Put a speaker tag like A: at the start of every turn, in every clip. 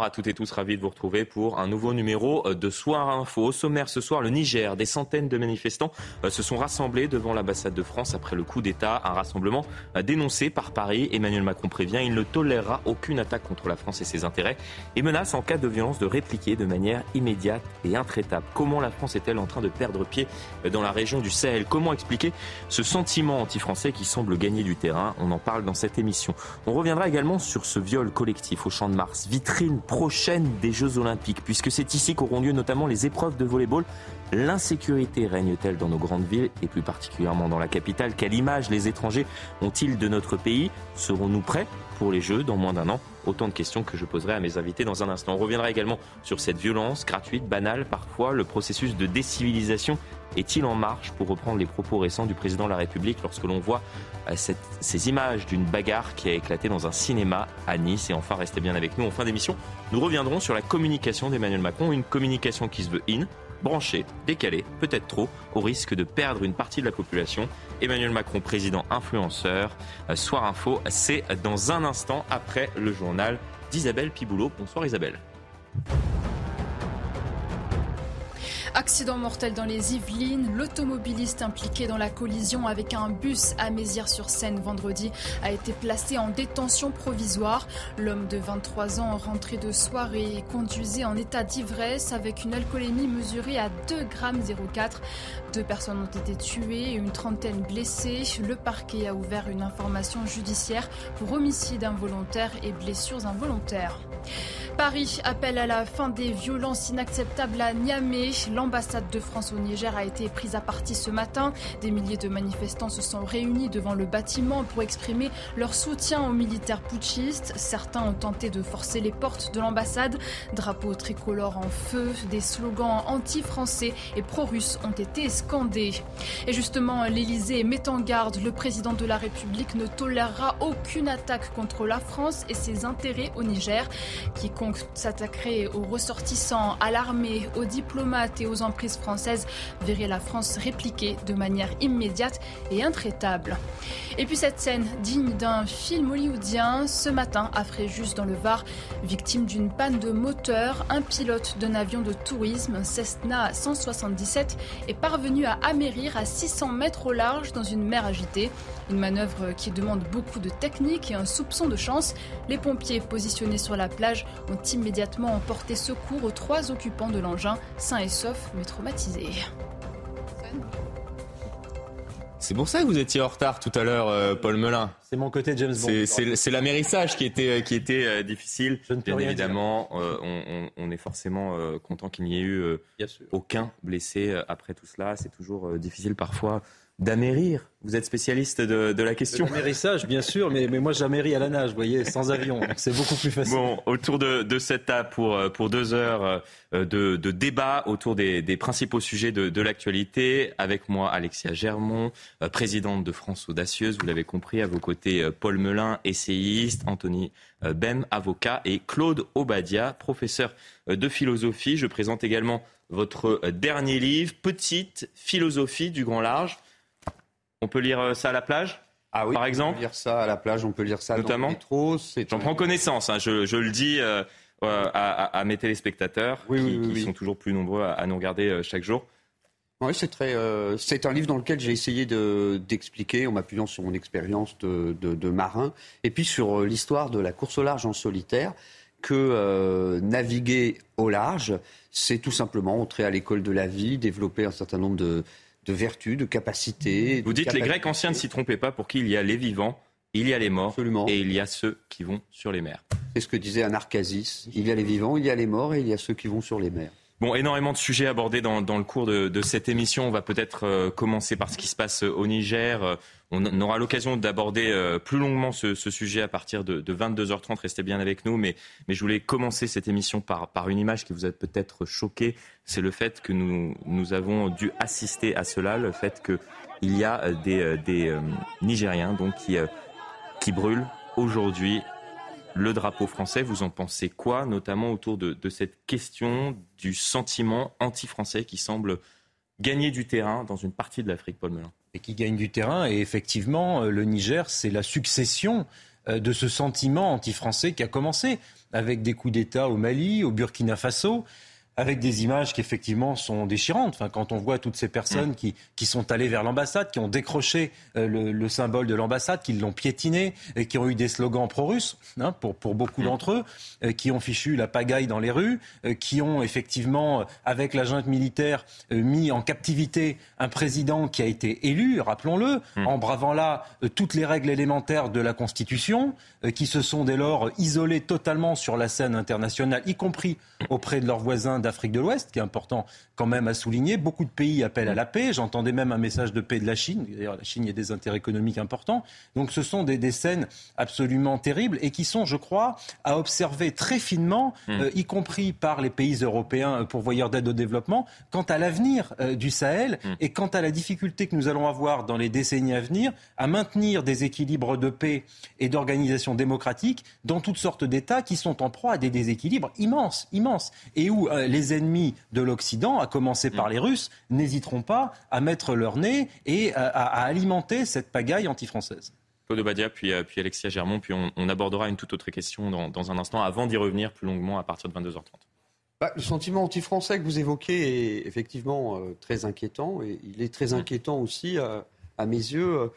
A: À toutes et tous, ravi de vous retrouver pour un nouveau numéro euh, de Soir Info. Au sommaire ce soir, le Niger, des centaines de manifestants euh, se sont rassemblés devant l'ambassade de France après le coup d'État. Un rassemblement euh, dénoncé par Paris. Emmanuel Macron prévient, il ne tolérera aucune attaque contre la France et ses intérêts et menace en cas de violence de répliquer de manière immédiate et intraitable. Comment la France est-elle en train de perdre pied dans la région du Sahel? Comment expliquer ce sentiment anti-français qui semble gagner du terrain? On en parle dans cette émission. On reviendra également sur ce viol collectif au Champ de Mars, vitrine prochaine des Jeux Olympiques, puisque c'est ici qu'auront lieu notamment les épreuves de volleyball. L'insécurité règne-t-elle dans nos grandes villes et plus particulièrement dans la capitale? Quelle image les étrangers ont-ils de notre pays? Serons-nous prêts pour les Jeux dans moins d'un an? Autant de questions que je poserai à mes invités dans un instant. On reviendra également sur cette violence gratuite, banale parfois, le processus de décivilisation est-il en marche pour reprendre les propos récents du président de la République lorsque l'on voit euh, ces images d'une bagarre qui a éclaté dans un cinéma à Nice? Et enfin, restez bien avec nous en fin d'émission. Nous reviendrons sur la communication d'Emmanuel Macron, une communication qui se veut in, branchée, décalée, peut-être trop, au risque de perdre une partie de la population. Emmanuel Macron, président influenceur, euh, Soir Info, c'est dans un instant après le journal d'Isabelle Piboulot. Bonsoir Isabelle.
B: Accident mortel dans les Yvelines. L'automobiliste impliqué dans la collision avec un bus à Mézières-sur-Seine vendredi a été placé en détention provisoire. L'homme de 23 ans rentré de soirée conduisait en état d'ivresse avec une alcoolémie mesurée à 2,04 Deux personnes ont été tuées une trentaine blessées. Le parquet a ouvert une information judiciaire pour homicide involontaire et blessures involontaires. Paris appelle à la fin des violences inacceptables à Niamey. L'ambassade de France au Niger a été prise à partie ce matin. Des milliers de manifestants se sont réunis devant le bâtiment pour exprimer leur soutien aux militaires putschistes. Certains ont tenté de forcer les portes de l'ambassade. Drapeaux tricolores en feu, des slogans anti-français et pro-russes ont été scandés. Et justement, l'Elysée met en garde. Le président de la République ne tolérera aucune attaque contre la France et ses intérêts au Niger. Quiconque s'attaquerait aux ressortissants, à l'armée, aux diplomates et emprises françaises verrait la France répliquer de manière immédiate et intraitable. Et puis cette scène digne d'un film hollywoodien, ce matin à Fréjus dans le Var, victime d'une panne de moteur, un pilote d'un avion de tourisme, Cessna 177, est parvenu à amérir à 600 mètres au large dans une mer agitée. Une manœuvre qui demande beaucoup de technique et un soupçon de chance. Les pompiers positionnés sur la plage ont immédiatement porté secours aux trois occupants de l'engin, sains et saufs mais traumatisés.
A: C'est pour ça que vous étiez en retard tout à l'heure, euh, Paul Melun.
C: C'est mon côté James Bond.
A: C'est l'amérissage qui était, qui était euh, difficile. Bien évidemment, euh, on, on, est forcément content qu'il n'y ait eu aucun blessé après tout cela. C'est toujours difficile parfois d'amérir. Vous êtes spécialiste de, de la question.
C: L'amérissage, bien sûr, mais, mais moi j'améris à la nage, vous voyez, sans avion. C'est beaucoup plus facile.
A: Bon, autour de, de cette table pour, pour deux heures euh, de, de débat autour des, des principaux sujets de, de l'actualité. Avec moi, Alexia Germont, euh, présidente de France Audacieuse. Vous l'avez compris, à vos côtés, euh, Paul Melun, essayiste, Anthony Bem, avocat, et Claude Obadia, professeur de philosophie. Je présente également votre dernier livre, Petite philosophie du grand large. On peut lire euh, ça à la plage?
D: Ah oui,
A: par exemple.
D: On peut lire ça à la plage, on peut lire ça
A: Notamment?
D: dans le.
A: J'en prends connaissance, hein, je, je, le dis euh, à, à, mes téléspectateurs
D: oui,
A: qui,
D: oui,
A: qui sont toujours plus nombreux à, à nous regarder euh, chaque jour.
D: Oui, c'est très. Euh, c'est un livre dans lequel j'ai essayé de, d'expliquer, en m'appuyant sur mon expérience de, de, de, marin, et puis sur l'histoire de la course au large en solitaire, que euh, naviguer au large, c'est tout simplement entrer à l'école de la vie, développer un certain nombre de, de vertus, de capacités.
A: Vous
D: de
A: dites les Grecs anciens ne s'y trompaient pas pour qu'il y a les vivants, il y a les morts
D: Absolument.
A: et il y a ceux qui vont sur les mers.
D: C'est ce que disait Anarchasis. Il y a les vivants, il y a les morts et il y a ceux qui vont sur les mers.
A: Bon, énormément de sujets abordés dans, le cours de, cette émission. On va peut-être euh, commencer par ce qui se passe au Niger. Euh, on aura l'occasion d'aborder euh, plus longuement ce, sujet à partir de, 22h30. Restez bien avec nous. Mais, je voulais commencer cette émission par, une image qui vous a peut-être choqué. C'est le fait que nous, avons dû assister à cela, le fait qu'il y a des, des Nigériens donc, qui, qui brûlent aujourd'hui le drapeau français. Vous en pensez quoi, notamment autour de, cette question du sentiment anti-français qui semble gagner du terrain dans une partie de l'Afrique, Paul Melun?
C: Et qui gagne du terrain. Et effectivement, euh, le Niger, c'est la succession euh, de ce sentiment anti-français qui a commencé avec des coups d'État au Mali, au Burkina Faso avec des images qui effectivement sont déchirantes. Enfin, quand on voit toutes ces personnes qui, qui sont allées vers l'ambassade, qui ont décroché euh, le, symbole de l'ambassade, qui l'ont piétiné, et qui ont eu des slogans pro-russes, hein, pour, pour beaucoup mm. d'entre eux, euh, qui ont fichu la pagaille dans les rues, euh, qui ont effectivement, avec la junte militaire, mis en captivité un président qui a été élu, rappelons-le, mm. en bravant là toutes les règles élémentaires de la Constitution, qui se sont dès lors isolés totalement sur la scène internationale, y compris auprès de leurs voisins d'Afrique de l'Ouest, qui est important quand même à souligner. Beaucoup de pays appellent à la paix. J'entendais même un message de paix de la Chine. D'ailleurs, la Chine, il y a des intérêts économiques importants. Donc ce sont des, scènes absolument terribles et qui sont, je crois, à observer très finement, hmm. euh, y compris par les pays européens euh, pourvoyeurs d'aide au développement, quant à l'avenir euh, du Sahel hmm. et quant à la difficulté que nous allons avoir dans les décennies à venir à maintenir des équilibres de paix et d'organisation démocratique dans toutes sortes d'États qui sont en proie à des déséquilibres immenses, immenses, et où les ennemis de l'Occident, à commencer par mm. les Russes, n'hésiteront pas à mettre leur nez et à, alimenter cette pagaille anti-française.
A: Claude Badia, puis, euh, puis Alexia Germont, puis on, abordera une toute autre question dans, un instant, avant d'y revenir plus longuement à partir de 22h30.
D: Bah, le sentiment anti-français que vous évoquez est effectivement euh, très inquiétant, et il est très mm. inquiétant aussi, euh, à mes yeux,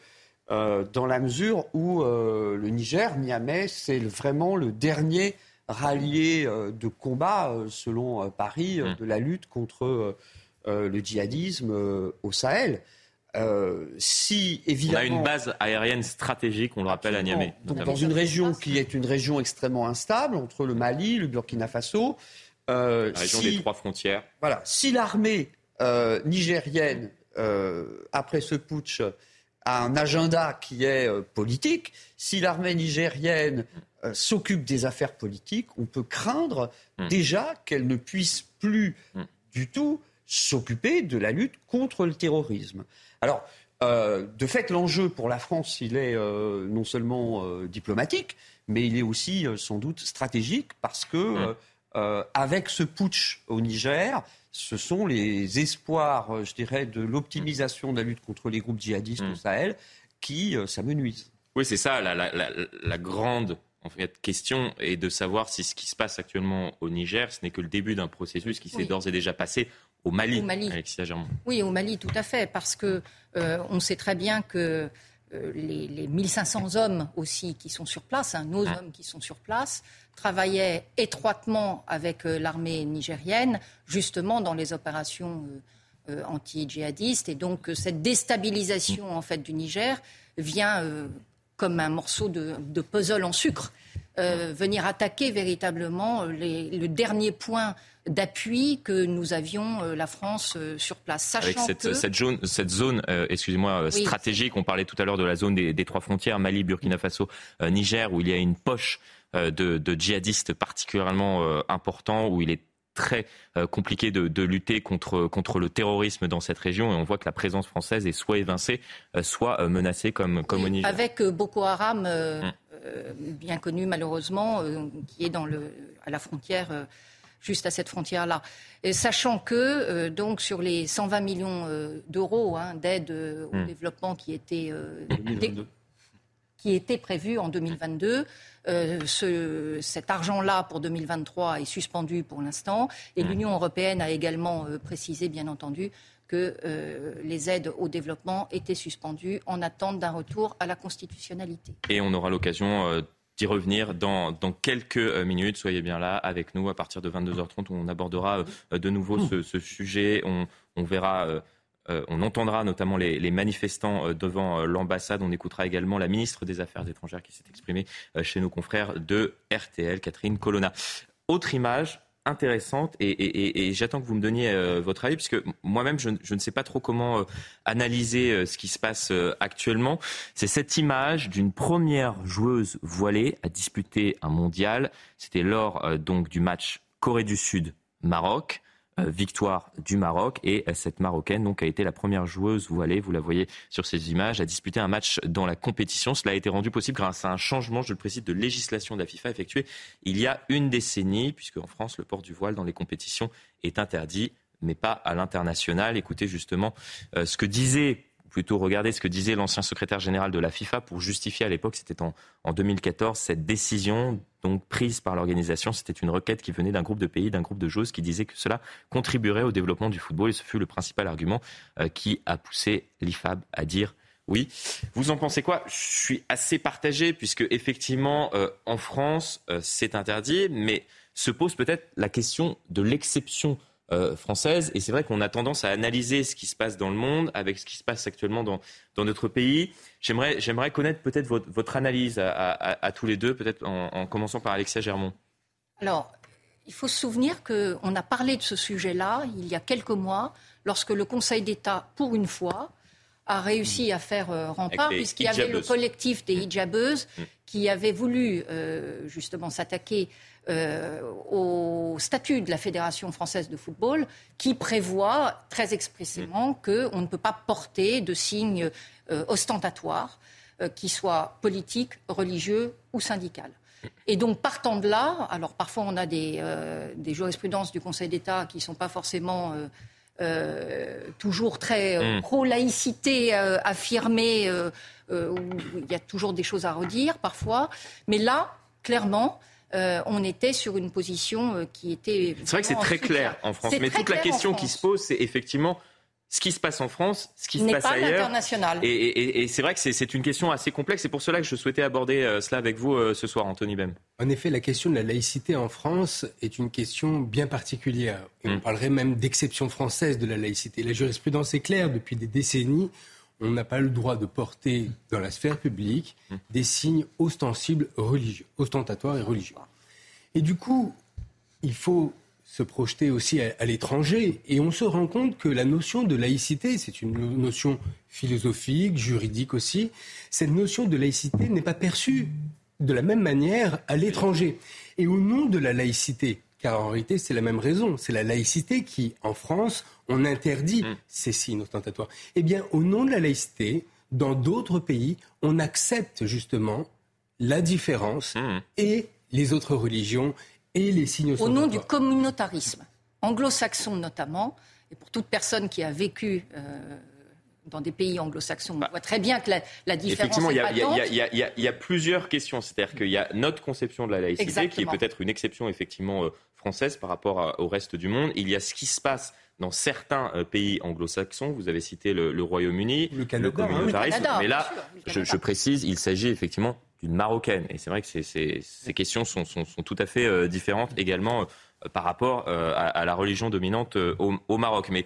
D: dans la mesure où le Niger, Niamey, c'est vraiment le dernier rallier euh, de combat, euh, selon euh, Paris, mm. de la lutte contre le djihadisme au Sahel. si évidemment,
A: on a une base aérienne stratégique, on le rappelle à Niamey.
D: dans une région qui est une région extrêmement instable entre le Mali, le Burkina Faso.
A: la région des trois frontières.
D: Voilà. Si l'armée nigérienne, après ce putsch, a un agenda qui est politique, si l'armée nigérienne euh, s'occupe des affaires politiques, on peut craindre hmm. déjà qu'elle ne puisse plus hmm. du tout s'occuper de la lutte contre le terrorisme. Alors, euh, de fait, l'enjeu pour la France, il est euh, non seulement diplomatique, mais il est aussi sans doute stratégique parce que, hmm. avec ce putsch au Niger, ce sont les espoirs, je dirais, de l'optimisation de la lutte contre les groupes djihadistes au Sahel qui s'amenuisent.
A: Oui, c'est ça, la, la, la grande en fait, question est de savoir si ce qui se passe actuellement au Niger, ce n'est que le début d'un processus qui s'est d'ores et déjà passé au Mali. Au Mali.
E: oui, au Mali, tout à fait, parce que euh, on sait très bien que euh, les, les, 1500 hommes aussi qui sont sur place, hein, nos hommes qui sont sur place, travaillaient étroitement avec euh, l'armée nigérienne, justement dans les opérations anti-djihadistes, et donc cette déstabilisation en fait du Niger vient comme un morceau de, puzzle en sucre, euh, venir attaquer véritablement le dernier point d'appui que nous avions, euh, la France, euh, sur place.
A: Sachant Avec cette, cette, zone, cette zone excusez-moi, stratégique, on parlait tout à l'heure de la zone des, trois frontières, Mali, Burkina Faso, Niger, où il y a une poche de, de, djihadistes particulièrement important, où il est très euh, compliqué de, lutter contre, contre le terrorisme dans cette région et on voit que la présence française est soit évincée, euh, soit euh, menacée comme, comme au Niger.
E: Avec Boko Haram, mm. bien connu malheureusement, qui est dans le, à la frontière juste à cette frontière-là. Sachant que, donc, sur les 120 millions d'euros hein, d'aide au mm. développement qui étaient, qui étaient prévus en 2022, euh, ce, cet argent-là pour 2023 est suspendu pour l'instant. Et mmh. l'Union européenne a également euh, précisé, bien entendu, que euh, les aides au développement étaient suspendues en attente d'un retour à la constitutionnalité.
A: Et on aura l'occasion d'y revenir dans, dans, quelques minutes. Soyez bien là avec nous à partir de 22h30 où on abordera de nouveau ce, ce sujet. On, on verra euh, on entendra notamment les, manifestants euh, devant euh, l'ambassade. On écoutera également la ministre des Affaires étrangères qui s'est exprimée chez nos confrères de RTL, Catherine Colonna. Autre image, intéressante et, j'attends que vous me donniez euh, votre avis puisque moi-même je, ne sais pas trop comment euh, analyser euh, ce qui se passe actuellement. C'est cette image d'une première joueuse voilée à disputer un mondial. C'était lors donc du match Corée du Sud Maroc. Euh, victoire du Maroc et euh, cette Marocaine donc a été la première joueuse voilée, vous la voyez sur ces images, à disputer un match dans la compétition. Cela a été rendu possible grâce à un changement, je le précise, de législation de la FIFA effectué il y a une décennie, puisque en France le port du voile dans les compétitions est interdit mais pas à l'international. Écoutez justement euh, ce que disait plutôt regarder ce que disait l'ancien secrétaire général de la FIFA pour justifier à l'époque, c'était en, en 2014, cette décision donc prise par l'organisation. C'était une requête qui venait d'un groupe de pays, d'un groupe de joueuses qui disait que cela contribuerait au développement du football. Et ce fut le principal argument euh, qui a poussé l'IFAB à dire oui. Vous en pensez quoi? Je suis assez partagé puisque effectivement euh, en France euh, c'est interdit, mais se pose peut-être la question de l'exception euh, française. Et c'est vrai qu'on a tendance à analyser ce qui se passe dans le monde avec ce qui se passe actuellement dans, dans notre pays. J'aimerais, j'aimerais connaître peut-être votre, votre analyse à, à, tous les deux, peut-être en, en, commençant par Alexia Germont.
E: Alors, il faut se souvenir qu'on a parlé de ce sujet-là il y a quelques mois, lorsque le Conseil d'État, pour une fois, a réussi à faire euh, rempart, puisqu'il y avait le collectif des hijabeuses mm. qui avait voulu euh, justement s'attaquer euh, au statut de la Fédération française de football qui prévoit très expressément mm. qu'on ne peut pas porter de signes euh, ostentatoires euh, qui soient politiques, religieux ou syndicaux. Et donc, partant de là, alors parfois on a des, des jurisprudences du Conseil d'État qui ne sont pas forcément toujours très mm. pro-laïcité affirmées, où il y a toujours des choses à redire parfois. Mais là, clairement, euh, on était sur une position euh, qui était.
A: C'est vrai que c'est très clair en France, mais toute la question qui se pose, c'est effectivement ce qui se passe en France, ce qui se passe ailleurs. Et, et, c'est vrai que c'est une question assez complexe. C'est pour cela que je souhaitais aborder euh, cela avec vous ce soir, Anthony Bem.
F: En effet, la question de la laïcité en France est une question bien particulière. Et on hmm. parlerait même d'exception française de la laïcité. La jurisprudence est claire depuis des décennies on n'a pas le droit de porter dans la sphère publique des signes ostensibles religieux, ostentatoires et religieux. Et du coup, il faut se projeter aussi à, l'étranger et on se rend compte que la notion de laïcité, c'est une notion philosophique, juridique aussi, cette notion de laïcité n'est pas perçue de la même manière à l'étranger. Et au nom de la laïcité, car en réalité, c'est la même raison. C'est la laïcité qui, en France, on interdit mm. ces signes ostentatoires. Eh bien, au nom de la laïcité, dans d'autres pays, on accepte justement la différence mm. et les autres religions et les signes.
E: Au nom du communautarisme, anglo-saxon notamment, et pour toute personne qui a vécu euh, dans des pays anglo-saxons, on bah, voit très bien que la, différence
A: Effectivement,
E: il
A: y, a plusieurs questions. C'est-à-dire qu'il y a notre conception de la laïcité, qui est peut-être une exception effectivement euh, française par rapport au reste du monde. Il y a ce qui se passe dans certains euh, pays anglo-saxons. Vous avez cité le, Royaume-Uni,
F: le, Canada, le
A: communautarisme. mais là, je, précise, il s'agit effectivement d'une Marocaine. Et c'est vrai que ces, questions sont, tout à fait euh, différentes également par rapport à, la religion dominante au, au Maroc. Mais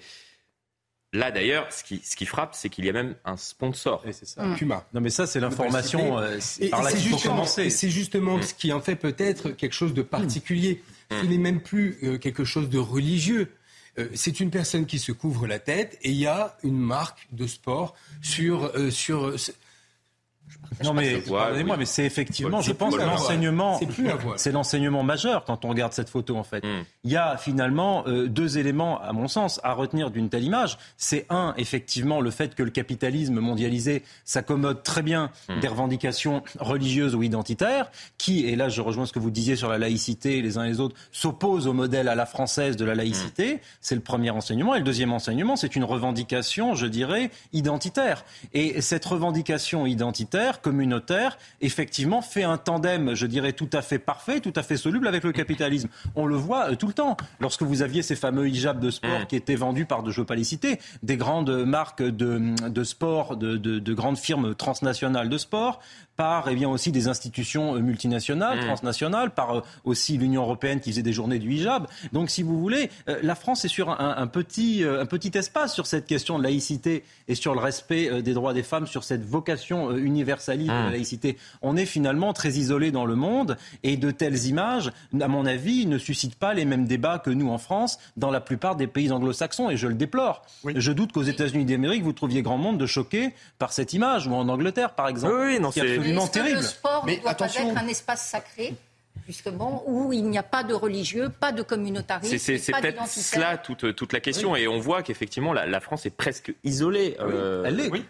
A: Là, d'ailleurs, ce qui, ce qui frappe, c'est qu'il y a même un sponsor.
F: c'est ça, mm. Puma.
C: Non, mais ça, c'est l'information euh, par qu'il faut commencer.
F: C'est justement mm. ce qui en fait peut-être quelque chose de particulier. Mm. Ce n'est même plus euh, quelque chose de religieux. Euh, c'est une personne qui se couvre la tête et il y a une marque de sport sur, sur
C: non mais pardonnez-moi, mais c'est effectivement, je pense, l'enseignement, c'est l'enseignement majeur quand on regarde cette photo en fait. Hmm. Il y a finalement euh, deux éléments, à mon sens, à retenir d'une telle image. C'est un, effectivement, le fait que le capitalisme mondialisé s'accommode très bien hmm. des revendications religieuses ou identitaires, qui, et là je rejoins ce que vous disiez sur la laïcité, les uns et les autres, s'opposent au modèle à la française de la laïcité. Hmm. C'est le premier enseignement. Et le deuxième enseignement, c'est une revendication, je dirais, identitaire. Et cette revendication identitaire communautaire, effectivement, fait un tandem, je dirais, tout à fait parfait, tout à fait soluble avec le capitalisme. On le voit euh, tout le temps. Lorsque vous aviez ces fameux hijabs de sport mmh. qui étaient vendus par, de, je ne veux pas les citer, des grandes marques de, de sport, de, de, grandes firmes transnationales de sport, par eh bien, aussi des institutions multinationales, mmh. transnationales, par aussi l'Union européenne qui faisait des journées du hijab. Donc, si vous voulez, la France est sur un, petit, un petit espace sur cette question de laïcité et sur le respect des droits des femmes, sur cette vocation universaliste de la mmh. laïcité. On est finalement très isolé dans le monde et de telles images, à mon avis, ne suscitent pas les mêmes débats que nous en France dans la plupart des pays anglo-saxons et je le déplore. Je doute qu'aux États-Unis d'Amérique, vous trouviez grand monde de choqué par cette image ou en Angleterre, par exemple.
A: Oui, non,
E: c'est absolument terrible. Le sport Mais doit attention. être un espace sacré justement, où il n'y a pas de religieux, pas de communautarisme.
A: C'est peut-être cela toute, toute, la question. Et on voit qu'effectivement, la, France est presque isolée.
D: Euh, Elle est. Oui.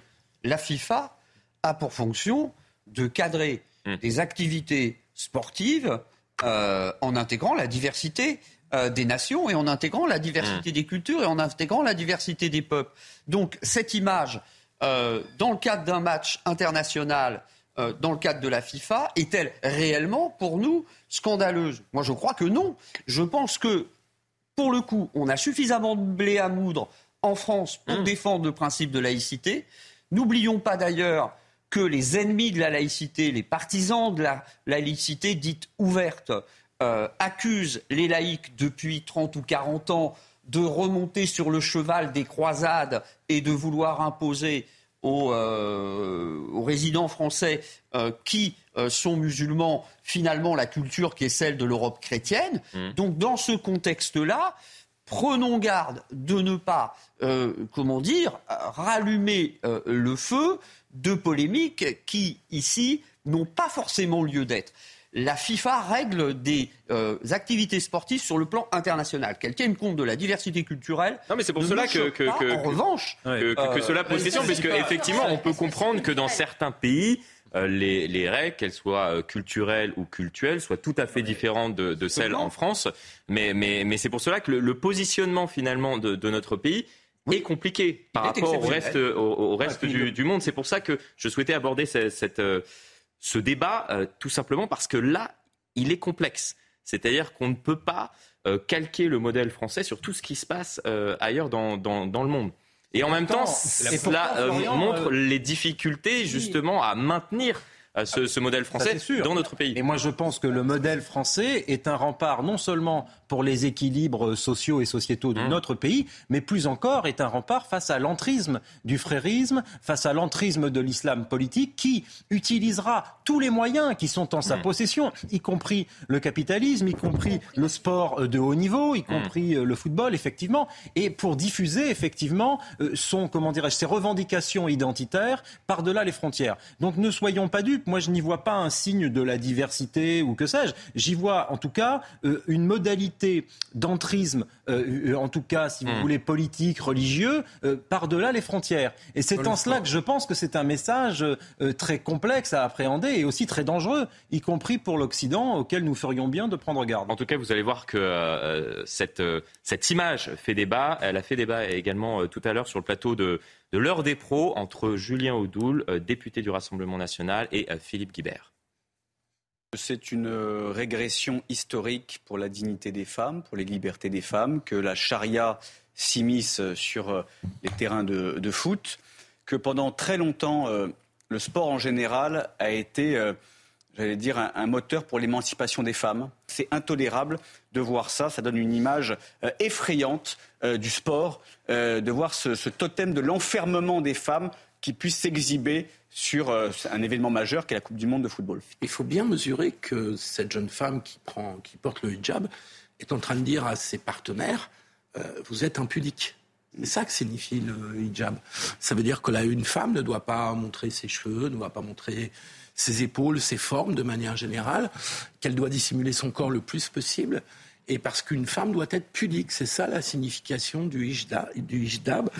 D: La FIFA a pour fonction de cadrer hmm. des activités sportives euh, en intégrant la diversité euh, des nations et en intégrant la diversité hmm. des cultures et en intégrant la diversité des peuples. Donc cette image, euh, dans le cadre d'un match international, dans le cadre de la FIFA, est-elle réellement pour nous scandaleuse? Moi je crois que non. Je pense que, pour le coup, on a suffisamment de blé à moudre en France pour hmm. défendre le principe de laïcité. N'oublions pas d'ailleurs que les ennemis de la laïcité, les partisans de la laïcité dite ouverte, euh, accusent les laïcs depuis 30 ou 40 ans de remonter sur le cheval des croisades et de vouloir imposer aux, euh, résidents français euh, qui sont musulmans finalement la culture qui est celle de l'Europe chrétienne. Mmh. Donc dans ce contexte-là, prenons garde de ne pas, comment dire, rallumer le feu de polémiques qui, ici, n'ont pas forcément lieu d'être. La FIFA règle des euh, activités sportives sur le plan international, qu'elle tienne compte de la diversité culturelle.
A: Non, mais c'est pour cela que,
D: en revanche,
A: que, euh, cela pose question, parce qu'effectivement, on peut comprendre que dans certains pays, euh, les, règles, qu'elles soient culturelles ou cultuelles, soient tout à fait différentes de, celles en France. Mais, mais, c'est pour cela que le, positionnement finalement de notre pays est compliqué par rapport au reste, au, reste du, monde. C'est pour ça que je souhaitais aborder cette, euh, ce débat, euh, tout simplement parce que là, il est complexe. C'est-à-dire qu'on ne peut pas euh, calquer le modèle français sur tout ce qui se passe ailleurs dans, dans, dans, le monde. Et en même temps, cela montre les difficultés justement à maintenir ce, ce, modèle français dans notre pays.
C: Et moi, je pense que le modèle français est un rempart non seulement pour les équilibres sociaux et sociétaux de mmh. notre pays, mais plus encore est un rempart face à l'entrisme du frérisme, face à l'entrisme de l'islam politique, qui utilisera tous les moyens qui sont en sa mmh. possession, y compris le capitalisme, y compris le sport de haut niveau, y mmh. compris euh, le football, effectivement, et pour diffuser effectivement euh, son, comment dirais-je, ses revendications identitaires par-delà les frontières. Donc ne soyons pas dupes. Moi, je n'y vois pas un signe de la diversité ou que sais-je. J'y vois en tout cas euh, une modalité d'entrisme, euh, en tout cas, si vous hmm. voulez, politique, religieux, euh, par-delà les frontières. Et c'est en cela que je pense que c'est un message euh, très complexe à appréhender et aussi très dangereux, y compris pour l'Occident, auquel nous ferions bien de prendre garde.
A: En tout cas, vous allez voir que cette, cette image fait débat. Elle a fait débat également tout à l'heure sur le plateau de, de l'heure des pros entre Julien Audoul, député du Rassemblement national, et Philippe Guibert.
G: C'est une euh, régression historique pour la dignité des femmes, pour les libertés des femmes, que la charia s'immisce sur euh, les terrains de, foot, que pendant très longtemps, euh, le sport en général a été, j'allais dire, un, moteur pour l'émancipation des femmes. C'est intolérable de voir ça, ça donne une image effrayante du sport, de voir ce totem de l'enfermement des femmes qui puisse s'exhiber sur euh, un événement majeur qui est la Coupe du Monde de football.
H: Il faut bien mesurer que cette jeune femme qui, qui porte le hijab est en train de dire à ses partenaires euh, Vous êtes impudique. C'est ça que signifie le hijab. Ça veut dire que là, une femme ne doit pas montrer ses cheveux, ne doit pas montrer ses épaules, ses formes de manière générale, qu'elle doit dissimuler son corps le plus possible et parce qu'une femme doit être pudique. C'est ça la signification du hijab.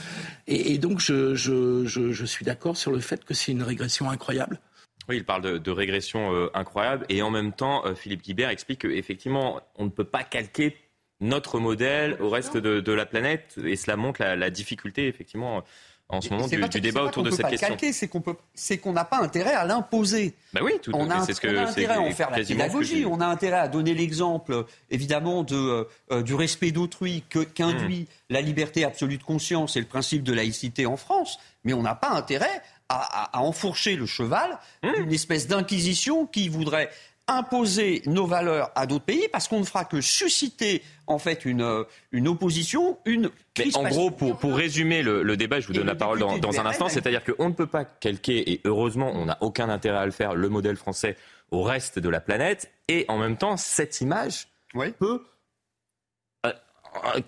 H: Et, donc, je, suis d'accord sur le fait que c'est une régression incroyable.
A: Oui, il parle de, régression euh, incroyable. Et en même temps, euh, Philippe Guibert explique qu'effectivement, on ne peut pas calquer notre modèle au reste de, la planète. Et cela montre la, la difficulté, effectivement, en ce moment du, débat autour de cette question.
D: C'est qu'on c'est qu'on n'a pas intérêt à l'imposer.
A: Bah oui, tout
D: on a,
A: ce
D: que, on a intérêt à en faire la pédagogie. On a intérêt à donner l'exemple, évidemment, de, euh, du respect d'autrui qu'induit hmm. la liberté absolue de conscience et le principe de laïcité en France. Mais on n'a pas intérêt à, enfourcher le cheval mmh. d'une espèce d'inquisition qui voudrait imposer nos valeurs à d'autres pays parce qu'on ne fera que susciter en fait une, une opposition, une
A: mais en gros, pour, pour résumer le, débat, je vous donne la parole dans, dans un instant, c'est-à-dire qu'on ne peut pas calquer, et heureusement, on n'a aucun intérêt à le faire, le modèle français au reste de la planète, et en même temps, cette image peut euh,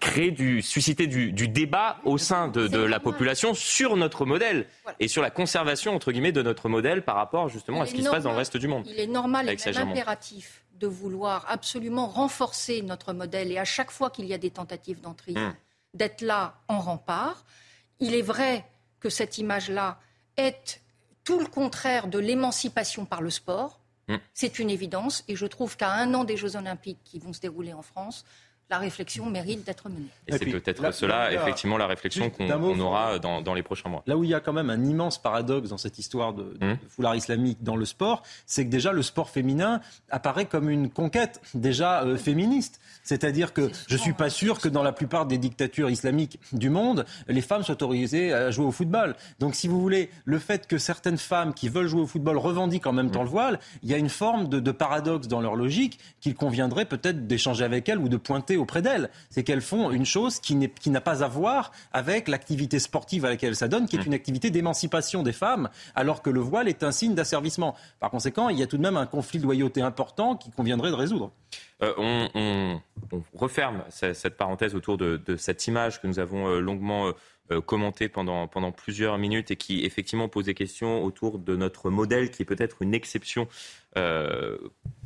A: créer du, susciter du, débat au sein de, la population sur notre modèle et sur la conservation entre guillemets de notre modèle par rapport justement à ce qui se passe dans le reste du monde.
E: Il est normal et même impératif de vouloir absolument renforcer notre modèle et à chaque fois qu'il y a des tentatives d'entrée, hmm. d'être là en rempart. Il est vrai que cette image-là est tout le contraire de l'émancipation par le sport. Hmm. C'est une évidence et je trouve qu'à un an des Jeux Olympiques qui vont se dérouler en France, la réflexion mérite d'être menée.
A: Et, c'est peut-être cela, effectivement, la réflexion qu'on aura dans, les prochains mois.
C: Là où il y a quand même un immense paradoxe dans cette histoire de, hum. foulard islamique dans le sport, c'est que déjà le sport féminin apparaît comme une conquête déjà euh, féministe. C'est-à-dire que je ne suis pas sûr que dans la plupart des dictatures islamiques du monde, les femmes soient autorisées à jouer au football. Donc si vous voulez, le fait que certaines femmes qui veulent jouer au football revendiquent en même temps le voile, il y a une forme de, de paradoxe dans leur logique qu'il conviendrait peut-être d'échanger avec elles ou de pointer auprès d'elles. C'est qu'elles font une chose qui n'a pas à voir avec l'activité sportive à laquelle ça donne, qui est mmh. une activité d'émancipation des femmes, alors que le voile est un signe d'asservissement. Par conséquent, il y a tout de même un conflit de loyauté important qui conviendrait de résoudre.
A: Euh, on, referme cette parenthèse autour de, cette image que nous avons euh, longuement euh, commentée pendant, plusieurs minutes et qui effectivement pose des questions autour de notre modèle qui est peut-être une exception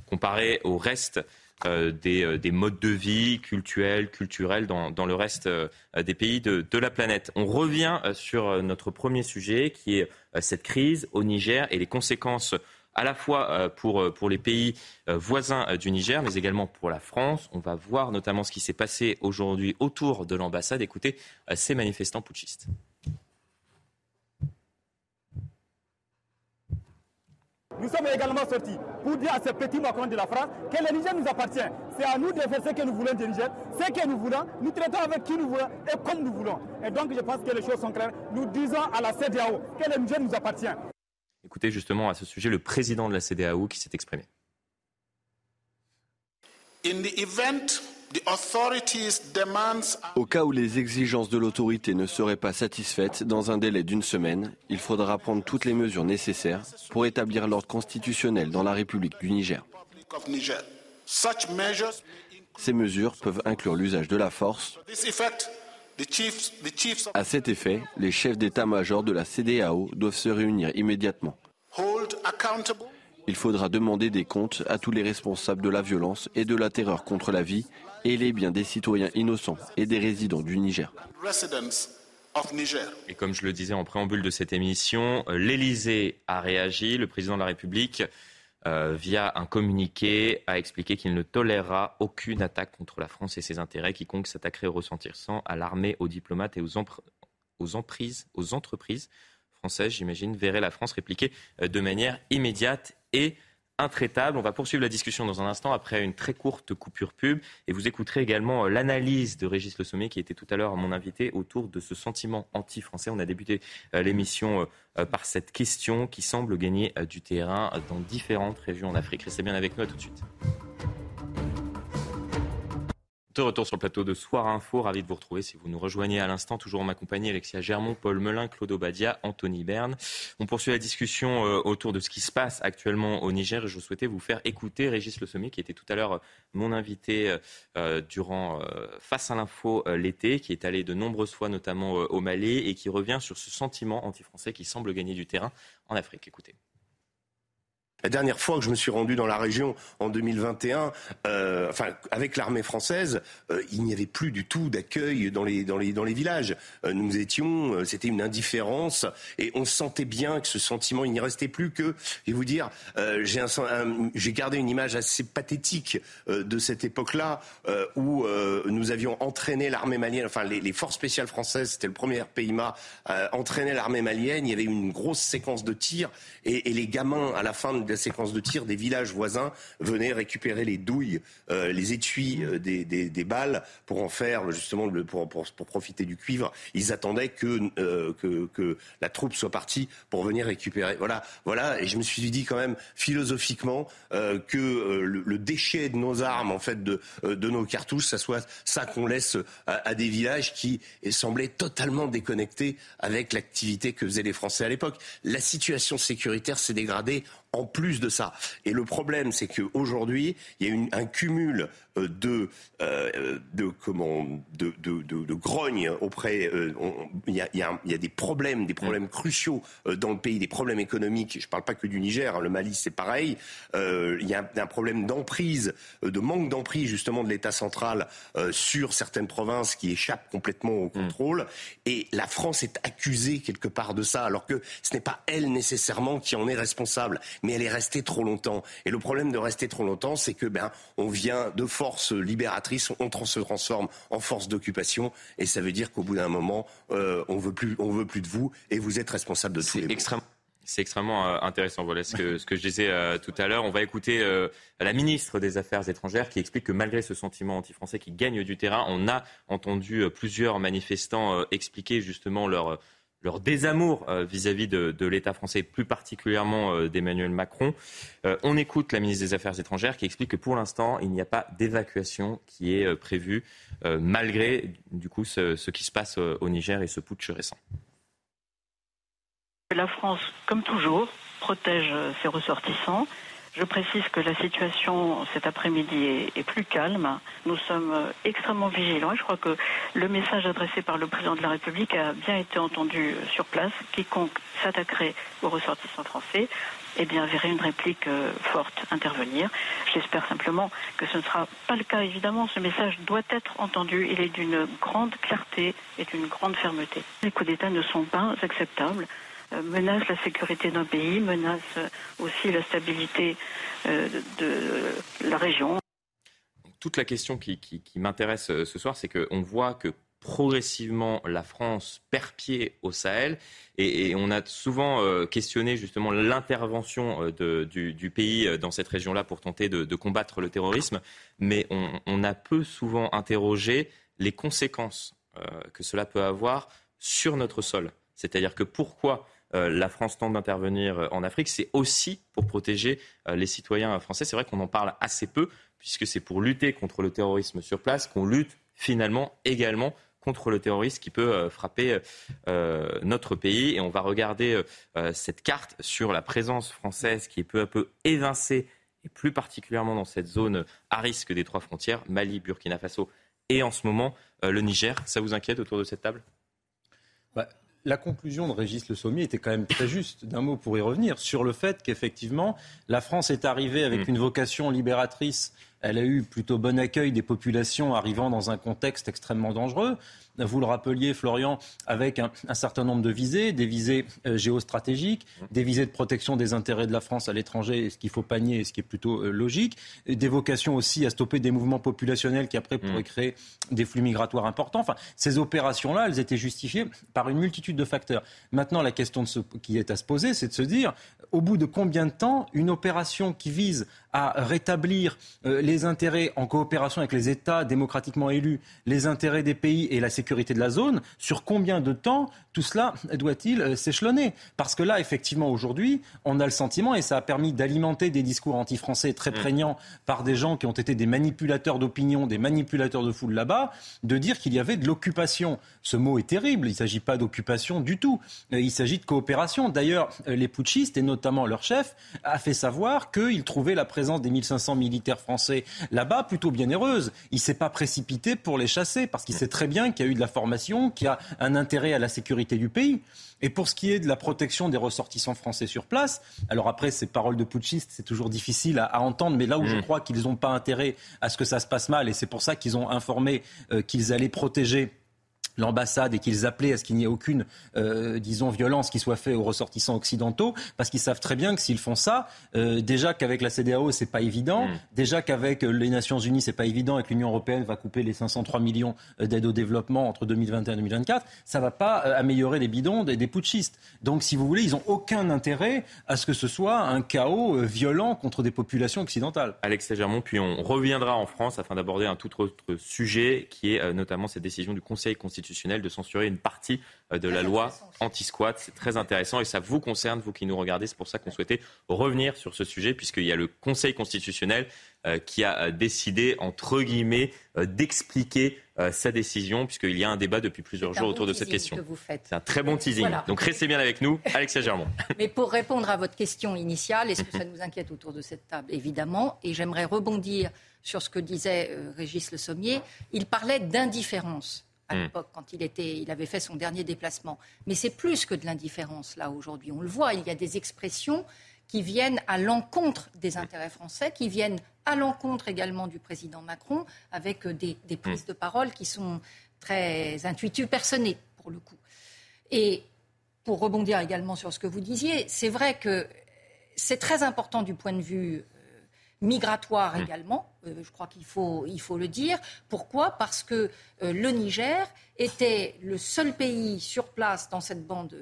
A: comparée au reste euh, euh, des, modes de vie culturels, culturels dans, le reste euh, des pays de, la planète. On revient sur notre premier sujet qui est cette crise au Niger et les conséquences à la fois pour, pour les pays voisins du Niger, mais également pour la France. On va voir notamment ce qui s'est passé aujourd'hui autour de l'ambassade. Écoutez ces manifestants putschistes.
I: Nous sommes également sortis pour dire à ce petit Macron de la France que le Niger nous appartient. C'est à nous de faire ce que nous voulons du Niger, ce que nous voulons, nous traitons avec qui nous voulons et comme nous voulons. Et donc je pense que les choses sont claires. Nous disons à la CDAO que le Niger nous appartient.
A: Écoutez justement à ce sujet le président de la CDAO qui s'est exprimé.
J: In the event
K: au cas où les exigences de l'autorité ne seraient pas satisfaites dans un délai d'une semaine, il faudra prendre toutes les mesures nécessaires pour établir l'ordre constitutionnel dans la République du Niger. Ces mesures peuvent inclure l'usage de la force. À cet effet, les chefs d'état-major de la CDAO doivent se réunir immédiatement. Il faudra demander des comptes à tous les responsables de la violence et de la terreur contre la vie et les biens des citoyens innocents et des résidents du Niger.
A: Et comme je le disais en préambule de cette émission, euh, l'Élysée a réagi. Le président de la République, euh, via un communiqué, a expliqué qu'il ne tolérera aucune attaque contre la France et ses intérêts. Quiconque s'attaquerait au ressentir sans à l'armée, aux diplomates et aux, aux, aux entreprises françaises, j'imagine, verrait la France répliquer euh, de manière immédiate et intraitable. On va poursuivre la discussion dans un instant après une très courte coupure pub et vous écouterez également euh, l'analyse de Régis Le Sommet qui était tout à l'heure mon invité autour de ce sentiment anti-français. On a débuté euh, l'émission euh, par cette question qui semble gagner du terrain dans différentes régions en Afrique. Restez bien avec nous à tout de suite. De retour sur le plateau de Soir Info, ravi de vous retrouver si vous nous rejoignez à l'instant, toujours en ma compagnie, Alexia Germont, Paul Melun, Claude Obadia, Anthony Berne. On poursuit la discussion euh, autour de ce qui se passe actuellement au Niger et je souhaitais vous faire écouter Régis Le Sommier qui était tout à l'heure euh, mon invité euh, durant Face à l'info l'été, qui est allé de nombreuses fois notamment au Mali et qui revient sur ce sentiment anti-français qui semble gagner du terrain en Afrique. Écoutez.
L: La dernière fois que je me suis rendu dans la région en 2021, euh, enfin avec l'armée française, euh, il n'y avait plus du tout d'accueil dans les dans les dans les villages. Euh, nous étions, c'était une indifférence et on sentait bien que ce sentiment, il n'y restait plus que, je vais vous dire, j'ai gardé une image assez pathétique de cette époque-là où nous avions entraîné l'armée malienne, enfin les, forces spéciales françaises, c'était le premier PIMA, entraîné l'armée malienne. Il y avait une grosse séquence de tirs et, et les gamins à la fin de la séquence de tir, des villages voisins venaient récupérer les douilles, les étuis des, des, balles pour en faire justement pour, pour, profiter du cuivre. Ils attendaient que, que, que la troupe soit partie pour venir récupérer. Voilà, voilà. Et je me suis dit quand même philosophiquement que le, déchet de nos armes, en fait, de, de nos cartouches, ça soit ça qu'on laisse à, des villages qui semblaient totalement déconnectés avec l'activité que faisaient les Français à l'époque. La situation sécuritaire s'est dégradée en plus de ça. Et le problème, c'est qu'aujourd'hui, il y a une, un cumul de, euh, de, comment, de, de, de, grogne auprès. Euh, il, y a, y y, des problèmes, des problèmes cruciaux dans le pays, des problèmes économiques. Je ne parle pas que du Niger, hein, le Mali, c'est pareil. il y a un, problème d'emprise, de manque d'emprise justement de l'État central sur certaines provinces qui échappent complètement au contrôle. Et la France est accusée quelque part de ça, alors que ce n'est pas elle nécessairement qui en est responsable mais elle est restée trop longtemps. Et le problème de rester trop longtemps, c'est que ben on vient de force libératrice, on se transforme en force d'occupation, et ça veut dire qu'au bout d'un moment, euh, on veut plus, on veut plus de vous, et vous êtes responsable de tous les
A: extrêmement... C'est extrêmement euh, intéressant. Voilà ce que, ce que je disais euh, tout à l'heure. On va écouter la ministre des Affaires étrangères qui explique que malgré ce sentiment anti-français qui gagne du terrain, on a entendu plusieurs manifestants expliquer justement leur leur désamour euh, vis-à-vis de, l'État français, plus particulièrement euh, d'Emmanuel Macron. Euh, on écoute la ministre des Affaires étrangères qui explique que pour l'instant, il n'y a pas d'évacuation qui est prévue, malgré du coup ce, ce, qui se passe au Niger et ce putsch récent.
M: La France, comme toujours, protège ses ressortissants. Je précise que la situation cet après-midi est, plus calme. Nous sommes euh, extrêmement vigilants et je crois que le message adressé par le président de la République a bien été entendu euh, sur place. Quiconque s'attaquerait aux ressortissants français eh bien, verrait une réplique euh, forte intervenir. J'espère simplement que ce ne sera pas le cas, évidemment. Ce message doit être entendu. Il est d'une grande clarté et d'une grande fermeté. Les coups d'État ne sont pas acceptables. Euh, menace la sécurité d'un pays, menace aussi la stabilité euh, de la région.
A: Toute la question qui, m'intéresse euh, ce soir, c'est qu'on voit que progressivement la France perd pied au Sahel et, on a souvent questionné justement l'intervention du, pays dans cette région-là pour tenter de, combattre le terrorisme, mais on, a peu souvent interrogé les conséquences que cela peut avoir sur notre sol. C'est-à-dire que pourquoi euh, la France tente d'intervenir euh, en Afrique, c'est aussi pour protéger euh, les citoyens français. C'est vrai qu'on en parle assez peu, puisque c'est pour lutter contre le terrorisme sur place qu'on lutte finalement également contre le terrorisme qui peut frapper notre pays. Et on va regarder cette carte sur la présence française qui est peu à peu évincée, et plus particulièrement dans cette zone à risque des trois frontières, Mali, Burkina Faso et en ce moment le Niger. Ça vous inquiète autour de cette table?
C: Bah, la conclusion de Régis Le Sommier était quand même très juste, d'un mot pour y revenir, sur le fait qu'effectivement, la France est arrivée avec mm. une vocation libératrice. Elle a eu plutôt bon accueil des populations arrivant dans un contexte extrêmement dangereux vous le rappeliez, Florian, avec un, certain nombre de visées, des visées euh, géostratégiques, des visées de protection des intérêts de la France à l'étranger, ce qu'il faut panier et ce qui est plutôt euh, logique, des vocations aussi à stopper des mouvements populationnels qui après pourraient mm. créer des flux migratoires importants. Enfin, ces opérations-là, elles étaient justifiées par une multitude de facteurs. Maintenant, la question de ce, qui est à se poser, c'est de se dire, au bout de combien de temps une opération qui vise à rétablir euh, les intérêts en coopération avec les États démocratiquement élus, les intérêts des pays et la sécurité de la zone, sur combien de temps tout cela doit-il euh, s'échelonner? Parce que là, effectivement, aujourd'hui, on a le sentiment, et ça a permis d'alimenter des discours anti-français très mm. prégnants par des gens qui ont été des manipulateurs d'opinion, des manipulateurs de foule là-bas, de dire qu'il y avait de l'occupation. Ce mot est terrible, il ne s'agit pas d'occupation du tout, euh, il s'agit de coopération. D'ailleurs, les putschistes, et notamment leur chef, a fait savoir qu'ils trouvaient la présence présence des 1500 militaires français là-bas plutôt bien heureuse. Il s'est pas précipité pour les chasser parce qu'il sait très bien qu'il y a eu de la formation, qu'il y a un intérêt à la sécurité du pays. Et pour ce qui est de la protection des ressortissants français sur place, alors après, ces paroles de putschistes, c'est toujours difficile à, entendre, mais là où je mmh. crois qu'ils n'ont pas intérêt à ce que ça se passe mal, et c'est pour ça qu'ils ont informé euh, qu'ils allaient protéger l'ambassade et qu'ils appelaient à ce qu'il n'y ait aucune, euh, disons, violence qui soit faite aux ressortissants occidentaux, parce qu'ils savent très bien que s'ils font ça, euh, déjà qu'avec la CDAO c'est pas évident, mm. déjà qu'avec les Nations Unies c'est pas évident et que l'Union européenne va couper les 503 millions euh, d'aide au développement entre 2021 et 2024, ça va pas améliorer les bidons des, des putschistes. Donc, si vous voulez, ils ont aucun intérêt à ce que ce soit un chaos violent contre des populations occidentales.
A: Alex Germont, puis on reviendra en France afin d'aborder un tout autre sujet qui est notamment cette décision du Conseil constitutionnel de censurer une partie euh, de la loi anti-squat. C'est très intéressant et ça vous concerne, vous qui nous regardez. C'est pour ça qu'on souhaitait revenir sur ce sujet, puisqu'il y a le Conseil constitutionnel euh, qui a euh, décidé, entre guillemets, d'expliquer sa décision, puisqu'il y a un débat depuis plusieurs jours autour de cette question. C'est un très bon teasing. Donc restez bien avec nous, Alexia Germont.
E: Mais pour répondre à votre question initiale, est-ce que ça nous inquiète autour de cette table? Évidemment. Et j'aimerais rebondir sur ce que disait Régis Le Sommier. Il parlait d'indifférence à hmm. l'époque, quand il, était, il avait fait son dernier déplacement. Mais c'est plus que de l'indifférence, là, aujourd'hui. On le voit, il y a des expressions qui viennent à l'encontre des intérêts français, qui viennent à l'encontre également du président Macron, avec euh, des, des prises hmm. de parole qui sont très intuitives, personnées, pour le coup. Et pour rebondir également sur ce que vous disiez, c'est vrai que c'est très important du point de vue migratoire mmh. également, euh, je crois qu'il faut, il faut le dire. Pourquoi? Parce que euh, le Niger était le seul pays sur place dans cette bande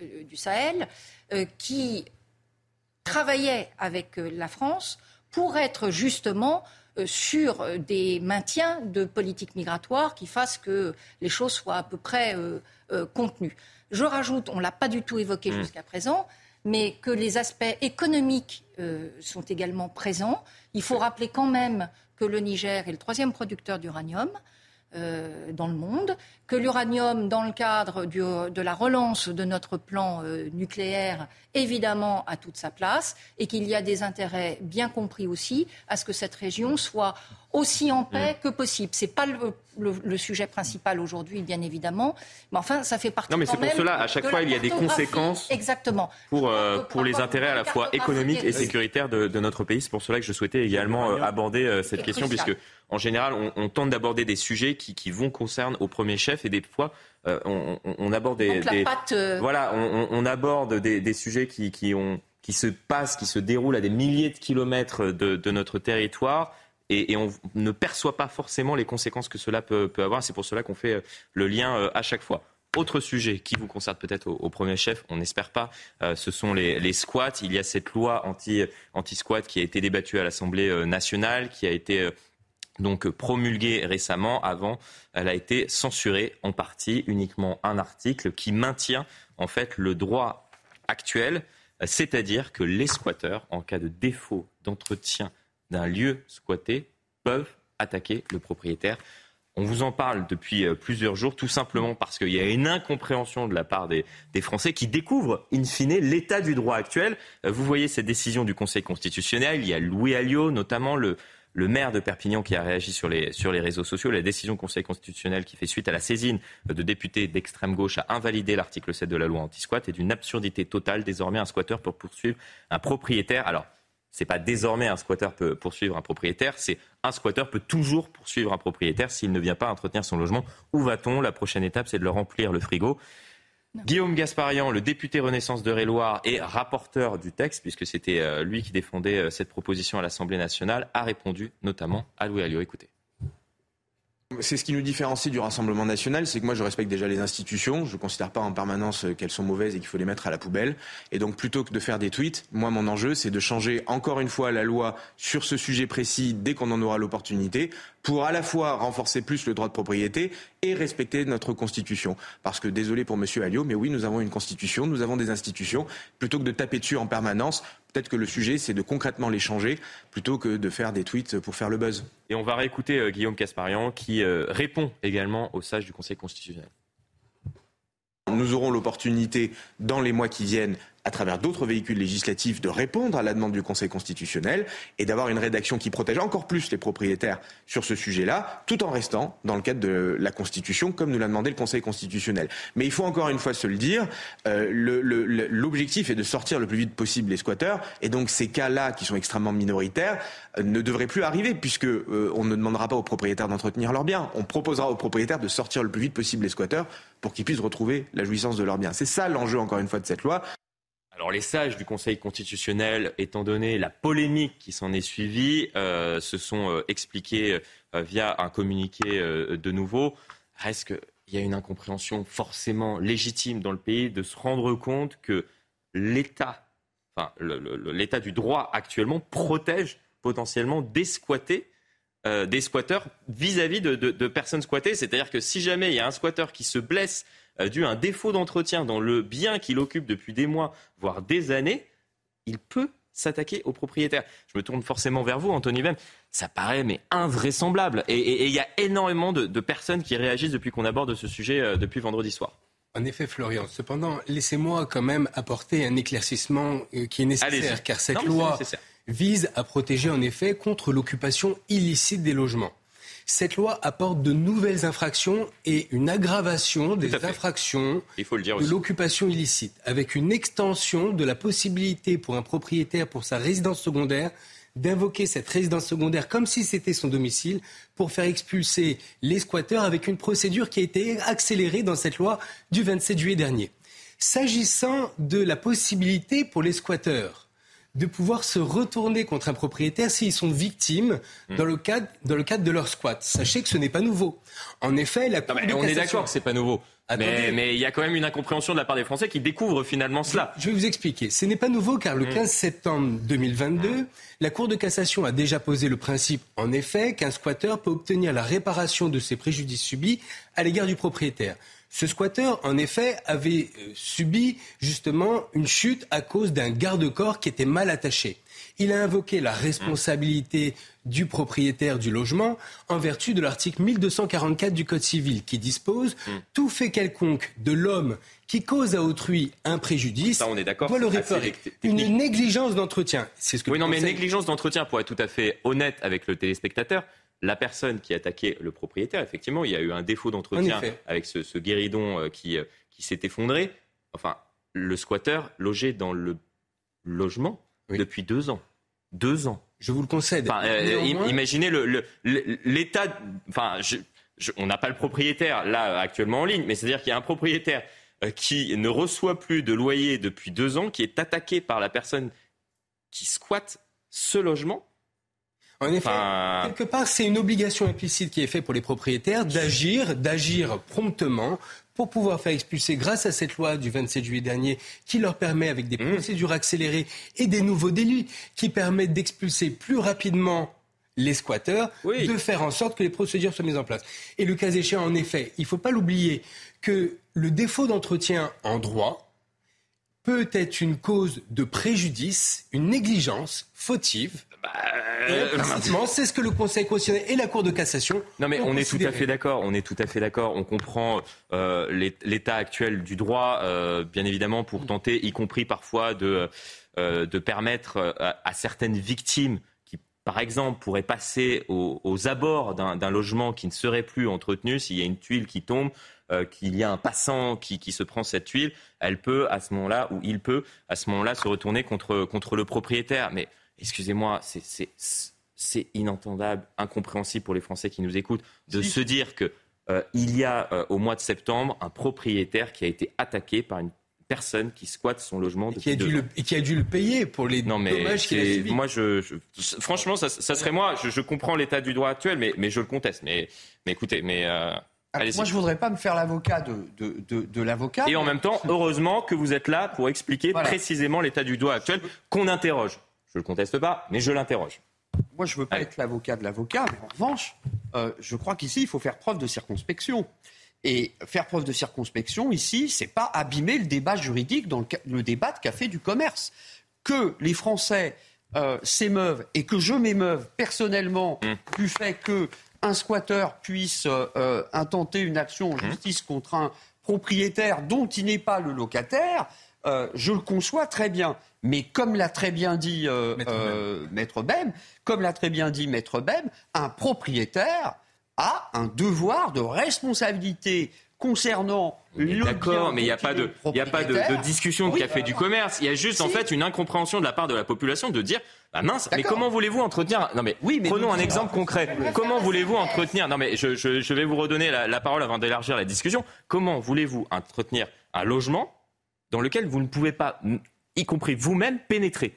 E: euh, du Sahel qui travaillait avec la France pour être justement sur des maintiens de politique migratoire qui fassent que les choses soient à peu près contenues. Je rajoute, on ne l'a pas du tout évoqué mmh. jusqu'à présent, mais que les aspects économiques euh, sont également présents. Il faut rappeler quand même que le Niger est le troisième producteur d'uranium. Euh, dans le monde, que l'uranium, dans le cadre de la relance de notre plan euh, nucléaire, évidemment, a toute sa place, et qu'il y a des intérêts bien compris aussi à ce que cette région soit aussi en paix mm. que possible. Ce n'est pas le, sujet principal aujourd'hui, bien évidemment, mais enfin, ça fait partie.
A: Non, mais c'est pour cela, à chaque fois, il y a des conséquences.
E: Exactement.
A: Pour, euh, pour, les intérêts à la fois économiques et sécuritaires de, notre pays. C'est pour cela que je souhaitais également aborder cette question, puisque en général, on, tente d'aborder des sujets qui, vont concerner au premier chef et des fois, euh, on, aborde des,
E: euh,
A: voilà, on, aborde des, sujets qui, ont, qui se passent, qui se déroulent à des milliers de kilomètres de, notre territoire. Et, on ne perçoit pas forcément les conséquences que cela peut, avoir. C'est pour cela qu'on fait euh, le lien à chaque fois. Autre sujet qui vous concerne peut-être au, premier chef, on n'espère pas, ce sont les, squats. Il y a cette loi anti, anti-squat qui a été débattue à l'Assemblée nationale, qui a été donc promulguée récemment. Avant, elle a été censurée en partie, uniquement un article qui maintient en fait le droit actuel, c'est-à-dire que les squatteurs, en cas de défaut d'entretien d'un lieu squatté, peuvent attaquer le propriétaire. On vous en parle depuis euh, plusieurs jours, tout simplement parce qu'il y a une incompréhension de la part des, des Français qui découvrent, in fine, l'état du droit actuel. Euh, vous voyez cette décision du Conseil constitutionnel. Il y a Louis Alliot, notamment le, le maire de Perpignan qui a réagi sur les, réseaux sociaux, la décision du Conseil constitutionnel qui fait suite à la saisine de députés d'extrême gauche à invalider l'article 7 de la loi anti-squat est d'une absurdité totale. Désormais, un squatteur peut poursuivre un propriétaire. Alors, c'est pas désormais un squatteur peut poursuivre un propriétaire, c'est un squatteur peut toujours poursuivre un propriétaire s'il ne vient pas entretenir son logement. Où va-t-on? La prochaine étape, c'est de le remplir le frigo. Guillaume Gasparian, le député Renaissance de Réloir et rapporteur du texte, puisque c'était euh, lui qui défendait euh, cette proposition à l'Assemblée nationale, a répondu notamment à Louis Alliot. Écoutez.
N: C'est ce qui nous différencie du Rassemblement national, c'est que moi je respecte déjà les institutions, je ne considère pas en permanence qu'elles sont mauvaises et qu'il faut les mettre à la poubelle. Et donc plutôt que de faire des tweets, moi mon enjeu c'est de changer encore une fois la loi sur ce sujet précis dès qu'on en aura l'opportunité, pour à la fois renforcer plus le droit de propriété et respecter notre constitution. Parce que désolé pour Monsieur Alliot, mais oui, nous avons une constitution, nous avons des institutions. Plutôt que de taper dessus en permanence, peut-être que le sujet c'est de concrètement les changer plutôt que de faire des tweets pour faire le buzz.
A: Et on va réécouter euh, Guillaume Casparian qui euh, répond également au sage du Conseil constitutionnel.
N: Nous aurons l'opportunité dans les mois qui viennent à travers d'autres véhicules législatifs, de répondre à la demande du Conseil constitutionnel et d'avoir une rédaction qui protège encore plus les propriétaires sur ce sujet-là, tout en restant dans le cadre de la Constitution, comme nous l'a demandé le Conseil constitutionnel. Mais il faut encore une fois se le dire, euh, l'objectif est de sortir le plus vite possible les squatteurs, et donc ces cas-là, qui sont extrêmement minoritaires, euh, ne devraient plus arriver, puisque euh, on ne demandera pas aux propriétaires d'entretenir leurs biens. On proposera aux propriétaires de sortir le plus vite possible les squatteurs pour qu'ils puissent retrouver la jouissance de leurs biens. C'est ça l'enjeu, encore une fois, de cette loi.
A: Alors les sages du Conseil constitutionnel, étant donné la polémique qui s'en est suivie, euh, se sont euh, expliqués euh, via un communiqué de nouveau. Reste qu'il y a une incompréhension forcément légitime dans le pays de se rendre compte que l'État, enfin l'État du droit actuellement protège potentiellement des squattés des squatteurs vis-à-vis de, personnes squattées. C'est-à-dire que si jamais il y a un squatteur qui se blesse dû à un défaut d'entretien dans le bien qu'il occupe depuis des mois, voire des années, il peut s'attaquer au propriétaire. Je me tourne forcément vers vous, Anthony Vem. Ça paraît mais invraisemblable. Et il y a énormément de, personnes qui réagissent depuis qu'on aborde ce sujet euh, depuis vendredi soir.
F: En effet, Florian. Cependant, laissez-moi quand même apporter un éclaircissement euh, qui est nécessaire, car cette loi vise à protéger en effet contre l'occupation illicite des logements cette loi apporte de nouvelles infractions et une aggravation des infractions
A: de
F: l'occupation illicite, avec une extension de la possibilité pour un propriétaire, pour sa résidence secondaire, d'invoquer cette résidence secondaire comme si c'était son domicile pour faire expulser les squatteurs avec une procédure qui a été accélérée dans cette loi du 27 juillet dernier. S'agissant de la possibilité pour les squatteurs de pouvoir se retourner contre un propriétaire s'ils sont victimes hmm. dans, le cadre, dans le cadre de leur squat. Sachez que ce n'est pas nouveau. En effet, la
A: Cour On est d'accord que c'est pas nouveau. Mais, il y a quand même une incompréhension de la part des Français qui découvrent finalement cela.
F: Je, vais vous expliquer. Ce n'est pas nouveau car le 15 hmm. septembre 2022, la Cour de cassation a déjà posé le principe, en effet, qu'un squatteur peut obtenir la réparation de ses préjudices subis à l'égard du propriétaire. Ce squatteur, en effet, avait euh, subi justement une chute à cause d'un garde-corps qui était mal attaché. Il a invoqué la responsabilité du propriétaire du logement en vertu de l'article 1244 du Code civil qui dispose mm. tout fait quelconque de l'homme qui cause à autrui un préjudice
A: on est
F: doit le réparer. Une négligence d'entretien.
A: C'est ce que oui, non, mais négligence d'entretien, pour être tout à fait honnête avec le téléspectateur, la personne qui attaquait le propriétaire, effectivement, il y a eu un défaut d'entretien avec ce, guéridon euh, qui, euh, qui s'est effondré. Enfin, le squatteur logé dans le logement depuis deux ans. Deux ans.
F: Je vous le concède.
A: Euh, imaginez l'état. enfin, on n'a pas le propriétaire là actuellement en ligne, mais c'est-à-dire qu'il y a un propriétaire qui ne reçoit plus de loyer depuis deux ans, qui est attaqué par la personne qui squatte ce logement
F: en effet, quelque part, c'est une obligation implicite qui est faite pour les propriétaires d'agir, d'agir promptement pour pouvoir faire expulser, grâce à cette loi du 27 juillet dernier, qui leur permet, avec des mmh. procédures accélérées et des nouveaux délits, qui permettent d'expulser plus rapidement les squatteurs, de faire en sorte que les procédures soient mises en place. Et le cas échéant, en effet, il ne faut pas l'oublier que le défaut d'entretien en droit peut être une cause de préjudice, une négligence fautive bah, euh, c'est ce que le Conseil constitutionnel et la Cour de cassation.
A: Non, mais on est tout à fait d'accord. On est tout à fait d'accord. On comprend euh, l'état actuel du droit, euh, bien évidemment, pour tenter, y compris parfois, de, de permettre à, certaines victimes qui, par exemple, pourraient passer aux, abords d'un logement qui ne serait plus entretenu s'il y a une tuile qui tombe. qu'il y a un passant qui, qui, se prend cette tuile, elle peut à ce moment-là, ou il peut à ce moment-là se retourner contre, contre le propriétaire. Mais excusez-moi, c'est inentendable, incompréhensible pour les Français qui nous écoutent, de se dire qu'il euh, y a euh, au mois de septembre un propriétaire qui a été attaqué par une personne qui squatte son logement
F: et qui, a dû le, et qui a dû le payer pour les non, mais dommages qu'il a subis.
A: Moi, je, franchement, ça, serait moi. Je, comprends l'état du droit actuel, mais, mais je le conteste. Mais, mais écoutez, mais euh,
D: ah, moi, je voudrais pas me faire l'avocat de, de, de, l'avocat.
A: Et en même temps, heureusement que vous êtes là pour expliquer précisément l'état du droit actuel qu'on interroge. Je ne le conteste pas, mais je l'interroge.
D: Moi, je ne veux pas être l'avocat de l'avocat, mais en revanche, euh, je crois qu'ici, il faut faire preuve de circonspection. Et faire preuve de circonspection, ici, c'est pas abîmer le débat juridique dans le, débat de café du commerce. Que les Français euh, s'émeuvent et que je m'émeuve personnellement mmh. du fait qu'un squatteur puisse euh, intenter une action en mmh. justice contre un propriétaire dont il n'est pas le locataire, je le conçois très bien. Mais comme l'a très bien dit Maître, Bem, comme l'a très bien dit Maître Bem, un propriétaire a un devoir de responsabilité concernant
A: D'accord, mais il n'y a pas de, il a pas de, de discussion de café du commerce. Il y a juste en fait une incompréhension de la part de la population de dire, bah mince, mais comment voulez-vous entretenir Non mais, oui, mais prenons un exemple concret. Comment voulez-vous entretenir Non mais je, je, je, vais vous redonner la, la parole avant d'élargir la discussion. Comment voulez-vous entretenir un logement dans lequel vous ne pouvez pas, y compris vous-même, pénétrer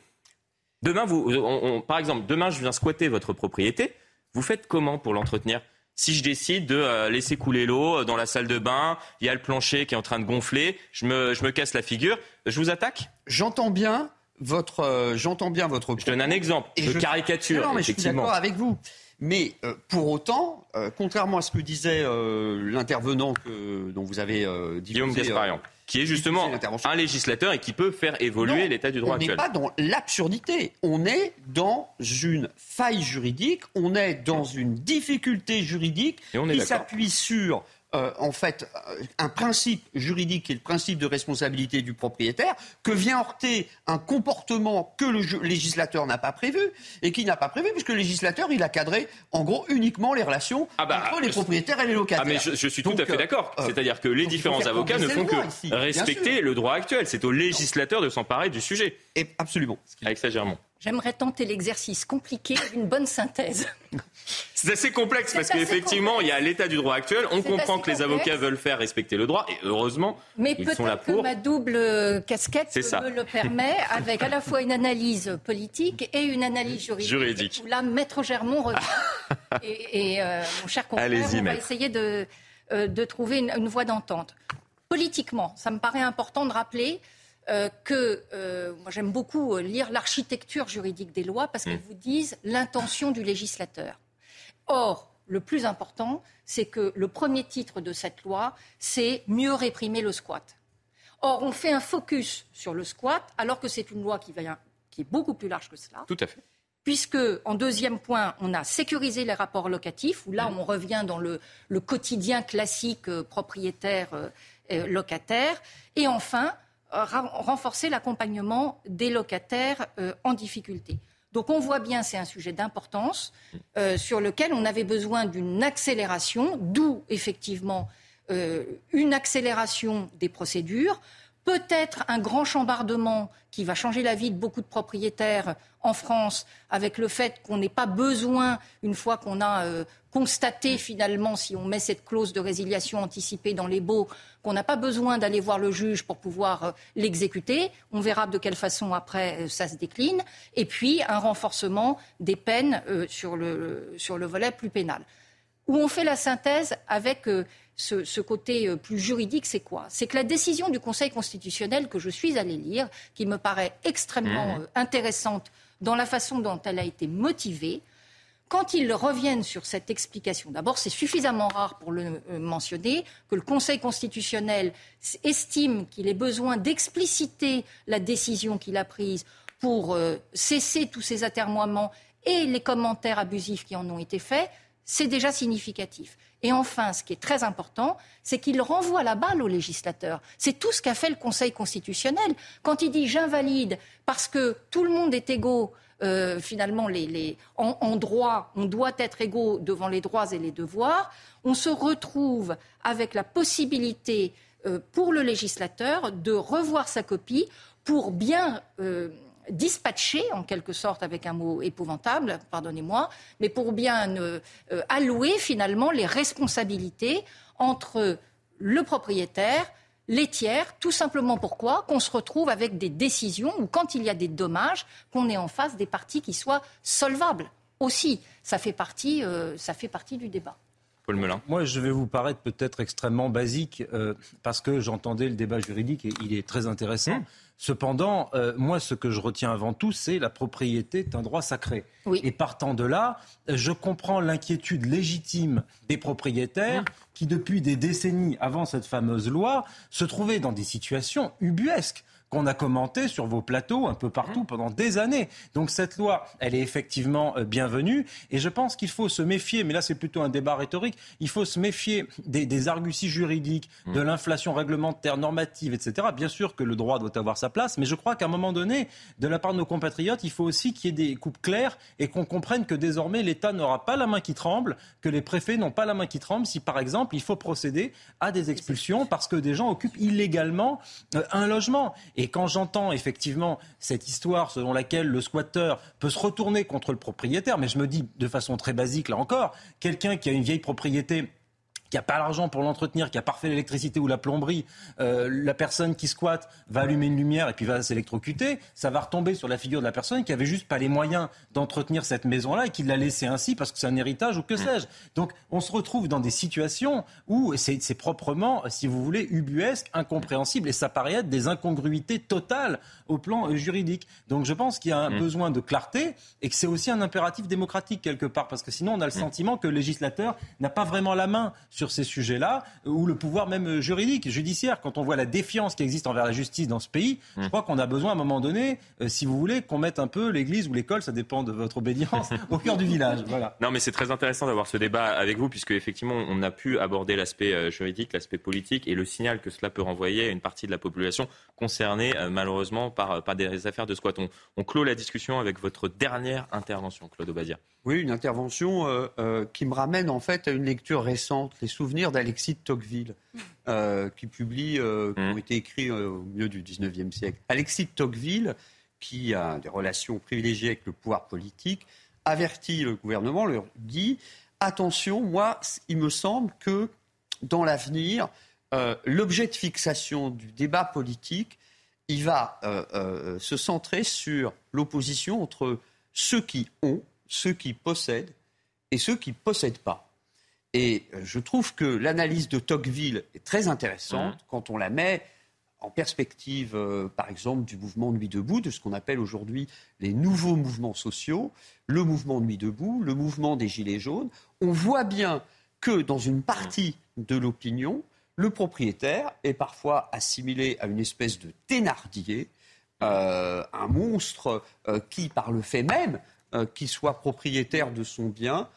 A: Demain, vous, on, par exemple, demain je viens squatter votre propriété. Vous faites comment pour l'entretenir? Si je décide de euh, laisser couler l'eau euh, dans la salle de bain, il y a le plancher qui est en train de gonfler, je me, je me casse la figure, je vous attaque?
D: J'entends bien votre, euh, j'entends bien votre.
A: Je donne un exemple. je, caricature.
D: Non, mais
A: je suis
D: d'accord avec vous. Mais pour autant, contrairement à ce que disait l'intervenant dont vous avez dit,
A: Guillaume Gasparian qui est justement un législateur et qui peut faire évoluer l'état du droit actuel.
D: On n'est pas dans l'absurdité, on est dans une faille juridique, on est dans une difficulté juridique qui s'appuie sur euh, en fait euh, un principe juridique qui est le principe de responsabilité du propriétaire, que vient heurter un comportement que le législateur n'a pas prévu et qui n'a pas prévu puisque le législateur il a cadré en gros uniquement les relations ah bah, entre les propriétaires et les locataires.
A: Ah mais je, suis tout à fait d'accord. Euh, C'est-à-dire que les différents avocats ne font que respecter le droit actuel. C'est au législateur de s'emparer du sujet.
D: Et absolument.
A: Avec ça, Germain.
E: J'aimerais tenter l'exercice compliqué d'une bonne synthèse.
A: C'est assez complexe parce qu'effectivement, il y a l'état du droit actuel. On comprend que les avocats veulent faire respecter le droit et heureusement,
E: Mais
A: ils sont là pour.
E: Que ma double casquette me le permet avec à la fois une analyse politique et une analyse juridique.
A: juridique.
E: Où là, Maître Germont revient. et, euh, mon cher confrère, on va essayer de, euh, de trouver une, une voie d'entente. Politiquement, ça me paraît important de rappeler euh, que euh, moi j'aime beaucoup euh, lire l'architecture juridique des lois parce qu'elles mm. vous disent l'intention du législateur. Or, le plus important, c'est que le premier titre de cette loi, c'est mieux réprimer le squat. Or, on fait un focus sur le squat alors que c'est une loi qui, qui est beaucoup plus large que cela.
A: Tout à fait
E: puisque en deuxième point, on a sécurisé les rapports locatifs, où là, mm. on revient dans le, le quotidien classique propriétaire-locataire. et enfin, renforcer l'accompagnement des locataires euh, en difficulté. Donc on voit bien, c'est un sujet d'importance euh, sur lequel on avait besoin d'une accélération, d'où effectivement une accélération des procédures, peut-être un grand chambardement qui va changer la vie de beaucoup de propriétaires en France, avec le fait qu'on n'ait pas besoin, une fois qu'on a constaté finalement, si on met cette clause de résiliation anticipée dans les baux, qu'on n'a pas besoin d'aller voir le juge pour pouvoir euh, l'exécuter. On verra de quelle façon après euh, ça se décline. Et puis un renforcement des peines euh, sur, le, sur le volet plus pénal. Où on fait la synthèse avec ce, côté plus juridique, c'est quoi? C'est que la décision du Conseil constitutionnel que je suis allée lire, qui me paraît extrêmement mmh. intéressante dans la façon dont elle a été motivée, quand ils reviennent sur cette explication, d'abord, c'est suffisamment rare pour le euh, mentionner que le Conseil constitutionnel estime qu'il ait besoin d'expliciter la décision qu'il a prise pour euh, cesser tous ces atermoiements et les commentaires abusifs qui en ont été faits, c'est déjà significatif. Et enfin, ce qui est très important, c'est qu'il renvoie la balle au législateur. C'est tout ce qu'a fait le Conseil constitutionnel. Quand il dit j'invalide parce que tout le monde est égaux, euh, finalement, les, en, droit, on doit être égaux devant les droits et les devoirs, on se retrouve avec la possibilité euh, pour le législateur de revoir sa copie pour bien euh, dispatcher, en quelque sorte, avec un mot épouvantable, pardonnez-moi, mais pour bien allouer finalement les responsabilités entre le propriétaire, les tiers, tout simplement pourquoi qu'on se retrouve avec des décisions ou quand il y a des dommages, qu'on est en face des parties qui soient solvables aussi. Ça fait partie, euh, ça fait partie du débat.
A: Paul Melun.
C: Moi, je vais vous paraître peut-être extrêmement basique euh, parce que j'entendais le débat juridique et il est très intéressant. Mmh. Cependant, euh, moi, ce que je retiens avant tout, c'est la propriété est un droit sacré. Et partant de là, je comprends l'inquiétude légitime des propriétaires qui, depuis des décennies avant cette fameuse loi, se trouvaient dans des situations ubuesques qu'on a commenté sur vos plateaux un peu partout pendant des années. Donc cette loi, elle est effectivement euh, bienvenue. Et je pense qu'il faut se méfier, mais là c'est plutôt un débat rhétorique, il faut se méfier des, des arguties juridiques, mmh. de l'inflation réglementaire, normative, etc. Bien sûr que le droit doit avoir sa place, mais je crois qu'à un moment donné, de la part de nos compatriotes, il faut aussi qu'il y ait des coupes claires et qu'on comprenne que désormais l'État n'aura pas la main qui tremble, que les préfets n'ont pas la main qui tremble si par exemple il faut procéder à des expulsions parce que des gens occupent illégalement euh, un logement. Et quand j'entends effectivement cette histoire selon laquelle le squatteur peut se retourner contre le propriétaire, mais je me dis de façon très basique là encore, quelqu'un qui a une vieille propriété qui n'a pas l'argent pour l'entretenir, qui a parfait l'électricité ou la plomberie, euh, la personne qui squatte va allumer une lumière et puis va s'électrocuter, ça va retomber sur la figure de la personne qui avait juste pas les moyens d'entretenir cette maison-là et qui l'a laissée ainsi parce que c'est un héritage ou que sais-je. Donc on se retrouve dans des situations où c'est proprement, si vous voulez, ubuesque, incompréhensible et ça paraît être des incongruités totales au plan euh, juridique. Donc je pense qu'il y a un mm. besoin de clarté et que c'est aussi un impératif démocratique quelque part parce que sinon on a le mm. sentiment que le législateur n'a pas vraiment la main sur ces sujets-là, ou le pouvoir même juridique, judiciaire. Quand on voit la défiance qui existe envers la justice dans ce pays, je mmh. crois qu'on a besoin à un moment donné, euh, si vous voulez, qu'on mette un peu l'église ou l'école, ça dépend de votre obédience, au cœur du village. Voilà.
A: Non, mais c'est très intéressant d'avoir ce débat avec vous, puisque effectivement, on a pu aborder l'aspect euh, juridique, l'aspect politique et le signal que cela peut renvoyer à une partie de la population concernée euh, malheureusement par, par des affaires de squat. On, on, clôt la discussion avec votre dernière intervention, Claude Obadia.
D: Oui, une intervention euh, euh, qui me ramène en fait à une lecture récente, les souvenirs d'Alexis de Tocqueville, euh, qui publie, qui ont mmh. été écrits au milieu du 19e siècle. Alexis de Tocqueville, qui a des relations privilégiées avec le pouvoir politique, avertit le gouvernement, leur dit attention, moi, il me semble que dans l'avenir, l'objet de fixation du débat politique, il va se centrer sur l'opposition entre ceux qui ont ceux qui possèdent et ceux qui ne possèdent pas. Et euh, je trouve que l'analyse de Tocqueville est très intéressante mmh. quand on la met en perspective, euh, par exemple, du mouvement Nuit debout, de ce qu'on appelle aujourd'hui les nouveaux mouvements sociaux, le mouvement Nuit debout, le mouvement des Gilets jaunes. On voit bien que dans une partie de l'opinion, le propriétaire est parfois assimilé à une espèce de thénardier, euh, un monstre qui, par le fait même euh, qui soit propriétaire de son bien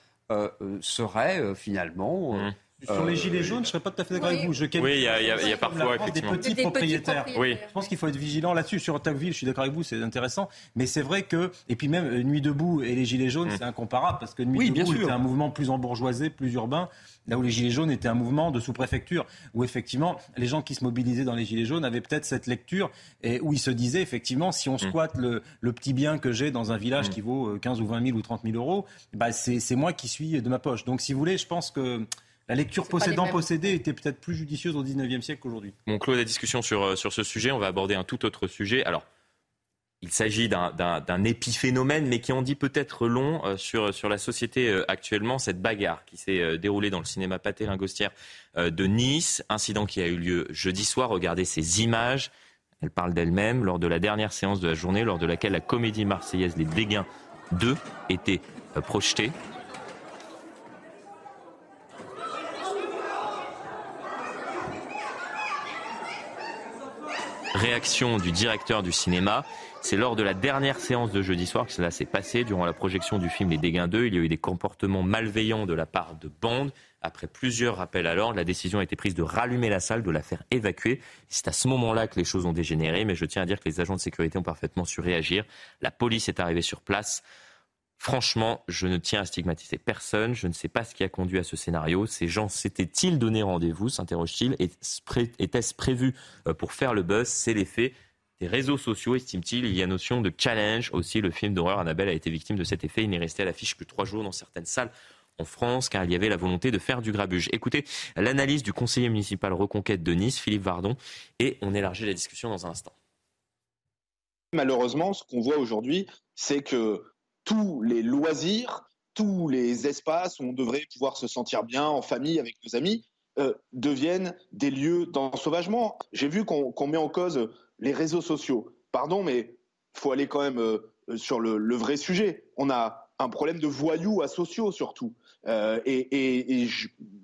D: serait finalement.
C: Mmh. Sur les gilets jaunes, je ne serais pas tout à fait d'accord avec vous. Je
A: oui, il y a, y a parfois effectivement.
C: des petits propriétaires. Oui. Je pense qu'il faut être vigilant là-dessus. Sur Tocqueville, je suis d'accord avec vous, c'est intéressant. Mais c'est vrai que, et puis même Nuit debout et les gilets jaunes, mmh. c'est incomparable parce que Nuit debout était un mouvement plus embourgeoisé, plus urbain. Là où les Gilets jaunes étaient un mouvement de sous-préfecture, où effectivement, les gens qui se mobilisaient dans les Gilets jaunes avaient peut-être cette lecture, et où ils se disaient effectivement, si on mm. squatte le, petit bien que j'ai dans un village mm. qui vaut 15 euh, ou 20 000 ou 30 000 euros, bah c'est moi qui suis de ma poche. Donc si vous voulez, je pense que la lecture possédant-possédé était peut-être plus judicieuse au 19e siècle qu'aujourd'hui.
A: On clôt la discussion sur, euh, sur ce sujet. On va aborder un tout autre sujet. Alors, il s'agit d'un épiphénomène, mais qui en dit peut-être long euh, sur, sur la société euh, actuellement. Cette bagarre qui s'est euh, déroulée dans le cinéma Pâté Lingostière de Nice, incident qui a eu lieu jeudi soir. Regardez ces images. Elle parle d'elle-même lors de la dernière séance de la journée, lors de laquelle la comédie marseillaise Les Dégains 2 était projetée. Réaction du directeur du cinéma. C'est lors de la dernière séance de jeudi soir que cela s'est passé. Durant la projection du film Les Dégâts 2, il y a eu des comportements malveillants de la part de bandes. Après plusieurs rappels à l'ordre, la décision a été prise de rallumer la salle, de la faire évacuer. C'est à ce moment-là que les choses ont dégénéré, mais je tiens à dire que les agents de sécurité ont parfaitement su réagir. La police est arrivée sur place. Franchement, je ne tiens à stigmatiser personne. Je ne sais pas ce qui a conduit à ce scénario. Ces gens s'étaient-ils donné rendez-vous s'interroge-t-il? Était-ce prévu euh, pour faire le buzz? C'est les faits des réseaux sociaux, estime-t-il. Il y a notion de challenge aussi. Le film d'horreur Annabelle a été victime de cet effet. Il n'est resté à l'affiche que trois jours dans certaines salles en France, car il y avait la volonté de faire du grabuge. Écoutez l'analyse du conseiller municipal Reconquête de Nice, Philippe Vardon, et on élargit la discussion dans un instant.
O: Malheureusement, ce qu'on voit aujourd'hui, c'est que tous les loisirs, tous les espaces où on devrait pouvoir se sentir bien en famille avec nos amis, euh, deviennent des lieux d'ensauvagement. J'ai vu qu'on met en cause les réseaux sociaux. Pardon, mais il faut aller quand même euh, sur le, vrai sujet. On a un problème de voyous asociaux surtout. Euh, et,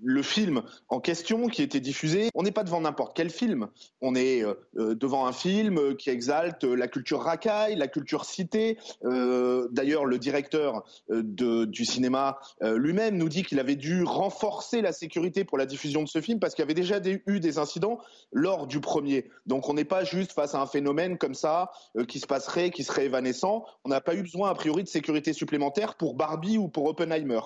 O: le film en question qui était diffusé, on n'est pas devant n'importe quel film. On est euh, devant un film qui exalte la culture racaille, la culture cité. D'ailleurs, le directeur du cinéma lui-même nous dit qu'il avait dû renforcer la sécurité pour la diffusion de ce film parce qu'il y avait déjà eu des incidents lors du premier. Donc on n'est pas juste face à un phénomène comme ça qui se passerait, qui serait évanescent. On n'a pas eu besoin a priori de sécurité supplémentaire pour Barbie ou pour Oppenheimer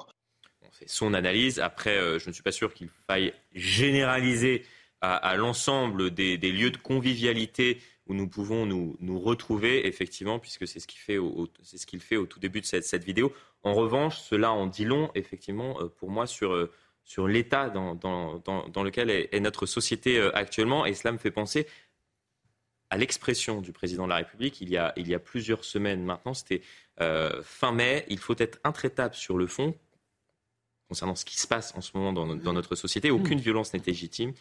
A: son analyse. Après, euh, je ne suis pas sûr qu'il faille généraliser à, l'ensemble des, lieux de convivialité où nous pouvons nous, retrouver, effectivement, puisque c'est ce qu'il fait, au, tout début de cette, vidéo. En revanche, cela en dit long, effectivement, euh, pour moi, sur, euh, l'état dans, lequel est, notre société actuellement. Et cela me fait penser à l'expression du président de la République il y a plusieurs semaines maintenant. C'était fin mai. Il faut être intraitable sur le fond concernant ce qui se passe en ce moment dans, dans notre société. Aucune mmh. violence n'est légitime,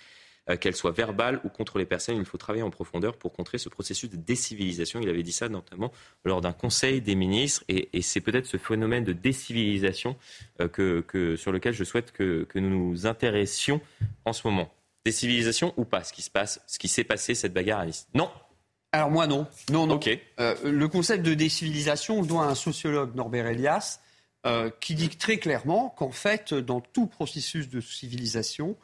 A: euh, qu'elle soit verbale ou contre les personnes. Il faut travailler en profondeur pour contrer ce processus de décivilisation. Il avait dit ça notamment lors d'un conseil des ministres. Et, et c'est peut-être ce phénomène de décivilisation euh, que, que, sur lequel je souhaite que, que nous nous intéressions en ce moment. Décivilisation ou pas, ce qui se passe, ce qui s'est passé, cette bagarre à Nice Non
D: alors moi non, non, non.
A: Okay.
D: Euh, le concept de décivilisation, on le doit à un sociologue, Norbert Elias, euh, qui dit très clairement qu'en fait, dans tout processus de civilisation,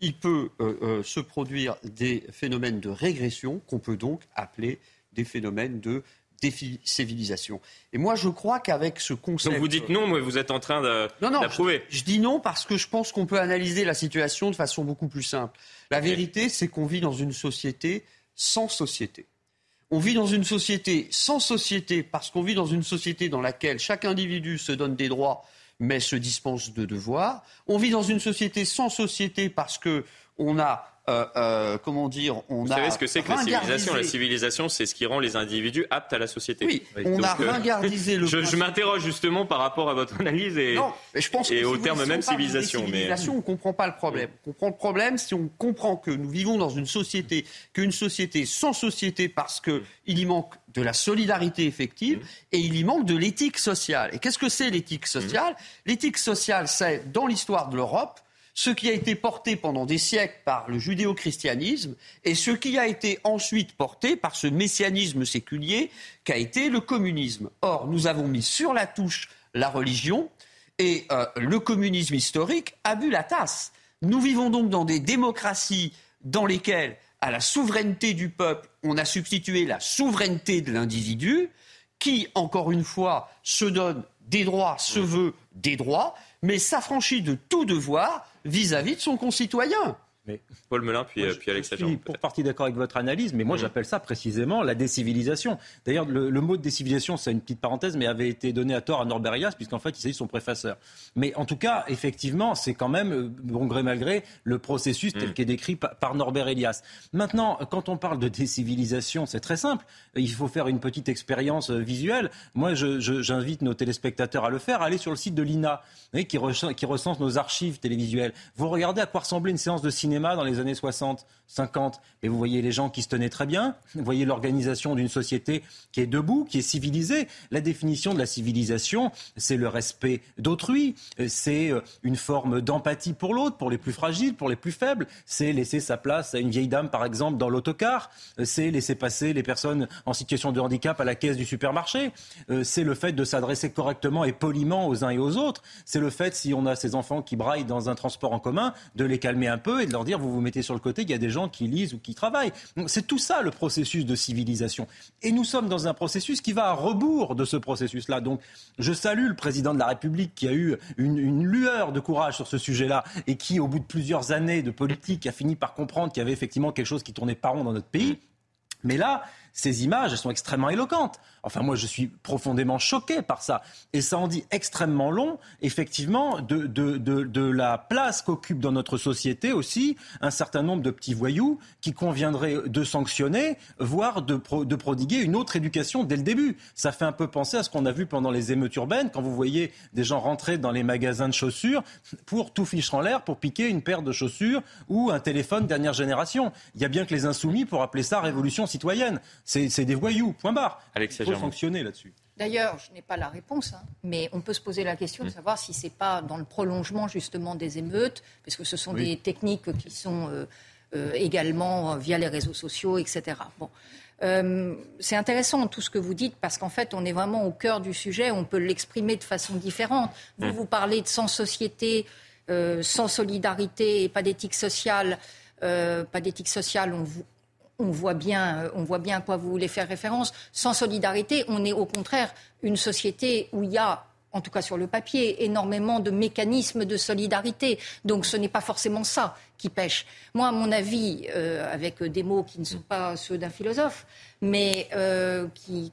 D: il peut euh, euh, se produire des phénomènes de régression qu'on peut donc appeler des phénomènes de décivilisation. Et moi, je crois qu'avec ce concept...
A: Donc vous dites non, mais vous êtes en train d'approuver.
D: Je, je, dis non parce que je pense qu'on peut analyser la situation de façon beaucoup plus simple. La vérité, c'est qu'on vit dans une société sans société. On vit dans une société sans société parce qu'on vit dans une société dans laquelle chaque individu se donne des droits mais se dispense de devoirs. On vit dans une société sans société parce que on a euh, euh, comment dire,
A: on Vous savez ce que c'est que la civilisation? La civilisation, c'est ce qui rend les individus aptes à la société.
D: Oui, on a euh, ringardisé le.
A: Je, je m'interroge justement par rapport à votre analyse et,
D: non, je pense
A: et au terme même civilisation.
D: Mais on ne comprend pas le problème. On comprend le problème si on comprend que nous vivons dans une société, qu'une société sans société parce qu'il y manque de la solidarité effective et il y manque de l'éthique sociale. Et qu'est-ce que c'est l'éthique sociale? L'éthique sociale, c'est dans l'histoire de l'Europe ce qui a été porté pendant des siècles par le judéo-christianisme et ce qui a été ensuite porté par ce messianisme séculier qu'a été le communisme. Or, nous avons mis sur la touche la religion et euh, le communisme historique a bu la tasse. Nous vivons donc dans des démocraties dans lesquelles, à la souveraineté du peuple, on a substitué la souveraineté de l'individu, qui, encore une fois, se donne des droits, se veut des droits, mais s'affranchit de tout devoir vis-à-vis de son concitoyen.
A: Mais Paul Melun, puis, euh, puis Alex
C: Je suis pour partie d'accord avec votre analyse, mais moi mmh. j'appelle ça précisément la décivilisation. D'ailleurs, le, mot de décivilisation, c'est une petite parenthèse, mais avait été donné à tort à Norbert Elias, puisqu'en fait il s'agit de son préfaceur. Mais en tout cas, effectivement, c'est quand même, euh, bon gré mal gré, le processus tel mmh. qu'est décrit par, Norbert Elias. Maintenant, quand on parle de décivilisation, c'est très simple. Il faut faire une petite expérience euh, visuelle. Moi, j'invite nos téléspectateurs à le faire, à aller sur le site de l'INA, qui, qui recense nos archives télévisuelles. Vous regardez à quoi ressemblait une séance de cinéma dans les années 60, 50, et vous voyez les gens qui se tenaient très bien, vous voyez l'organisation d'une société qui est debout, qui est civilisée. La définition de la civilisation, c'est le respect d'autrui, c'est euh, une forme d'empathie pour l'autre, pour les plus fragiles, pour les plus faibles, c'est laisser sa place à une vieille dame, par exemple, dans l'autocar, c'est laisser passer les personnes en situation de handicap à la caisse du supermarché, euh, c'est le fait de s'adresser correctement et poliment aux uns et aux autres, c'est le fait, si on a ces enfants qui braillent dans un transport en commun, de les calmer un peu et de leur dire vous vous mettez sur le côté, il y a des gens qui lisent ou qui travaillent. C'est tout ça le processus de civilisation. Et nous sommes dans un processus qui va à rebours de ce processus-là. Donc je salue le président de la République qui a eu une, lueur de courage sur ce sujet-là et qui, au bout de plusieurs années de politique, a fini par comprendre qu'il y avait effectivement quelque chose qui tournait pas rond dans notre pays. Mais là, ces images, elles sont extrêmement éloquentes. Enfin, moi, je suis profondément choqué par ça. Et ça en dit extrêmement long, effectivement, de, de, de, la place qu'occupe dans notre société aussi un certain nombre de petits voyous qui conviendrait de sanctionner, voire de, de prodiguer une autre éducation dès le début. Ça fait un peu penser à ce qu'on a vu pendant les émeutes urbaines, quand vous voyez des gens rentrer dans les magasins de chaussures pour tout ficher en l'air, pour piquer une paire de chaussures ou un téléphone dernière génération. Il y a bien que les insoumis pour appeler ça révolution citoyenne. C'est des voyous, point barre. Il faut sanctionner là-dessus.
E: D'ailleurs, je n'ai pas la réponse, hein, mais on peut se poser la question de mm. savoir si c'est pas dans le prolongement justement des émeutes, parce que ce sont des techniques qui sont euh, euh, également via les réseaux sociaux, etc. Bon. Euh, c'est intéressant tout ce que vous dites parce qu'en fait, on est vraiment au cœur du sujet. On peut l'exprimer de façon différente. Vous, mm. vous parlez de sans société, sans solidarité et pas d'éthique sociale. pas d'éthique sociale, on, vous, on voit bien, euh, on voit bien à quoi vous voulez faire référence. Sans solidarité, on est au contraire une société où il y a en tout cas sur le papier, énormément de mécanismes de solidarité. Donc ce n'est pas forcément ça qui pêche. Moi, à mon avis, euh, avec des mots qui ne sont pas ceux d'un philosophe, mais euh, qui,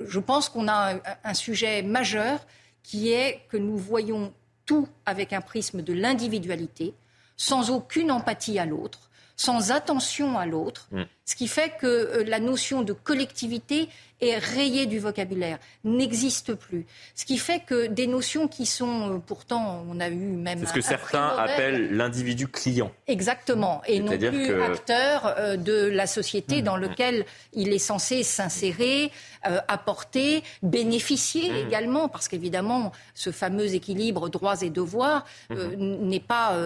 E: je pense qu'on a un sujet majeur qui est que nous voyons tout avec un prisme de l'individualité, sans aucune empathie à l'autre sans attention à l'autre, mm. Ce qui fait que euh, la notion de collectivité est rayée du vocabulaire, n'existe plus. Ce qui fait que des notions qui sont euh, pourtant, on a eu même.
A: C'est ce que certains appellent l'individu client.
E: Exactement, et non plus acteur euh, de la société mm. dans lequel il est censé s'insérer, apporter, bénéficier mm. également, parce qu'évidemment, ce fameux équilibre droits et devoirs mm-hmm. n'est pas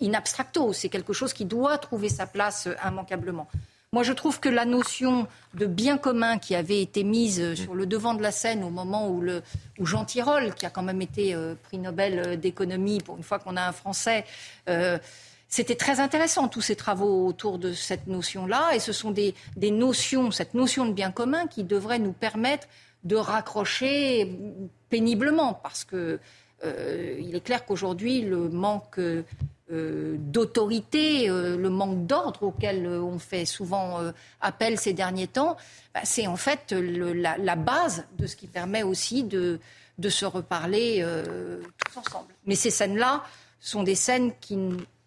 E: in abstracto, c'est quelque chose qui doit trouver sa place euh, immanquablement. Moi, je trouve que la notion de bien commun qui avait été mise euh, sur le devant de la scène au moment où, le, où Jean Tirole, qui a quand même été euh, prix Nobel d'économie, pour une fois qu'on a un Français, c'était très intéressant, tous ces travaux autour de cette notion-là. Et ce sont des, des, notions, cette notion de bien commun qui devrait nous permettre de raccrocher péniblement, parce que il est clair qu'aujourd'hui, le manque euh, d'autorité, euh, le manque d'ordre auquel euh, on fait souvent appel ces derniers temps, bah, c'est en fait la, base de ce qui permet aussi de, de se reparler tous ensemble. Mais ces scènes-là sont des scènes qui,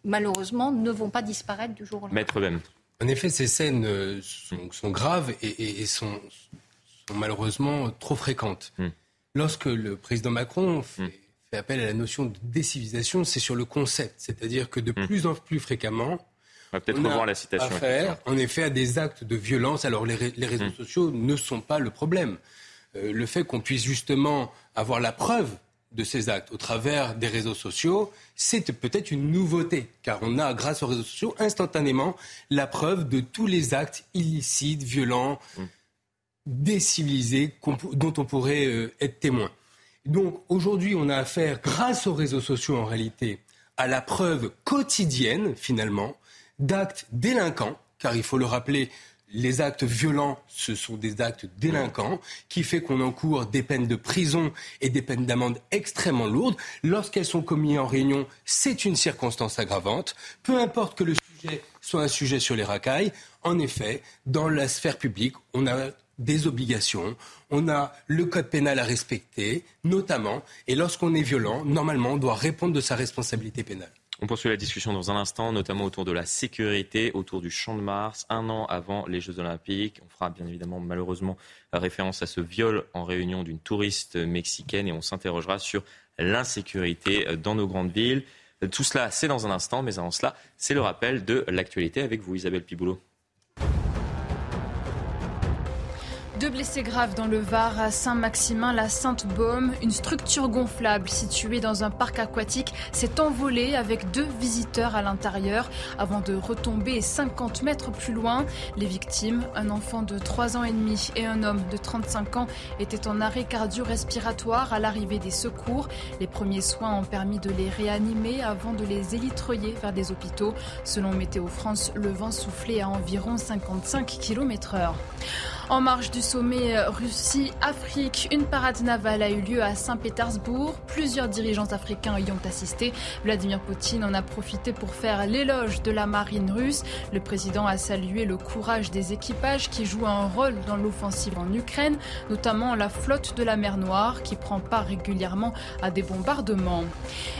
E: malheureusement, ne vont pas disparaître du jour au lendemain.
A: Maître même.
F: En effet, ces scènes sont, graves et, sont, malheureusement trop fréquentes. Hmm. Lorsque le président Macron fait hmm fait appel à la notion de décivilisation, c'est sur le concept. C'est-à-dire que de hmm. plus en plus fréquemment,
A: on va peut-être revoir la citation.
F: Affaire, en effet, à des actes de violence. Alors, les, réseaux hmm. sociaux ne sont pas le problème. Euh, le fait qu'on puisse justement avoir la preuve de ces actes au travers des réseaux sociaux, c'est peut-être une nouveauté, car on a, grâce aux réseaux sociaux, instantanément la preuve de tous les actes illicites, violents, hmm. décivilisés, dont on pourrait euh, être témoin. Donc aujourd'hui, on a affaire, grâce aux réseaux sociaux en réalité, à la preuve quotidienne, finalement, d'actes délinquants, car il faut le rappeler, les actes violents, ce sont des actes délinquants, qui fait qu'on encourt des peines de prison et des peines d'amende extrêmement lourdes. Lorsqu'elles sont commises en réunion, c'est une circonstance aggravante. Peu importe que le sujet soit un sujet sur les racailles, en effet, dans la sphère publique, on a des obligations, on a le code pénal à respecter, notamment, et lorsqu'on est violent, normalement, on doit répondre de sa responsabilité pénale.
A: On poursuit la discussion dans un instant, notamment autour de la sécurité, autour du Champ de Mars, un an avant les Jeux Olympiques. On fera bien évidemment malheureusement référence à ce viol en réunion d'une touriste mexicaine et on s'interrogera sur l'insécurité dans nos grandes villes. Tout cela, c'est dans un instant, mais avant cela, c'est le rappel de l'actualité avec vous, Isabelle Piboulot.
B: Deux blessés graves dans le Var à Saint-Maximin, la Sainte-Baume. Une structure gonflable située dans un parc aquatique s'est envolée avec deux visiteurs à l'intérieur avant de retomber 50 mètres plus loin. Les victimes, un enfant de 3 ans et demi et un homme de 35 ans, étaient en arrêt cardio-respiratoire à l'arrivée des secours. Les premiers soins ont permis de les réanimer avant de les élitreiller vers des hôpitaux. Selon Météo France, le vent soufflait à environ 55 km heure. En marge du sommet Russie-Afrique, une parade navale a eu lieu à Saint-Pétersbourg. Plusieurs dirigeants africains y ont assisté. Vladimir Poutine en a profité pour faire l'éloge de la marine russe. Le président a salué le courage des équipages qui jouent un rôle dans l'offensive en Ukraine, notamment la flotte de la mer Noire qui prend part régulièrement à des bombardements.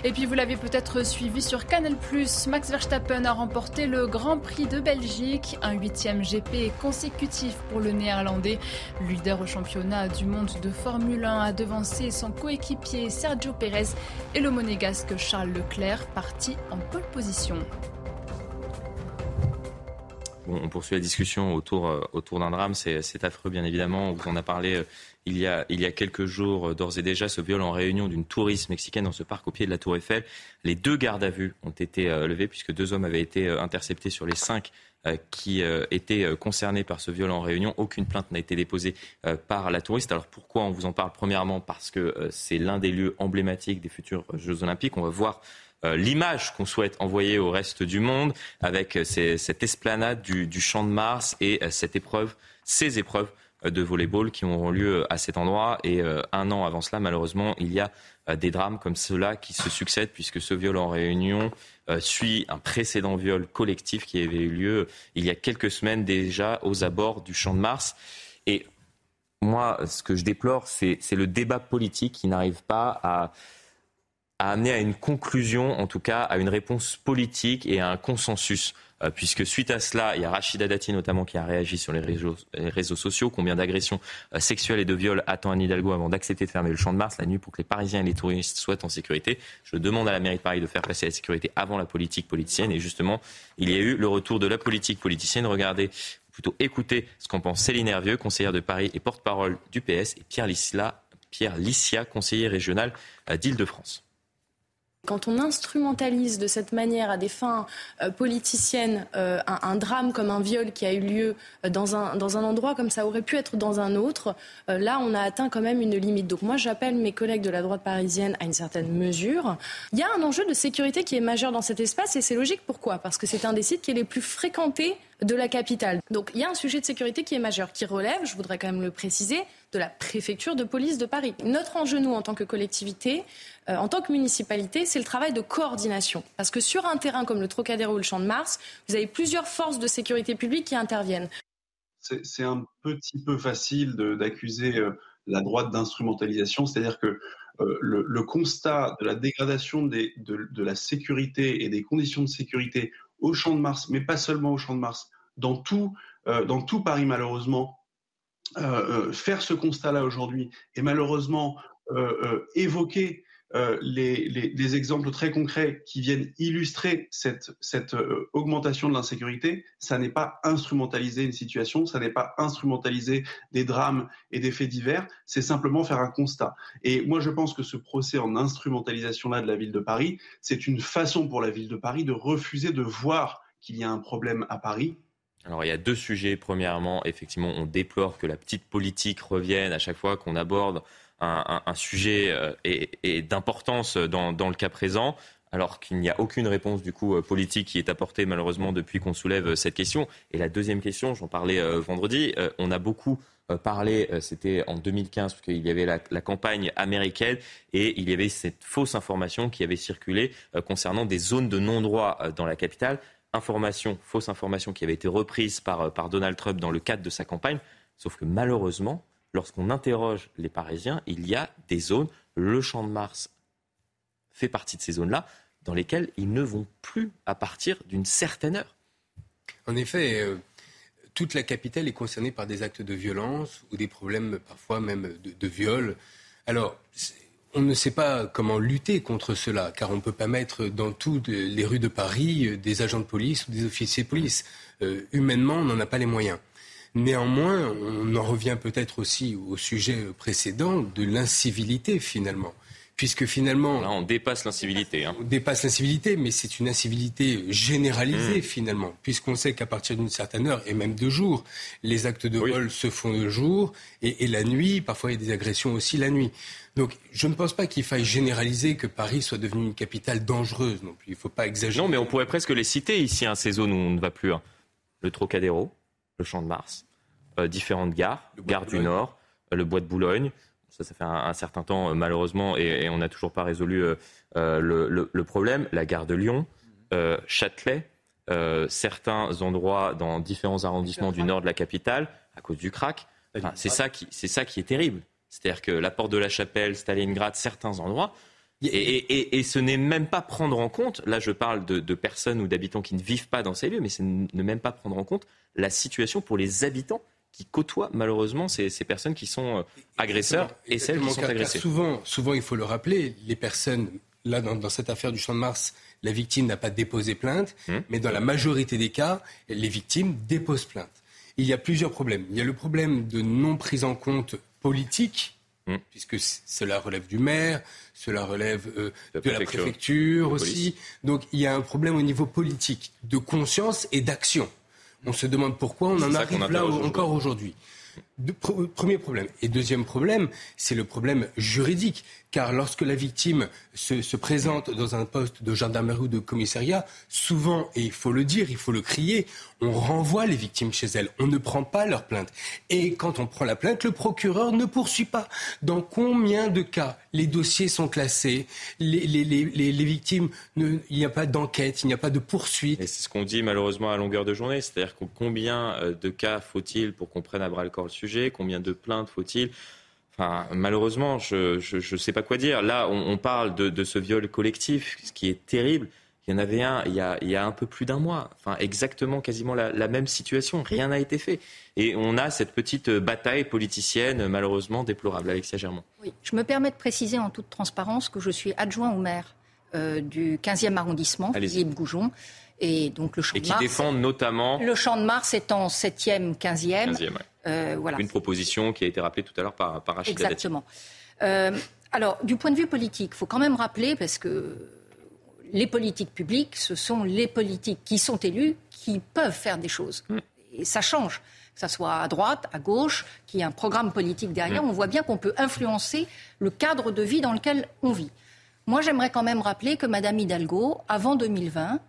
B: Et puis vous l'avez peut-être suivi sur Canal+, Max Verstappen a remporté le Grand Prix de Belgique, un huitième GP consécutif pour le néerlandais néerlandais. Leader au championnat du monde de Formule 1 a devancé son coéquipier Sergio Pérez et le monégasque Charles Leclerc, parti en pole position.
A: On poursuit la discussion autour, euh, autour d'un drame. C'est affreux, bien évidemment. On en a parlé euh, il, y a, il y a quelques jours, euh, d'ores et déjà, ce viol en réunion d'une touriste mexicaine dans ce parc au pied de la Tour Eiffel. Les deux gardes à vue ont été levés puisque deux hommes avaient été interceptés sur les cinq qui étaient concernés par ce viol en réunion. Aucune plainte n'a été déposée par la touriste. Alors pourquoi on vous en parle? Premièrement, parce que c'est l'un des lieux emblématiques des futurs Jeux Olympiques. On va voir l'image qu'on souhaite envoyer au reste du monde avec euh, cette esplanade du, Champ de Mars et euh, cette épreuve, ces épreuves de volleyball qui auront lieu à cet endroit. Et un an avant cela, malheureusement, il y a des drames comme ceux-là qui se succèdent puisque ce viol en réunion suit un précédent viol collectif qui avait eu lieu il y a quelques semaines déjà aux abords du Champ de Mars. Et moi, ce que je déplore, c'est le débat politique qui n'arrive pas à a amené à une conclusion, en tout cas à une réponse politique et à un consensus. Euh, puisque suite à cela, il y a Rachida Dati notamment qui a réagi sur les réseaux, sociaux. Combien d'agressions euh, sexuelles et de viols attend Anne Hidalgo avant d'accepter de fermer le champ de Mars? La nuit pour que les Parisiens et les touristes soient en sécurité Je demande à la mairie de Paris de faire passer la sécurité avant la politique politicienne. Et justement, il y a eu le retour de la politique politicienne. Regardez plutôt écoutez ce qu'en pense Céline Hervieux, conseillère de Paris et porte-parole du PS, et Pierre Lissia, Pierre conseiller régional euh, d'Île-de-France.
P: Quand on instrumentalise de cette manière à des fins euh, politiciennes euh, un, drame comme un viol qui a eu lieu euh, dans un, endroit comme ça aurait pu être dans un autre, là on a atteint quand même une limite. Donc moi j'appelle mes collègues de la droite parisienne à une certaine mesure. Il y a un enjeu de sécurité qui est majeur dans cet espace et c'est logique. Pourquoi? Parce que c'est un des sites qui est les plus fréquentés de la capitale. Donc il y a un sujet de sécurité qui est majeur, qui relève, je voudrais quand même le préciser, de la préfecture de police de Paris. Notre enjeu, nous, en tant que collectivité, euh, en tant que municipalité, c'est le travail de coordination. Parce que sur un terrain comme le Trocadéro ou le Champ de Mars, vous avez plusieurs forces de sécurité publique qui interviennent.
Q: C'est un petit peu facile d'accuser euh, la droite d'instrumentalisation, c'est-à-dire que euh, le, constat de la dégradation de, la sécurité et des conditions de sécurité au Champ de Mars, mais pas seulement au Champ de Mars, dans tout Paris malheureusement, faire ce constat-là aujourd'hui et malheureusement évoquer euh, les, exemples très concrets qui viennent illustrer cette, euh, augmentation de l'insécurité, ça n'est pas instrumentaliser une situation, ça n'est pas instrumentaliser des drames et des faits divers, c'est simplement faire un constat. Et moi, je pense que ce procès en instrumentalisation-là de la ville de Paris, c'est une façon pour la ville de Paris de refuser de voir qu'il y a un problème à Paris
A: alors il y a deux sujets. Premièrement, effectivement, on déplore que la petite politique revienne à chaque fois qu'on aborde un, sujet euh, et, d'importance dans, le cas présent alors qu'il n'y a aucune réponse du coup euh, politique qui est apportée malheureusement depuis qu'on soulève euh, cette question. Et la deuxième question, j'en parlais vendredi, on a beaucoup parlé, c'était en 2015, parce qu'il y avait la, campagne américaine et il y avait cette fausse information qui avait circulé concernant des zones de non-droit dans la capitale. Information, fausse information qui avait été reprise par, par Donald Trump dans le cadre de sa campagne. Sauf que malheureusement, lorsqu'on interroge les Parisiens, il y a des zones, le champ de Mars fait partie de ces zones-là, dans lesquelles ils ne vont plus à partir d'une certaine heure.
F: En effet, euh, toute la capitale est concernée par des actes de violence ou des problèmes parfois même de, viol. Alors, on ne sait pas comment lutter contre cela, car on ne peut pas mettre dans toutes les rues de Paris euh, des agents de police ou des officiers de police. Euh, humainement, on n'en a pas les moyens. Néanmoins, on en revient peut-être aussi au sujet précédent de l'incivilité finalement. Puisque finalement.
A: Là, on dépasse l'incivilité. Hein.
F: On dépasse l'incivilité, mais c'est une incivilité généralisée mmh. finalement. Puisqu'on sait qu'à partir d'une certaine heure, et même de jour, les actes de vol se font de jour, et, la nuit, parfois il y a des agressions aussi la nuit. Donc je ne pense pas qu'il faille généraliser que Paris soit devenu une capitale dangereuse non plus. Il ne faut pas exagérer.
A: Non, mais on pourrait presque les citer ici, hein, ces zones où on ne va plus. Hein. Le Trocadéro, le Champ de Mars, euh, différentes gares, gare du Nord, euh, le Bois de Boulogne. Ça, ça fait un, certain temps, euh, malheureusement, et, on n'a toujours pas résolu le, problème. La gare de Lyon, Châtelet, certains endroits dans différents arrondissements du nord de la capitale, à cause du crack. c'est ça qui, c'est ça qui est terrible. C'est-à-dire que la porte de la Chapelle, Stalingrad, certains endroits. Et, ce n'est même pas prendre en compte, là je parle de, de personnes ou d'habitants qui ne vivent pas dans ces lieux, mais c'est ne même pas prendre en compte la situation pour les habitants qui côtoient malheureusement ces, personnes qui sont euh, agresseurs et celles qui sont agressées.
F: Souvent, souvent, il faut le rappeler, les personnes là, dans, cette affaire du Champ de Mars, la victime n'a pas déposé plainte, mmh. mais dans la majorité des cas, les victimes déposent plainte. Il y a plusieurs problèmes. Il y a le problème de non prise en compte politique, mmh. puisque cela relève du maire, cela relève euh, de la préfecture aussi. Donc il y a un problème au niveau politique, de conscience et d'action. On se demande pourquoi on en arrive là encore aujourd'hui. Premier problème. Et deuxième problème, c'est le problème juridique. Car lorsque la victime se, présente dans un poste de gendarmerie ou de commissariat, souvent, et il faut le dire, il faut le crier, on renvoie les victimes chez elles. On ne prend pas leur plainte. Et quand on prend la plainte, le procureur ne poursuit pas. Dans combien de cas les dossiers sont classés, les, les victimes, il n'y a pas d'enquête, il n'y a pas de poursuite
A: Et c'est ce qu'on dit malheureusement à longueur de journée. C'est-à-dire combien euh, de cas faut-il pour qu'on prenne à bras le corps le sujet Combien de plaintes faut-il? Enfin, malheureusement, je ne sais pas quoi dire. Là, on, parle de, ce viol collectif, ce qui est terrible. Il y en avait un il y a, il y a un peu plus d'un mois. Enfin, exactement, quasiment la, même situation. Rien n'a été fait. Et on a cette petite bataille politicienne, malheureusement déplorable. Alexia Germont.
E: Oui, je me permets de préciser en toute transparence que je suis adjoint au maire euh, du 15e arrondissement, Philippe Goujon. Et donc le champ
A: et qui défendent notamment.
E: Le champ de Mars est en 7e, 15e. 15e
A: euh, voilà. Une proposition qui a été rappelée tout à l'heure par, par Rachid
E: Exactement. Euh, alors, du point de vue politique, il faut quand même rappeler, parce que les politiques publiques, ce sont les politiques qui sont élus qui peuvent faire des choses. Mm. Et ça change. Que ce soit à droite, à gauche, qu'il y ait un programme politique derrière, mm. on voit bien qu'on peut influencer le cadre de vie dans lequel on vit. Moi, j'aimerais quand même rappeler que Mme Hidalgo, avant 2020,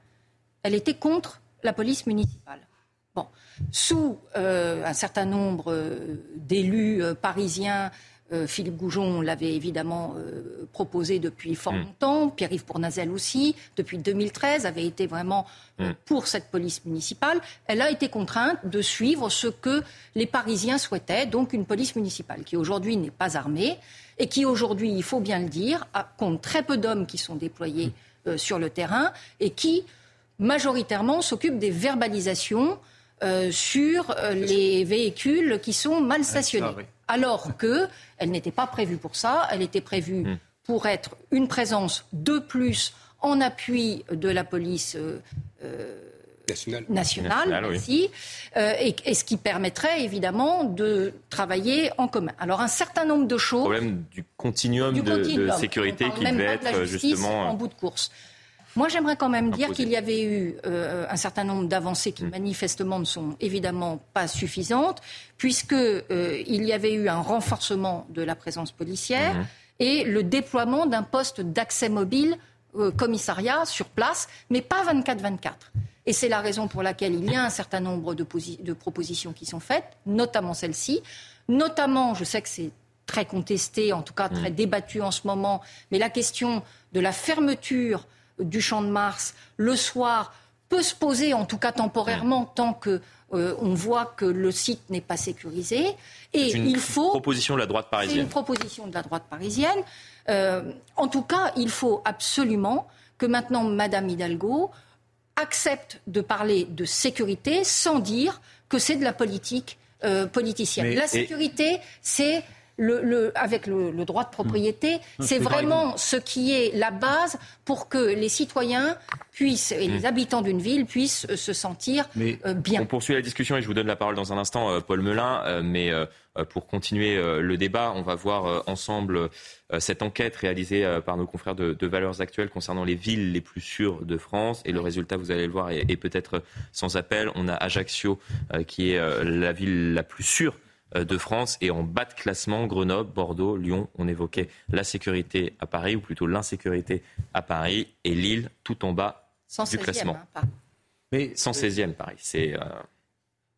E: elle était contre la police municipale. Bon, sous euh, un certain nombre euh, d'élus euh, parisiens, Philippe Goujon l'avait évidemment proposé depuis fort mm. longtemps, Pierre-Yves Bournazel aussi, depuis 2013, avait été vraiment mm. pour cette police municipale. Elle a été contrainte de suivre ce que les Parisiens souhaitaient, donc une police municipale qui aujourd'hui n'est pas armée et qui aujourd'hui, il faut bien le dire, compte très peu d'hommes qui sont déployés mm. sur le terrain et qui majoritairement s'occupe des verbalisations euh, sur euh, les véhicules qui sont mal stationnés. Alors qu'elle n'était pas prévue pour ça, elle était prévue hmm. pour être une présence de plus en appui de la police. Euh, nationale, et, ce qui permettrait évidemment de travailler en commun. Alors un certain nombre de choses. Le
A: problème du continuum, de, sécurité qui devait être justement
E: en bout de course. Moi, j'aimerais quand même dire qu'il y avait eu euh, un certain nombre d'avancées qui, mm. manifestement, ne sont évidemment pas suffisantes, puisqu'il euh, y avait eu un renforcement de la présence policière mm-hmm. et le déploiement d'un poste d'accès mobile euh, commissariat sur place, mais pas 24-24. Et c'est la raison pour laquelle il y a un certain nombre de, de propositions qui sont faites, notamment celle-ci. Notamment, je sais que c'est très contesté, en tout cas très mm. débattu en ce moment, mais la question de la fermeture du Champ de Mars le soir peut se poser, en tout cas temporairement, tant que euh, on voit que le site n'est pas sécurisé.
A: Et une il faut. Proposition de la droite parisienne.
E: C'est une proposition de la droite parisienne. Euh, en tout cas, il faut absolument que maintenant Madame Hidalgo accepte de parler de sécurité sans dire que c'est de la politique euh, politicienne. la sécurité, c'est le, avec le, droit de propriété, mmh. c'est vraiment ce qui est la base pour que les citoyens puissent, et les mmh. habitants d'une ville puissent euh, se sentir euh, bien.
A: On poursuit la discussion et je vous donne la parole dans un instant, euh, Paul Melun. mais pour continuer le débat, on va voir ensemble cette enquête réalisée par nos confrères de, Valeurs Actuelles concernant les villes les plus sûres de France. Et le résultat, vous allez le voir, est peut-être sans appel. On a Ajaccio qui est la ville la plus sûre de France et en bas de classement, Grenoble, Bordeaux, Lyon. On évoquait la sécurité à Paris, ou plutôt l'insécurité à Paris, et Lille tout en bas du classement. Hein, Mais 116e, Paris. C'est. Euh,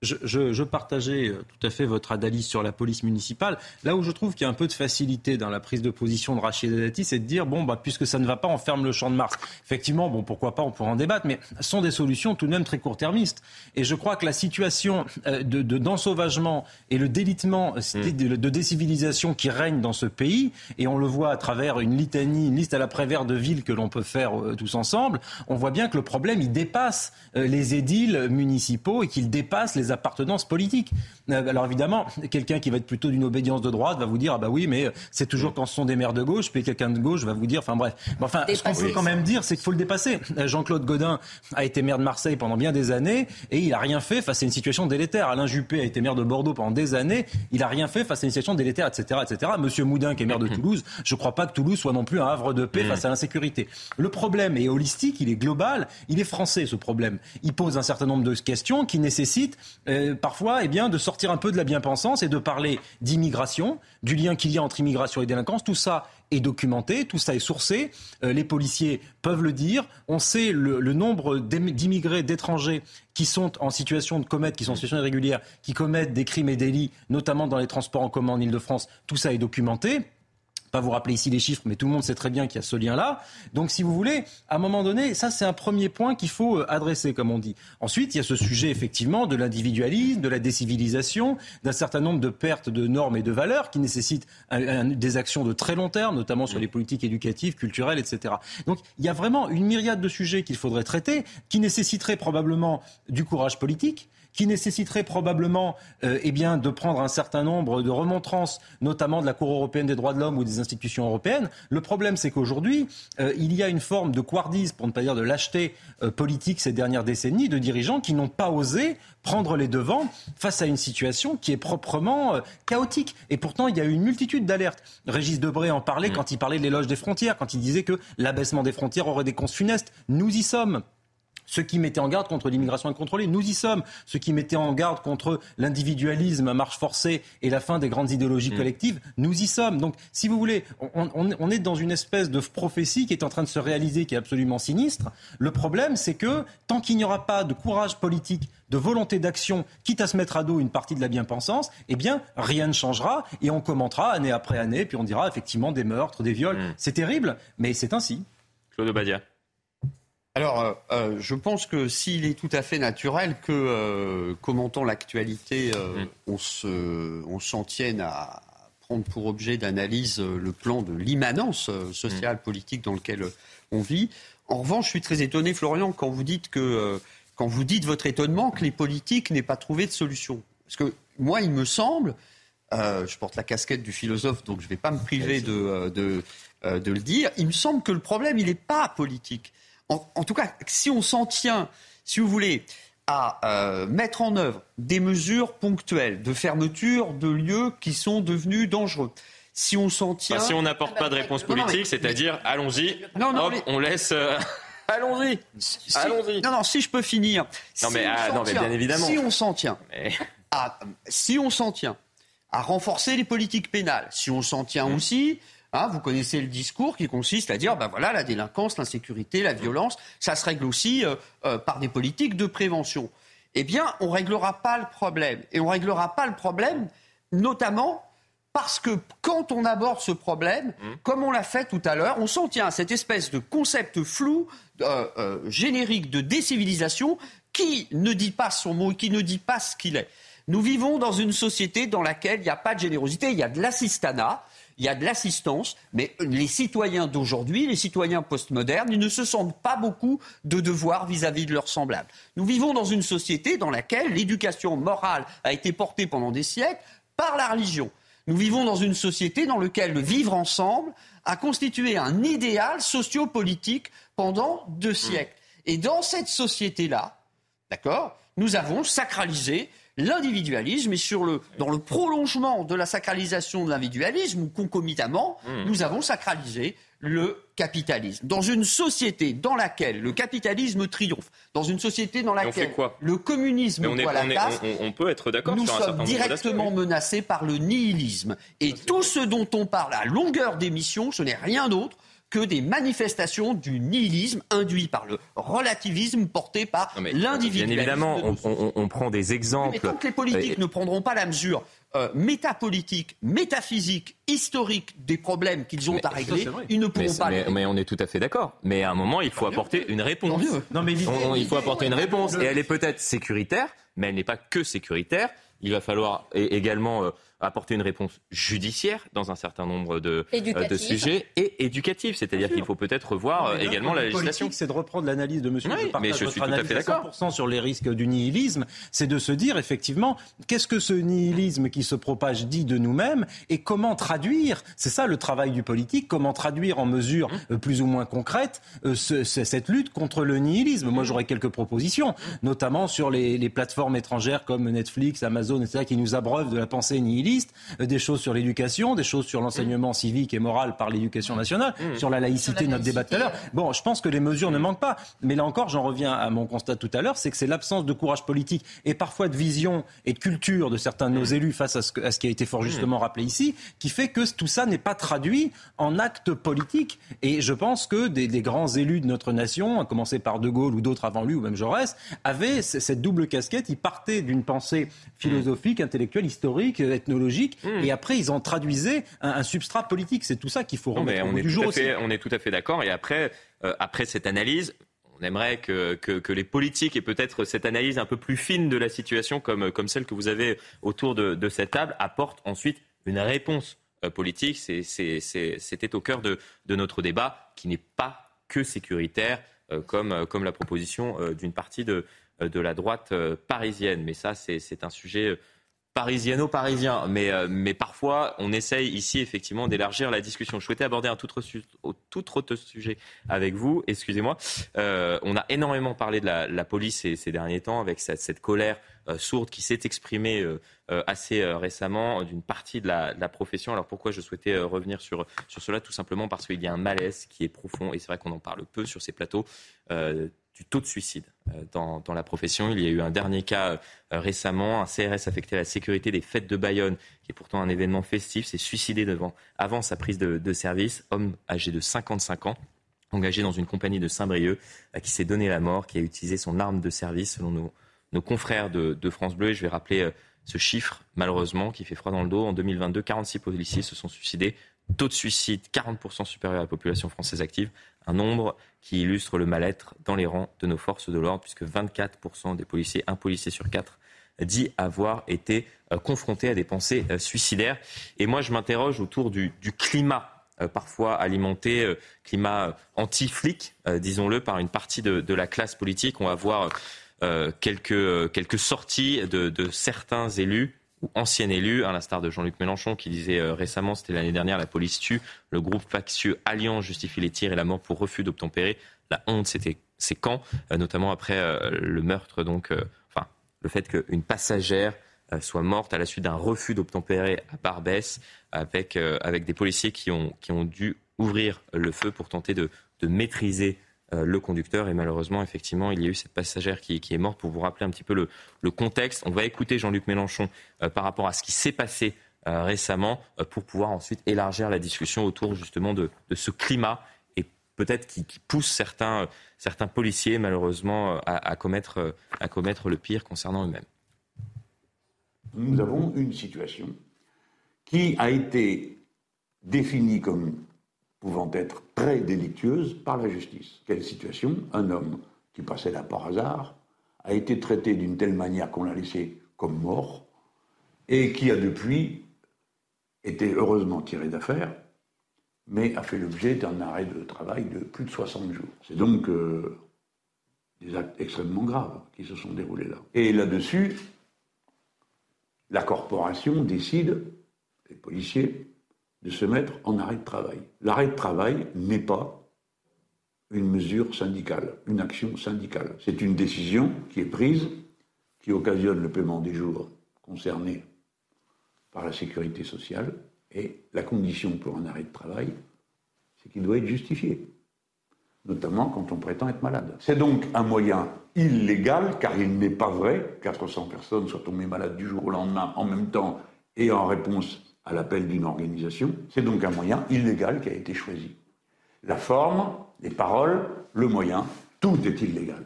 C: je, partageais euh, tout à fait votre analyse sur la police municipale. Là où je trouve qu'il y a un peu de facilité dans la prise de position de Rachid Dati, c'est de dire bon, bah, puisque ça ne va pas, on ferme le champ de Mars. Effectivement, bon, pourquoi pas, on pourra en débattre, mais ce sont des solutions tout de même très court-termistes. Et je crois que la situation euh, de, d'ensauvagement et le délitement euh, mm. de, décivilisation qui règne dans ce pays, et on le voit à travers une litanie, une liste à la prévère de villes que l'on peut faire tous ensemble, on voit bien que le problème, il dépasse les édiles municipaux et qu'il dépasse les des appartenances politiques. Euh, alors évidemment, quelqu'un qui va être plutôt d'une obédience de droite va vous dire ah bah oui, mais c'est toujours quand ce sont des maires de gauche, puis quelqu'un de gauche va vous dire, enfin bref. enfin, ce qu'on peut quand même dire, c'est qu'il faut le dépasser. Jean-Claude Godin a été maire de Marseille pendant bien des années et il a rien fait face à une situation délétère. Alain Juppé a été maire de Bordeaux pendant des années, il a rien fait face à une situation délétère, etc., etc. Monsieur Moudin, qui est maire de Toulouse, je ne crois pas que Toulouse soit non plus un havre de paix face à l'insécurité. Le problème est holistique, il est global, il est français ce problème. Il pose un certain nombre de questions qui nécessitent euh, parfois eh bien, de sortir un peu de la bien-pensance et de parler d'immigration, du lien qu'il y a entre immigration et délinquance. Tout ça est documenté, tout ça est sourcé. Euh, les policiers peuvent le dire. On sait le, le nombre d'immigrés, d'étrangers qui sont en situation de commettre, qui sont en situation irrégulière, qui commettent des crimes et délits, notamment dans les transports en commun en Ile-de-France. Tout ça est documenté pas vous rappeler ici les chiffres, mais tout le monde sait très bien qu'il y a ce lien-là. Donc, si vous voulez, à un moment donné, ça, c'est un premier point qu'il faut euh, adresser, comme on dit. Ensuite, il y a ce sujet, effectivement, de l'individualisme, de la décivilisation, d'un certain nombre de pertes de normes et de valeurs qui nécessitent des actions de très long terme, notamment sur les politiques éducatives, culturelles, etc. Donc, il y a vraiment une myriade de sujets qu'il faudrait traiter, qui nécessiteraient probablement du courage politique, qui nécessiterait probablement euh, eh bien, de prendre un certain nombre de remontrances, notamment de la Cour européenne des droits de l'homme ou des institutions européennes. Le problème, c'est qu'aujourd'hui, euh, il y a une forme de couardise, pour ne pas dire de lâcheté euh, politique ces dernières décennies, de dirigeants qui n'ont pas osé prendre les devants face à une situation qui est proprement chaotique. Et pourtant, il y a eu une multitude d'alertes. Régis Debré en parlait mmh. quand il parlait de l'éloge des frontières, quand il disait que l'abaissement des frontières aurait des cons funestes. Nous y sommes. Ceux qui mettaient en garde contre l'immigration incontrôlée, nous y sommes. Ceux qui mettaient en garde contre l'individualisme, marche forcée et la fin des grandes idéologies mm. collectives, nous y sommes. Donc, si vous voulez, on, est dans une espèce de prophétie qui est en train de se réaliser, qui est absolument sinistre. Le problème, c'est que tant qu'il n'y aura pas de courage politique, de volonté d'action, quitte à se mettre à dos une partie de la bien-pensance, eh bien, rien ne changera et on commentera année après année, puis on dira effectivement des meurtres, des viols. Mm. C'est terrible, mais c'est ainsi.
A: Claude Badia.
D: Alors, euh, euh, je pense que s'il est tout à fait naturel que, euh, commentant l'actualité, mm. on s'en tienne à prendre pour objet d'analyse le plan de l'immanence sociale, mm. politique dans lequel on vit. En revanche, je suis très étonné, Florian, quand vous dites que, quand vous dites votre étonnement que les politiques n'aient pas trouvé de solution. Parce que moi, il me semble, je porte la casquette du philosophe, donc je ne vais pas me priver de, de, de, le dire, il me semble que le problème, il n'est pas politique en, tout cas, si on s'en tient, si vous voulez, à euh, mettre en œuvre des mesures ponctuelles de fermeture de lieux qui sont devenus dangereux. Si on s'en tient.
A: Bah, si on n'apporte pas de réponse politique, c'est-à-dire allons-y, on laisse. Euh, allons-y, allons-y.
D: Non, non, si je peux finir.
A: Non, mais, ah, non, mais bien évidemment.
D: Si on s'en tient, à, si on s'en tient à renforcer les politiques pénales, si on s'en tient mmh. aussi Hein, vous connaissez le discours qui consiste à dire, ben voilà, la délinquance, l'insécurité, la violence, ça se règle aussi euh, euh, par des politiques de prévention. Eh bien, on ne réglera pas le problème. Et on ne réglera pas le problème, notamment parce que quand on aborde ce problème, mmh. comme on l'a fait tout à l'heure, on s'en tient à cette espèce de concept flou, euh, générique de décivilisation, qui ne dit pas son mot, qui ne dit pas ce qu'il est. Nous vivons dans une société dans laquelle il n'y a pas de générosité, il y a de l'assistanat il y a de l'assistance, mais les citoyens d'aujourd'hui, les citoyens postmodernes, ils ne se sentent pas beaucoup de devoirs vis-à-vis de leurs semblables. Nous vivons dans une société dans laquelle l'éducation morale a été portée pendant des siècles par la religion. Nous vivons dans une société dans laquelle le vivre ensemble a constitué un idéal sociopolitique pendant deux siècles. Et dans cette société-là, d'accord, nous avons sacralisé l'individualisme et sur le, dans le prolongement de la sacralisation de l'individualisme, ou concomitamment, hmm. nous avons sacralisé le capitalisme. Dans une société dans laquelle le capitalisme triomphe, dans une société dans laquelle le communisme
A: on
D: voit la
A: place, on, peut être d'accord
D: nous
A: sur
D: sommes directement menacés par le nihilisme. Et tout ce dont on parle à longueur d'émission, ce n'est rien d'autre que des manifestations du nihilisme induit par le relativisme porté par l'individu.
A: Bien évidemment, on, prend des exemples.
D: mais tant que les politiques ne prendront pas la mesure euh, métapolitique, métaphysique, historique des problèmes qu'ils ont à régler, ils ne pourront pas.
A: Mais, mais, on est tout à fait d'accord. Mais à un moment, il faut apporter une réponse. Non, mais il faut apporter une réponse. Et elle est peut-être sécuritaire, mais elle n'est pas que sécuritaire. Il va falloir également euh, apporter une réponse judiciaire dans un certain nombre de,
E: euh,
A: de sujets et éducative. C'est-à-dire qu'il faut peut-être revoir euh, également la législation.
C: C'est de reprendre l'analyse de Monsieur.
A: Oui, mais je suis tout à fait d'accord.
C: sur les risques du nihilisme, c'est de se dire effectivement qu'est-ce que ce nihilisme qui se propage dit de nous-mêmes et comment traduire. C'est ça le travail du politique. Comment traduire en mesures mmh. euh, plus ou moins concrètes cette lutte contre le nihilisme. Moi, j'aurais quelques propositions, notamment sur les, les plateformes étrangères comme Netflix, Amazon, etc., qui nous abreuvent de la pensée nihiliste, euh, des choses sur l'éducation, des choses sur l'enseignement civique et moral par l'éducation nationale, mmh. sur la laïcité, notre débat tout à l'heure. Bon, je pense que les mesures ne manquent pas. Mais là encore, j'en reviens à mon constat tout à l'heure, c'est que c'est l'absence de courage politique et parfois de vision et de culture de certains de nos élus face à ce, à ce qui a été fort justement rappelé ici, qui fait que tout ça n'est pas traduit en actes politiques. Et je pense que des, des grands élus de notre nation, à commencer par De Gaulle ou d'autres avant lui, ou même Jaurès, avaient cette double casquette. Ils partaient d'une pensée philosophique, intellectuelle, historique, hmm. et après ils en traduisaient un, substrat politique. C'est tout ça qu'il faut remettre
A: on
C: est du jour
A: aussi. On est tout à fait d'accord. Et après, euh, après cette analyse, on aimerait que, que, les politiques aient peut-être cette analyse un peu plus fine de la situation, comme, comme celle que vous avez autour de, cette table, apportent ensuite une réponse euh, politique. C'était au cœur de, de, notre débat, qui n'est pas que sécuritaire, euh, comme, comme la proposition d'une partie de, de la droite euh, parisienne. Mais ça, c'est un sujet parisiano-parisien. Mais, mais parfois, on essaye ici, effectivement, d'élargir la discussion. Je souhaitais aborder un tout autre, sujet avec vous. Excusez-moi. on a énormément parlé de la, police ces, derniers temps, avec cette, colère sourde qui s'est exprimée assez récemment d'une partie de la, profession. Alors pourquoi je souhaitais revenir sur, sur cela? Tout simplement parce qu'il y a un malaise qui est profond, et c'est vrai qu'on en parle peu sur ces plateaux du taux de suicide euh, dans, la profession. Il y a eu un dernier cas euh, récemment, un CRS affecté à la sécurité des fêtes de Bayonne, qui est pourtant un événement festif, s'est suicidé devant, avant sa prise de, service, homme âgé de 55 ans engagé dans une compagnie de Saint-Brieuc, euh, qui s'est donné la mort, qui a utilisé son arme de service, selon nos, confrères de, France Bleu. Et je vais rappeler ce chiffre, malheureusement, qui fait froid dans le dos. En 2022, 46 policiers se sont suicidés. Taux de suicide 40% supérieur à la population française active un nombre qui illustre le mal-être dans les rangs de nos forces de l'ordre, puisque 24% des policiers, un policier sur quatre, dit avoir été euh, confronté à des pensées euh, suicidaires. Et moi, je m'interroge autour du, climat euh, parfois alimenté, climat anti-flic, disons-le, par une partie de, la classe politique. On va voir quelques, quelques sorties de, de certains élus ou ancien élu, à l'instar de Jean-Luc Mélenchon qui disait euh, récemment, c'était l'année dernière, la police tue, le groupe factieux Alliance justifie les tirs et la mort pour refus d'obtempérer. La honte, c'était c'est quand, euh, notamment après euh, le meurtre, donc, enfin, le fait qu'une passagère soit morte à la suite d'un refus d'obtempérer à Barbès, avec, avec des policiers qui ont, qui ont dû ouvrir le feu pour tenter de, de maîtriser le conducteur. Et malheureusement, effectivement, il y a eu cette passagère qui, est morte. Pour vous rappeler un petit peu le, contexte, on va écouter Jean-Luc Mélenchon euh, par rapport à ce qui s'est passé euh, récemment pour pouvoir ensuite élargir la discussion autour justement de, ce climat et peut-être qui, pousse certains, policiers malheureusement à commettre le pire concernant eux-mêmes.
R: Nous avons une situation qui a été définie comme pouvant être très délictueuse par la justice. Quelle situation Un homme qui passait là par hasard a été traité d'une telle manière qu'on l'a laissé comme mort et qui a depuis été heureusement tiré d'affaire, mais a fait l'objet d'un arrêt de travail de plus de 60 jours. C'est donc euh, des actes extrêmement graves qui se sont déroulés là. Et là-dessus, la corporation décide, les policiers, de se mettre en arrêt de travail. L'arrêt de travail n'est pas une mesure syndicale, une action syndicale. C'est une décision qui est prise, qui occasionne le paiement des jours concernés par la sécurité sociale, et la condition pour un arrêt de travail, c'est qu'il doit être justifié, notamment quand on prétend être malade. C'est donc un moyen illégal, car il n'est pas vrai que 400 personnes soient tombées malades du jour au lendemain en même temps et en réponse à l'appel d'une organisation. C'est donc un moyen illégal qui a été choisi. La forme, les paroles, le moyen, tout est illégal.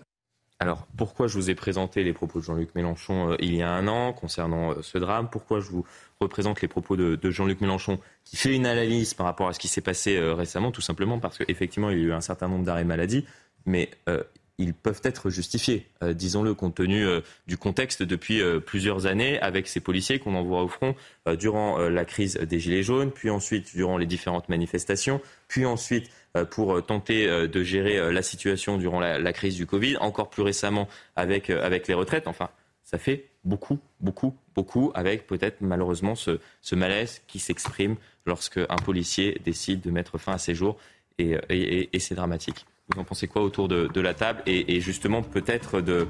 A: Alors, pourquoi je vous ai présenté les propos de Jean-Luc Mélenchon euh, il y a un an concernant euh, ce drame? Pourquoi je vous représente les propos de, Jean-Luc Mélenchon qui fait une analyse par rapport à ce qui s'est passé euh, récemment? Tout simplement parce qu'effectivement, il y a eu un certain nombre d'arrêts maladie, mais ils peuvent être justifiés, euh, disons-le, compte tenu euh, du contexte depuis euh, plusieurs années avec ces policiers qu'on envoie au front durant la crise des Gilets jaunes, puis ensuite durant les différentes manifestations, puis ensuite pour tenter de gérer la situation durant la, crise du Covid, encore plus récemment avec, les retraites. Enfin, ça fait beaucoup, beaucoup, beaucoup, avec peut-être malheureusement ce, malaise qui s'exprime lorsque un policier décide de mettre fin à ses jours, et c'est dramatique. Vous en pensez quoi autour de, la table et, justement peut-être de,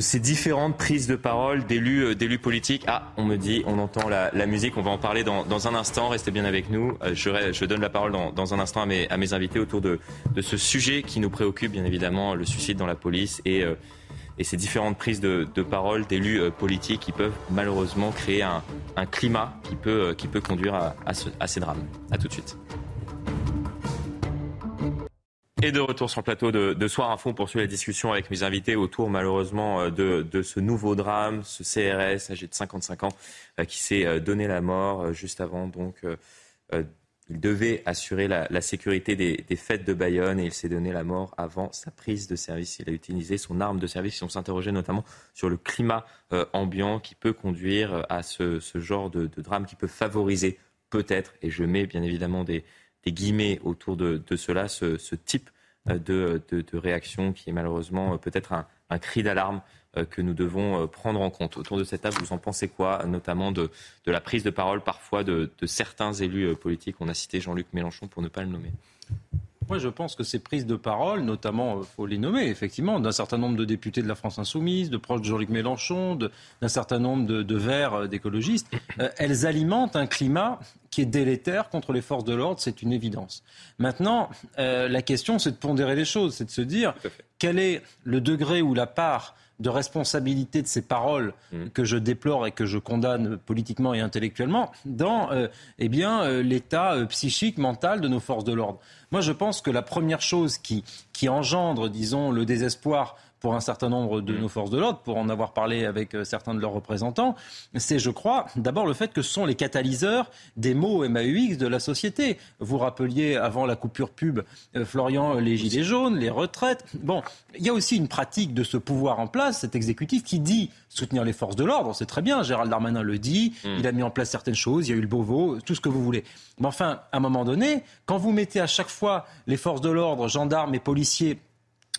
A: ces différentes prises de parole d'élus, euh, d'élus politiques? Ah, on me dit, on entend la, musique, on va en parler dans, un instant, restez bien avec nous. Euh, je, donne la parole dans, un instant à mes, invités autour de, ce sujet qui nous préoccupe bien évidemment, le suicide dans la police et, euh, ces différentes prises de, parole d'élus politiques qui peuvent malheureusement créer un, climat qui peut, qui peut conduire à, à ces drames. A tout de suite. Et de retour sur le plateau de, Soir Info, on poursuit la discussion avec mes invités autour malheureusement euh, de, ce nouveau drame, ce CRS âgé de 55 ans euh, qui s'est euh, donné la mort juste avant. Donc, il devait assurer la, sécurité des, fêtes de Bayonne et il s'est donné la mort avant sa prise de service. Il a utilisé son arme de service. on s'interrogeait notamment sur le climat ambiant qui peut conduire à ce, genre de, drame, qui peut favoriser peut-être, et je mets bien évidemment des, des guillemets autour de, cela, ce, type euh, de, réaction qui est malheureusement euh, peut-être un, cri d'alarme euh, que nous devons prendre en compte. Autour de cette table, vous en pensez quoi, notamment de, la prise de parole parfois de, certains élus politiques? On a cité Jean-Luc Mélenchon pour ne pas le nommer.
C: Moi, je pense que ces prises de parole, notamment, il faut les nommer, effectivement, d'un certain nombre de députés de la France insoumise, de proches de Jean-Luc Mélenchon, d'un certain nombre de, de verts d'écologistes, elles alimentent un climat qui est délétère contre les forces de l'ordre, c'est une évidence. Maintenant, euh, la question, c'est de pondérer les choses, c'est de se dire quel est le degré ou la part de responsabilité de ces paroles mmh. que je déplore et que je condamne politiquement et intellectuellement dans euh, eh bien euh, l'état psychique mental de nos forces de l'ordre. Moi, je pense que la première chose qui, qui engendre, disons, le désespoir pour un certain nombre de mm. nos forces de l'ordre, pour en avoir parlé avec euh, certains de leurs représentants, c'est, je crois, d'abord le fait que ce sont les catalyseurs des mots MAUX de la société. Vous rappeliez avant la coupure pub, euh, Florian, les gilets jaunes, les retraites. Bon, il y a aussi une pratique de ce pouvoir en place, cet exécutif qui dit soutenir les forces de l'ordre, c'est très bien, Gérald Darmanin le dit, mm. il a mis en place certaines choses, il y a eu le Beauvau, tout ce que vous voulez. Mais enfin, à un moment donné, quand vous mettez à chaque fois les forces de l'ordre, gendarmes et policiers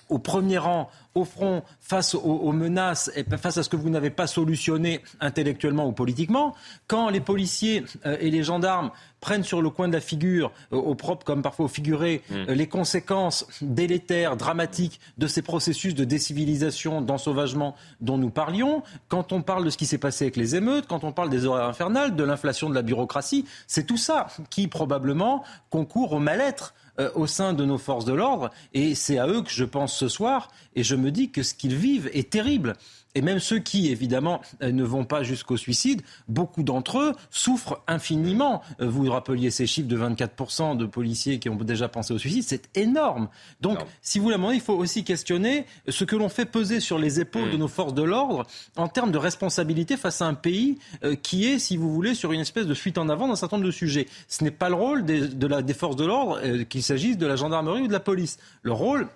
C: au premier rang, au front, face aux, menaces et face à ce que vous n'avez pas solutionné intellectuellement ou politiquement, quand les policiers euh, et les gendarmes prennent sur le coin de la figure, euh, au propre comme parfois au figuré, mm. euh, les conséquences délétères, dramatiques de ces processus de décivilisation, d'ensauvagement dont nous parlions, quand on parle de ce qui s'est passé avec les émeutes, quand on parle des horaires infernales, de l'inflation de la bureaucratie, c'est tout ça qui probablement concourt au mal-être euh, au sein de nos forces de l'ordre. Et c'est à eux que je pense ce soir. Et je me dis que ce qu'ils vivent est terrible. Et même ceux qui, évidemment, euh, ne vont pas jusqu'au suicide, beaucoup d'entre eux souffrent infiniment. Euh, vous rappeliez ces chiffres de 24% de policiers qui ont déjà pensé au suicide, c'est énorme. Donc, si vous voulez, il faut aussi questionner ce que l'on fait peser sur les épaules de mm. nos forces de l'ordre en termes de responsabilité face à un pays euh, qui est, si vous voulez, sur une espèce de fuite en avant dans un certain nombre de sujets. Ce n'est pas le rôle des, de la, des forces de l'ordre, qu'il s'agisse de la gendarmerie ou de la police. Le rôle,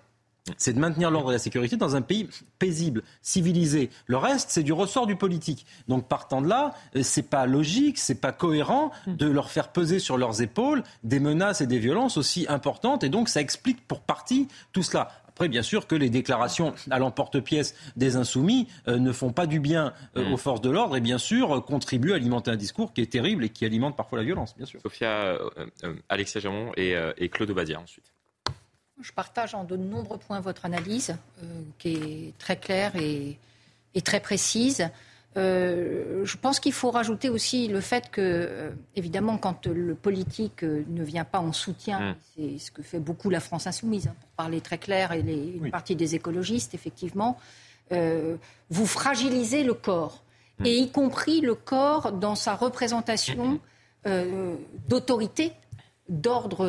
C: c'est de maintenir l'ordre et la sécurité dans un pays paisible, civilisé. Le reste, c'est du ressort du politique. Donc, partant de là, euh, c'est pas logique, c'est pas cohérent de leur faire peser sur leurs épaules des menaces et des violences aussi importantes. Et donc, ça explique pour partie tout cela. Après, bien sûr que les déclarations à l'emporte-pièce des insoumis euh, ne font pas du bien euh, mm. aux forces de l'ordre et bien sûr contribuent à alimenter un discours qui est terrible et qui alimente parfois la violence, bien sûr.
A: Sophia, Alexia Jamon et, et Claude Obadia ensuite.
E: Je partage en de nombreux points votre analyse, euh, qui est très claire et, très précise. Euh, je pense qu'il faut rajouter aussi le fait que, euh, évidemment, quand le politique ne vient pas en soutien, mm. c'est ce que fait beaucoup la France insoumise, hein, pour parler très clair, et les, une partie des écologistes, effectivement, vous fragilisez le corps, mm. et y compris le corps dans sa représentation d'autorité, d'ordre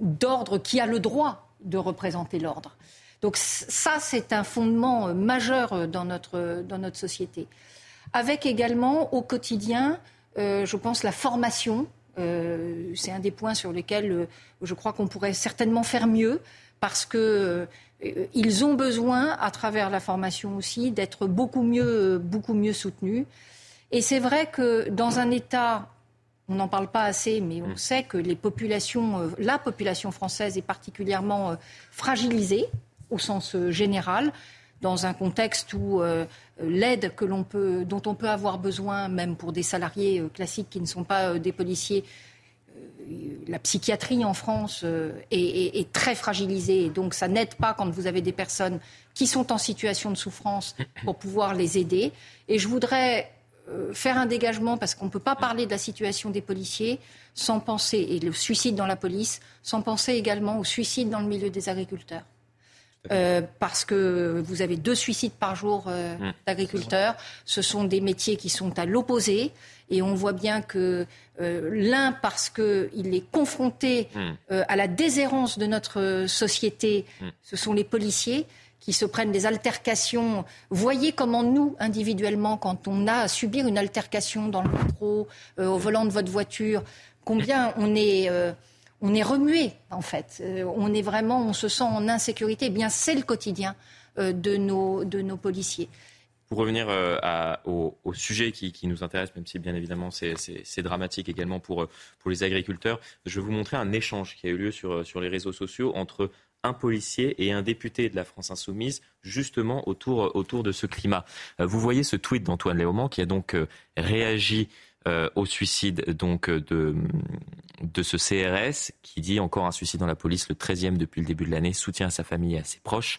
E: d'ordre qui a le droit de représenter l'ordre. Donc ça, c'est un fondement euh, majeur euh, dans notre, dans notre société. Avec également au quotidien, euh, je pense, la formation. c'est un des points sur lesquels je crois qu'on pourrait certainement faire mieux parce que ils ont besoin, à travers la formation aussi, d'être beaucoup mieux, beaucoup mieux soutenus. Et c'est vrai que dans un État, on n'en parle pas assez, mais on mm. sait que les populations, la population française est particulièrement fragilisée au sens général dans un contexte où euh, l'aide que l'on peut, dont on peut avoir besoin, même pour des salariés euh, classiques qui ne sont pas euh, des policiers, la psychiatrie en France est, très fragilisée. Et donc, ça n'aide pas quand vous avez des personnes qui sont en situation de souffrance pour pouvoir les aider. Et je voudrais faire un dégagement parce qu'on ne peut pas parler de la situation des policiers sans penser, et le suicide dans la police, sans penser également au suicide dans le milieu des agriculteurs. Euh, parce que vous avez deux suicides par jour euh, mmh. d'agriculteurs. Ce sont des métiers qui sont à l'opposé. Et on voit bien que euh, l'un, parce qu'il est confronté mmh. à la déshérence de notre société, mmh. ce sont les policiers qui se prennent des altercations. Voyez comment nous, individuellement, quand on a à subir une altercation dans le métro, au volant de votre voiture, combien on est on est remué, en fait. Euh, on est vraiment, on se sent en insécurité. Eh bien, c'est le quotidien euh, de, nos, de nos policiers.
A: Pour revenir euh, au, sujet qui, nous intéresse, même si bien évidemment c'est dramatique également pour, pour les agriculteurs, je vais vous montrer un échange qui a eu lieu sur, sur les réseaux sociaux entre un policier et un député de la France insoumise, justement autour, autour de ce climat. Vous voyez ce tweet d'Antoine Léaumont qui a donc réagi euh, au suicide donc de, de ce CRS qui dit encore un suicide dans la police, le 13e depuis le début de l'année, soutien à sa famille et à ses proches.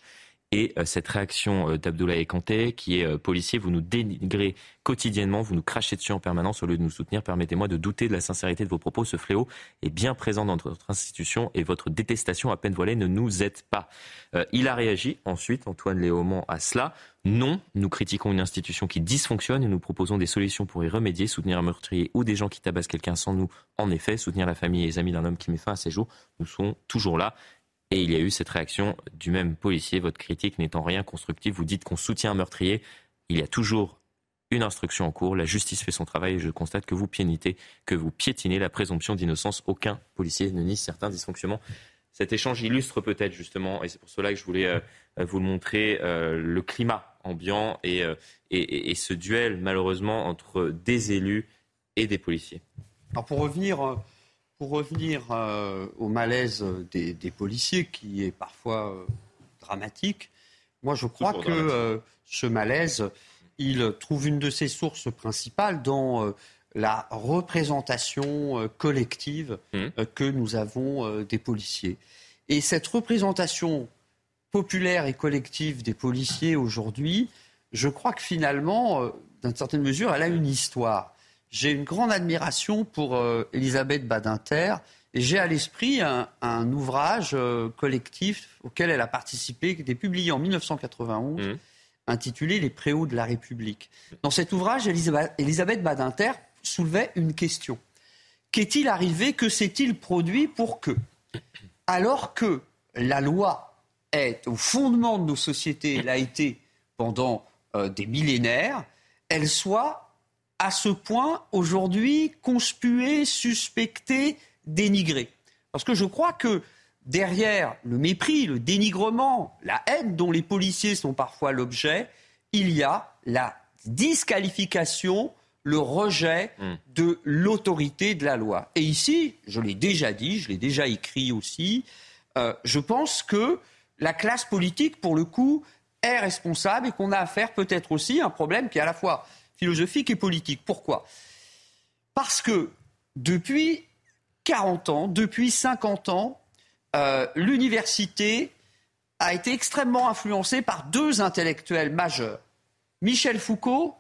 A: Et euh, cette réaction euh, d'Abdoulaye Kanté, qui est euh, policier, vous nous dénigrez quotidiennement, vous nous crachez dessus en permanence au lieu de nous soutenir. Permettez-moi de douter de la sincérité de vos propos. Ce fléau est bien présent dans notre institution et votre détestation à peine voilée ne nous aide pas. il a réagi ensuite, Antoine Léaumont, à cela. Non, nous critiquons une institution qui dysfonctionne et nous proposons des solutions pour y remédier. Soutenir un meurtrier ou des gens qui tabassent quelqu'un sans nous, en effet, soutenir la famille et les amis d'un homme qui met fin à ses jours, nous sommes toujours là. Et il y a eu cette réaction du même policier, votre critique n'étant rien constructive. Vous dites qu'on soutient un meurtrier. Il y a toujours une instruction en cours. La justice fait son travail et je constate que vous piénitez, que vous piétinez la présomption d'innocence. Aucun policier ne nie certains dysfonctionnements. Cet échange illustre peut-être justement, et c'est pour cela que je voulais euh, vous le montrer, euh, le climat ambiant euh, et, et, ce duel malheureusement entre des élus et des policiers.
D: Alors pour revenir pour revenir euh, au malaise des, policiers, qui est parfois euh, dramatique, moi je crois que euh, ce malaise, il trouve une de ses sources principales dans la représentation collective mmh. que nous avons des policiers. Et cette représentation populaire et collective des policiers aujourd'hui, je crois que finalement, d'une certaine mesure, elle a une histoire j'ai une grande admiration pour euh, Elisabeth Badinter et j'ai à l'esprit un, ouvrage euh, collectif auquel elle a participé, qui était publié en 1991, mmh. intitulé Les Préaux de la République. Dans cet ouvrage, Elisabeth, Badinter soulevait une question. Qu'est-il arrivé Que s'est-il produit pour que, alors que la loi est au fondement de nos sociétés, elle a été pendant euh, des millénaires, elle soit à ce point aujourd'hui conspué, suspecté, dénigré. Parce que je crois que derrière le mépris, le dénigrement, la haine dont les policiers sont parfois l'objet, il y a la disqualification, le rejet hmm. de l'autorité de la loi. Et ici, je l'ai déjà dit, je l'ai déjà écrit aussi, euh, je pense que la classe politique, pour le coup, est responsable et qu'on a affaire peut-être aussi à un problème qui est à la fois philosophique et politique. Pourquoi? Parce que depuis 40 ans, depuis 50 ans, euh, l'université a été extrêmement influencée par deux intellectuels majeurs, Michel Foucault,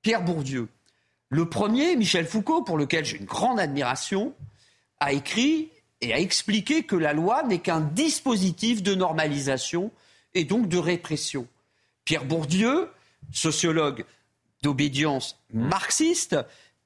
D: Pierre Bourdieu. Le premier, Michel Foucault, pour lequel j'ai une grande admiration, a écrit et a expliqué que la loi n'est qu'un dispositif de normalisation et donc de répression. Pierre Bourdieu, sociologue d'obédience marxiste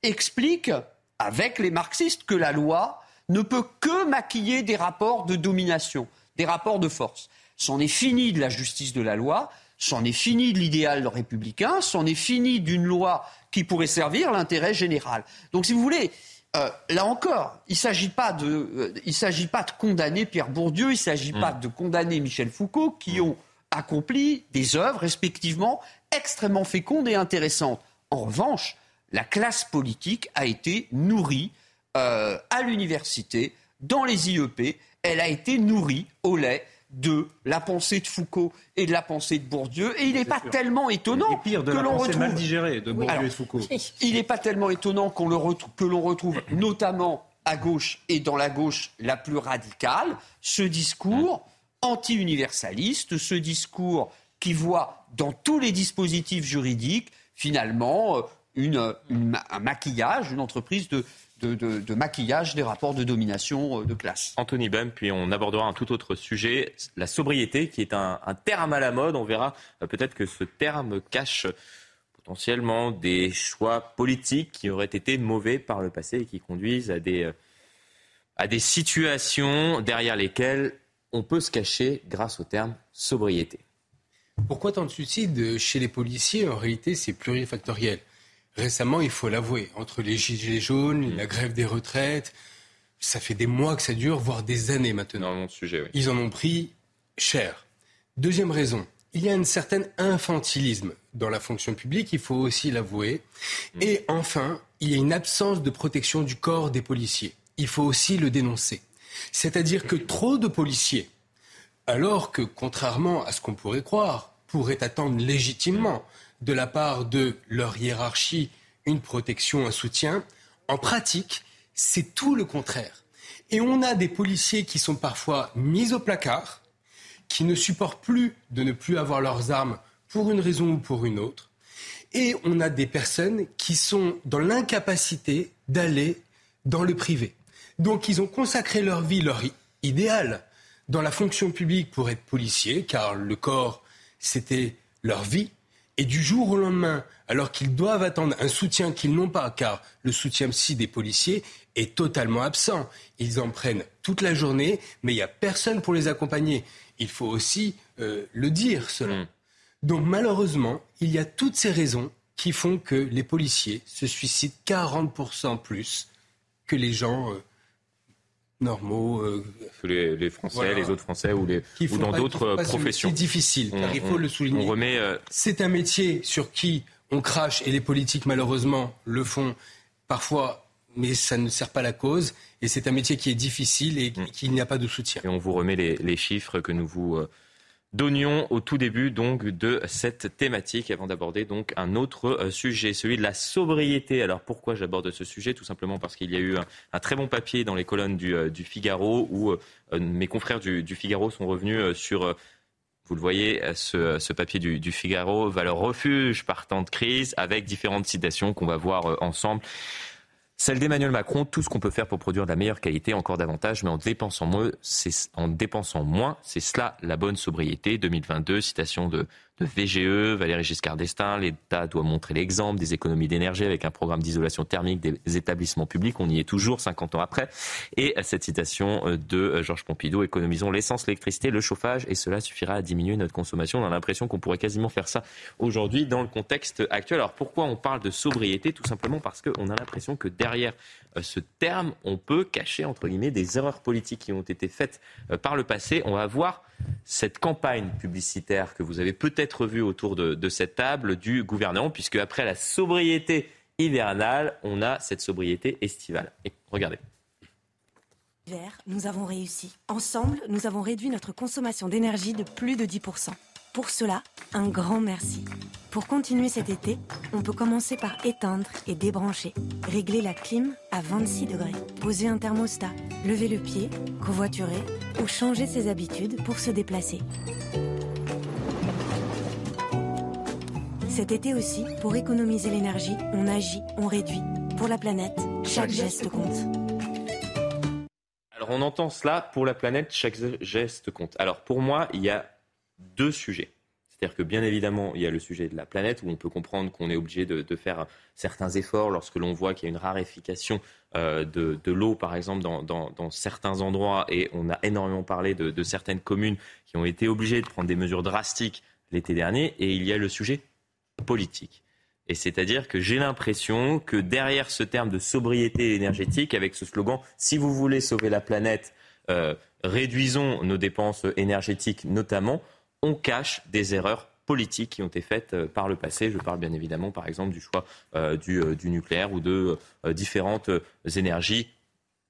D: explique, avec les marxistes, que la loi ne peut que maquiller des rapports de domination, des rapports de force. C'en est fini de la justice de la loi, c'en est fini de l'idéal républicain, c'en est fini d'une loi qui pourrait servir l'intérêt général. Donc, si vous voulez, euh, là encore, il ne s'agit pas de, euh, il s'agit pas de condamner Pierre Bourdieu, il ne s'agit pas mm. de condamner Michel Foucault, qui ont accompli des œuvres respectivement extrêmement fécondes et intéressantes. En revanche, la classe politique a été nourrie euh, à l'université, dans les IEP, elle a été nourrie au lait de la pensée de Foucault et de la pensée de Bourdieu. Et il n'est pas tellement étonnant
C: que l'on retrouve. Mal digéré de Bourdieu et de Foucault.
D: Il n'est pas tellement étonnant qu'on le retrouve, que l'on retrouve notamment à gauche et dans la gauche la plus radicale ce discours anti-universaliste, ce discours qui voit dans tous les dispositifs juridiques finalement euh, un maquillage, une entreprise de, maquillage des rapports de domination euh, de classe.
A: Anthony Bem, puis on abordera un tout autre sujet, la sobriété, qui est un, terme à la mode. On verra euh, peut-être que ce terme cache potentiellement des choix politiques qui auraient été mauvais par le passé et qui conduisent à des, à des situations derrière lesquelles on peut se cacher grâce au terme sobriété.
F: Pourquoi tant de suicides chez les policiers En réalité, c'est plurifactoriel? Récemment, il faut l'avouer, entre les gilets jaunes, la grève des retraites, ça fait des mois que ça dure, voire des années maintenant.
A: sujet,
F: Ils en ont pris cher. Deuxième raison, il y a un certain infantilisme dans la fonction publique, il faut aussi l'avouer. Mm. Et enfin, il y a une absence de protection du corps des policiers. Il faut aussi le dénoncer. C'est-à-dire que trop de policiers, alors que, contrairement à ce qu'on pourrait croire, pourraient attendre légitimement de la part de leur hiérarchie une protection, un soutien. En pratique, c'est tout le contraire. Et on a des policiers qui sont parfois mis au placard, qui ne supportent plus de ne plus avoir leurs armes pour une raison ou pour une autre. Et on a des personnes qui sont dans l'incapacité d'aller dans le privé. Donc ils ont consacré leur vie, leur idéal, dans la fonction publique pour être policier, car le corps, c'était leur vie. Et du jour au lendemain, alors qu'ils doivent attendre un soutien qu'ils n'ont pas, car le soutien psy des policiers est totalement absent. Ils en prennent toute la journée, mais il n'y a personne pour les accompagner. Il faut aussi euh, le dire, cela. Mm. Donc malheureusement, il y a toutes ces raisons qui font que les policiers se suicident 40% plus que les gens euh, normaux. Euh,
A: les, Français, les autres Français ou, les, ou dans d'autres professions.
F: C'est difficile, car il faut le souligner. Euh, c'est un métier sur qui on crache, et les politiques, malheureusement, le font parfois, mais ça ne sert pas la cause. Et c'est un métier qui est difficile et mm. qui n'y a pas de soutien.
A: Et on vous remet les, les chiffres que nous vous donnions au tout début donc de cette thématique avant d'aborder donc un autre euh, sujet, celui de la sobriété. Alors pourquoi j'aborde ce sujet? Tout simplement parce qu'il y a eu un, très bon papier dans les colonnes du, euh, Figaro où euh, mes confrères du, Figaro sont revenus sur vous le voyez, ce, papier du, Figaro, valeur refuge partant de crise, avec différentes citations qu'on va voir ensemble. Celle d'Emmanuel Macron, tout ce qu'on peut faire pour produire de la meilleure qualité, encore davantage, mais en dépensant moins, c'est, en dépensant moins, c'est cela la bonne sobriété. 2022, citation de de VGE, Valérie Giscard d'Estaing. L'État doit montrer l'exemple des économies d'énergie avec un programme d'isolation thermique des établissements publics. On y est toujours 50 ans après. Et cette citation euh, de euh, Georges Pompidou, économisons l'essence, l'électricité, le chauffage et cela suffira à diminuer notre consommation. On a l'impression qu'on pourrait quasiment faire ça aujourd'hui dans le contexte actuel. Alors pourquoi on parle de sobriété? Tout simplement parce qu'on a l'impression que derrière euh, ce terme, on peut cacher, entre guillemets, des erreurs politiques qui ont été faites par le passé. On va voir cette campagne publicitaire que vous avez peut-être vue autour de, cette table du gouvernement, puisque après la sobriété hivernale, on a cette sobriété estivale. Regardez.
S: Nous avons réussi. Ensemble, nous avons réduit notre consommation d'énergie de plus de 10%. Pour cela, un grand merci. Pour continuer cet été, on peut commencer par éteindre et débrancher, régler la clim à 26 degrés, poser un thermostat, lever le pied, covoiturer ou changer ses habitudes pour se déplacer. Cet été aussi, pour économiser l'énergie, on agit, on réduit. Pour la planète, chaque geste compte.
A: Alors on entend cela, pour la planète, chaque geste compte. Alors pour moi, il y a deux sujets. C'est-à-dire que bien évidemment, il y a le sujet de la planète où on peut comprendre qu'on est obligé de, faire certains efforts lorsque l'on voit qu'il y a une raréfication euh, de, l'eau, par exemple, dans, certains endroits. Et on a énormément parlé de, certaines communes qui ont été obligées de prendre des mesures drastiques l'été dernier. Et il y a le sujet politique. Et c'est-à-dire que j'ai l'impression que derrière ce terme de sobriété énergétique, avec ce slogan, si vous voulez sauver la planète, euh, réduisons nos dépenses énergétiques notamment, on cache des erreurs politiques qui ont été faites euh, par le passé. Je parle bien évidemment, par exemple, du choix euh, du, du, nucléaire ou de différentes énergies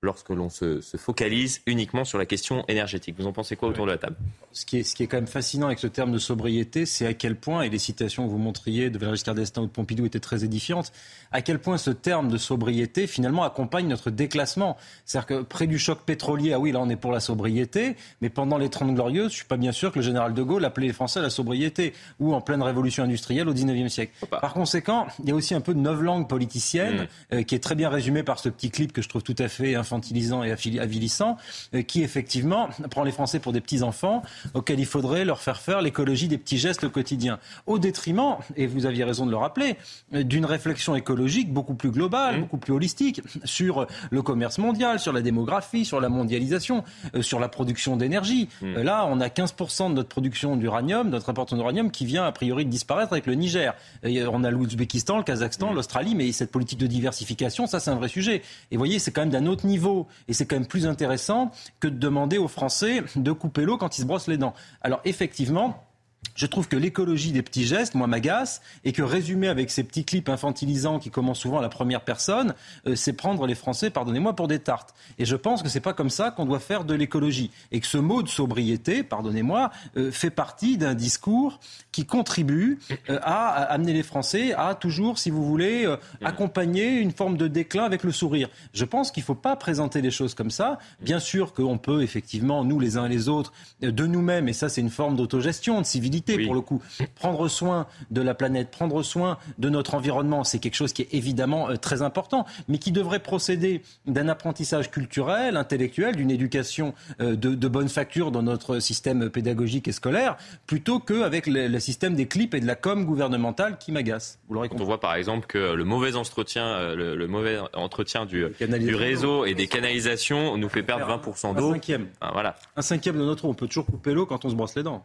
A: lorsque l'on se, focalise uniquement sur la question énergétique. Vous en pensez quoi autour de la table?
C: Ce qui, est, ce qui est quand même fascinant avec ce terme de sobriété, c'est à quel point, et les citations que vous montriez de Valéry Giscard d'Estaing ou de Pompidou étaient très édifiantes, à quel point ce terme de sobriété finalement accompagne notre déclassement. C'est-à-dire que près du choc pétrolier, ah oui, là on est pour la sobriété, mais pendant les Trente Glorieuses, je ne suis pas bien sûr que le général de Gaulle appelait les Français à la sobriété, ou en pleine révolution industrielle au XIXe siècle. Par conséquent, il y a aussi un peu de langues politicienne mmh. euh, qui est très bien résumée par ce petit clip que je trouve tout à fait infantilisant et avilissant, euh, qui effectivement prend les Français pour des petits-enfants auxquels il faudrait leur faire faire l'écologie des petits gestes quotidiens, au détriment, et vous aviez raison de le rappeler, euh, d'une réflexion écologique beaucoup plus globale, mmh. beaucoup plus holistique, sur le commerce mondial, sur la démographie, sur la mondialisation, euh, sur la production d'énergie. Mmh. Là, on a 15% de notre production d'uranium, notre importation d'uranium, qui vient a priori de disparaître avec le Niger. On a l'Ouzbékistan, le Kazakhstan, mmh. l'Australie, mais cette politique de diversification, ça c'est un vrai sujet. Et vous voyez, c'est quand même d'un autre niveau. Et c'est quand même plus intéressant que de demander aux Français de couper l'eau quand ils se brossent les dents. Alors effectivement, je trouve que l'écologie des petits gestes, moi, m'agace, et que résumer avec ces petits clips infantilisants qui commencent souvent à la première personne, euh, c'est prendre les Français, pardonnez-moi, pour des tartes. Et je pense que c'est pas comme ça qu'on doit faire de l'écologie. Et que ce mot de sobriété, pardonnez-moi, euh, fait partie d'un discours qui contribue euh, à, amener les Français à toujours, si vous voulez, accompagner une forme de déclin avec le sourire. Je pense qu'il ne faut pas présenter les choses comme ça. Bien sûr qu'on peut, effectivement, nous les uns et les autres, de nous-mêmes, et ça c'est une forme d'autogestion, de civilisation, pour le coup. Prendre soin de la planète, prendre soin de notre environnement, c'est quelque chose qui est évidemment euh, très important, mais qui devrait procéder d'un apprentissage culturel, intellectuel, d'une éducation euh, de, bonne facture dans notre système pédagogique et scolaire, plutôt qu'avec le, système des clips et de la com gouvernementale qui m'agace.
A: Vous l'aurez On voit par exemple que le mauvais entretien, euh, le, mauvais entretien du, du réseau et des canalisations nous fait perdre 20% d'eau.
C: Un cinquième. Ah, voilà. Un cinquième de notre eau. On peut toujours couper l'eau quand on se brosse les dents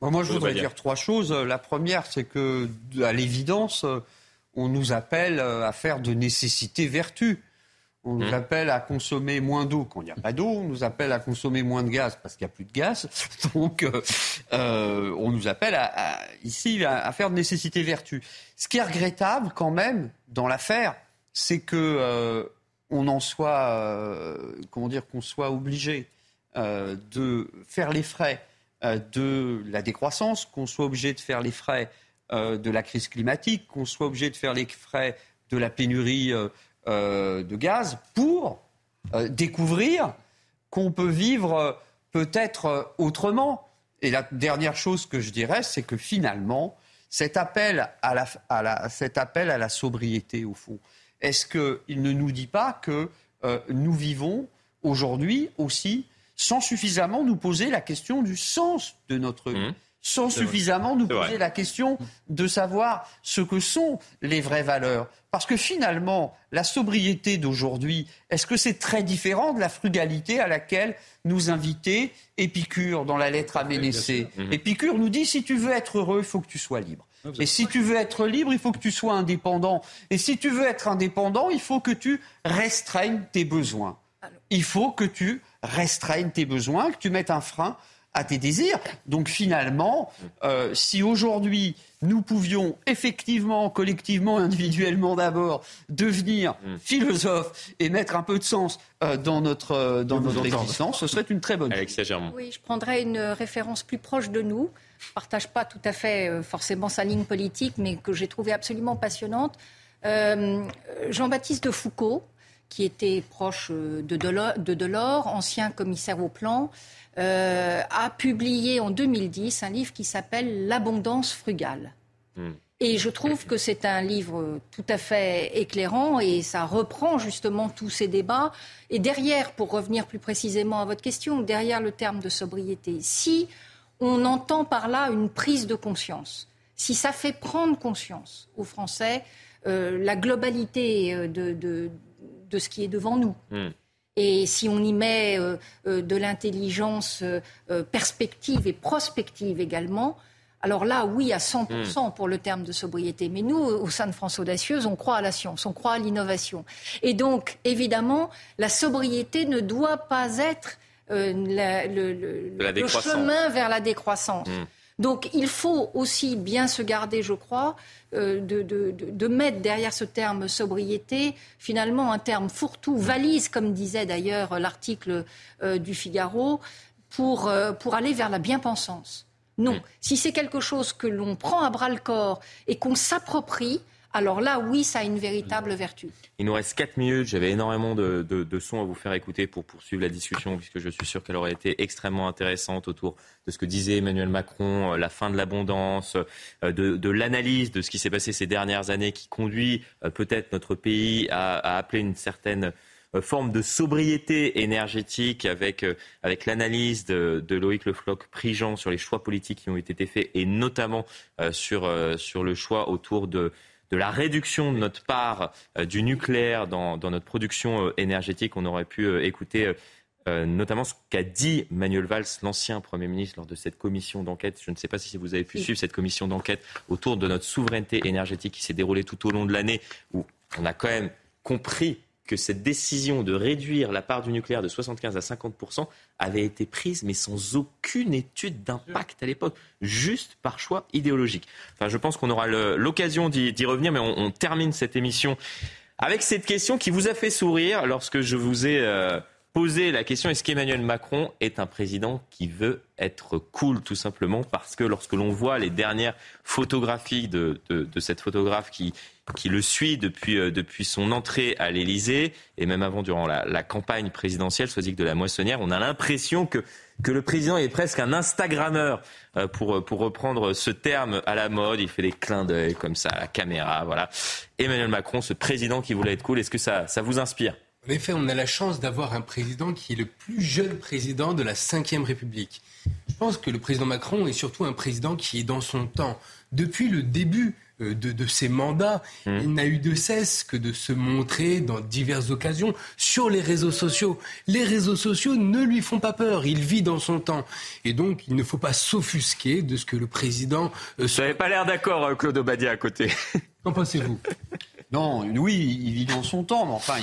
D: moi, je voudrais dire trois choses. La première, c'est que, à l'évidence, on nous appelle à faire de nécessité vertu. On nous mmh. appelle à consommer moins d'eau quand il n'y a pas d'eau. On nous appelle à consommer moins de gaz parce qu'il n'y a plus de gaz. Donc, euh, euh, on nous appelle à, ici à, faire de nécessité vertu. Ce qui est regrettable quand même dans l'affaire, c'est que euh, on en soit, comment dire, qu'on soit obligé de faire les frais euh, de la décroissance, qu'on soit obligé de faire les frais euh, de la crise climatique, qu'on soit obligé de faire les frais de la pénurie euh, de gaz pour découvrir qu'on peut vivre peut-être autrement. Et la dernière chose que je dirais, c'est que finalement, cet appel à la, cet appel à la sobriété, au fond, est-ce qu'il ne nous dit pas que nous vivons aujourd'hui aussi sans suffisamment nous poser la question du sens de notre vie. Mmh. Sans suffisamment nous poser la question de savoir ce que sont les vraies valeurs. Parce que finalement, la sobriété d'aujourd'hui, est-ce que c'est très différent de la frugalité à laquelle nous invitait Épicure dans la lettre à Ménécée mmh. Épicure nous dit si tu veux être heureux, il faut que tu sois libre. Et si tu veux être libre, il faut que tu sois indépendant. Et si tu veux être indépendant, il faut que tu restreignes tes besoins. Il faut que tu restreigne tes besoins, que tu mettes un frein à tes désirs. Donc finalement, euh, si aujourd'hui nous pouvions effectivement, collectivement, individuellement d'abord, devenir mm. philosophes et mettre un peu de sens euh, dans notre, euh, dans notre existence, ce serait une très bonne
A: chose.
E: Oui, je prendrais une référence plus proche de nous. Je ne partage pas tout à fait forcément sa ligne politique, mais que j'ai trouvée absolument passionnante. Jean-Baptiste de Foucault, qui était proche euh, de Delors, ancien commissaire au plan, euh, a publié en 2010 un livre qui s'appelle L'abondance frugale. Hmm. Et je trouve que c'est un livre tout à fait éclairant et ça reprend justement tous ces débats. Et derrière, pour revenir plus précisément à votre question, derrière le terme de sobriété, si on entend par là une prise de conscience, si ça fait prendre conscience aux Français euh, la globalité de de ce qui est devant nous. Hmm. Et si on y met euh, euh, de l'intelligence euh, perspective et prospective également, alors là, oui, à 100% hmm. pour le terme de sobriété. Mais nous, au sein de France Audacieuse, on croit à la science, on croit à l'innovation. Et donc, évidemment, la sobriété ne doit pas être le, chemin vers la décroissance. Hmm. Donc, il faut aussi bien se garder, je crois, euh, de, mettre derrière ce terme sobriété, finalement, un terme fourre-tout, valise, comme disait d'ailleurs l'article euh, du Figaro, pour, pour aller vers la bien-pensance. Non. Si c'est quelque chose que l'on prend à bras le corps et qu'on s'approprie, alors là, oui, ça a une véritable vertu.
A: Il nous reste 4 minutes. J'avais énormément de, sons à vous faire écouter pour poursuivre la discussion, puisque je suis sûr qu'elle aurait été extrêmement intéressante autour de ce que disait Emmanuel Macron, euh, la fin de l'abondance, euh, de, l'analyse de ce qui s'est passé ces dernières années, qui conduit euh, peut-être notre pays à appeler une certaine forme de sobriété énergétique avec, avec l'analyse de, Loïc Le Floch-Prigent sur les choix politiques qui ont été faits et notamment sur, sur le choix autour de, de la réduction de notre part du nucléaire dans, dans, notre production énergétique. On aurait pu écouter notamment ce qu'a dit Manuel Valls, l'ancien Premier ministre, lors de cette commission d'enquête. Je ne sais pas si vous avez pu suivre cette commission d'enquête autour de notre souveraineté énergétique qui s'est déroulée tout au long de l'année, où on a quand même compris que cette décision de réduire la part du nucléaire de 75 à 50 avait été prise, mais sans aucune étude d'impact à l'époque, juste par choix idéologique. Enfin, je pense qu'on aura l'occasion d'y revenir, mais on, termine cette émission avec cette question qui vous a fait sourire lorsque je vous ai euh, posé la question est-ce qu'Emmanuel Macron est un président qui veut être cool, tout simplement, parce que lorsque l'on voit les dernières photographies de, de cette photographe qui qui le suit depuis, euh, depuis son entrée à l'Élysée et même avant durant la, campagne présidentielle, soit dit que de la Moissonnière, on a l'impression que, que le président est presque un Instagrammeur, euh, pour, pour reprendre ce terme à la mode. Il fait des clins d'œil comme ça à la caméra. Voilà. Emmanuel Macron, ce président qui voulait être cool, est-ce que ça, ça vous inspire?
F: En effet, on a la chance d'avoir un président qui est le plus jeune président de la Ve République. Je pense que le président Macron est surtout un président qui est dans son temps. Depuis le début euh, de, ses mandats. Mmh. Il n'a eu de cesse que de se montrer dans diverses occasions sur les réseaux sociaux. Les réseaux sociaux ne lui font pas peur. Il vit dans son temps. Et donc, il ne faut pas s'offusquer de ce que le président...
A: Euh, Vous n'avez pas l'air d'accord, euh, Claude Obadia, à côté.
F: Qu'en pensez-vous?
D: non, oui, il vit dans son temps, mais enfin,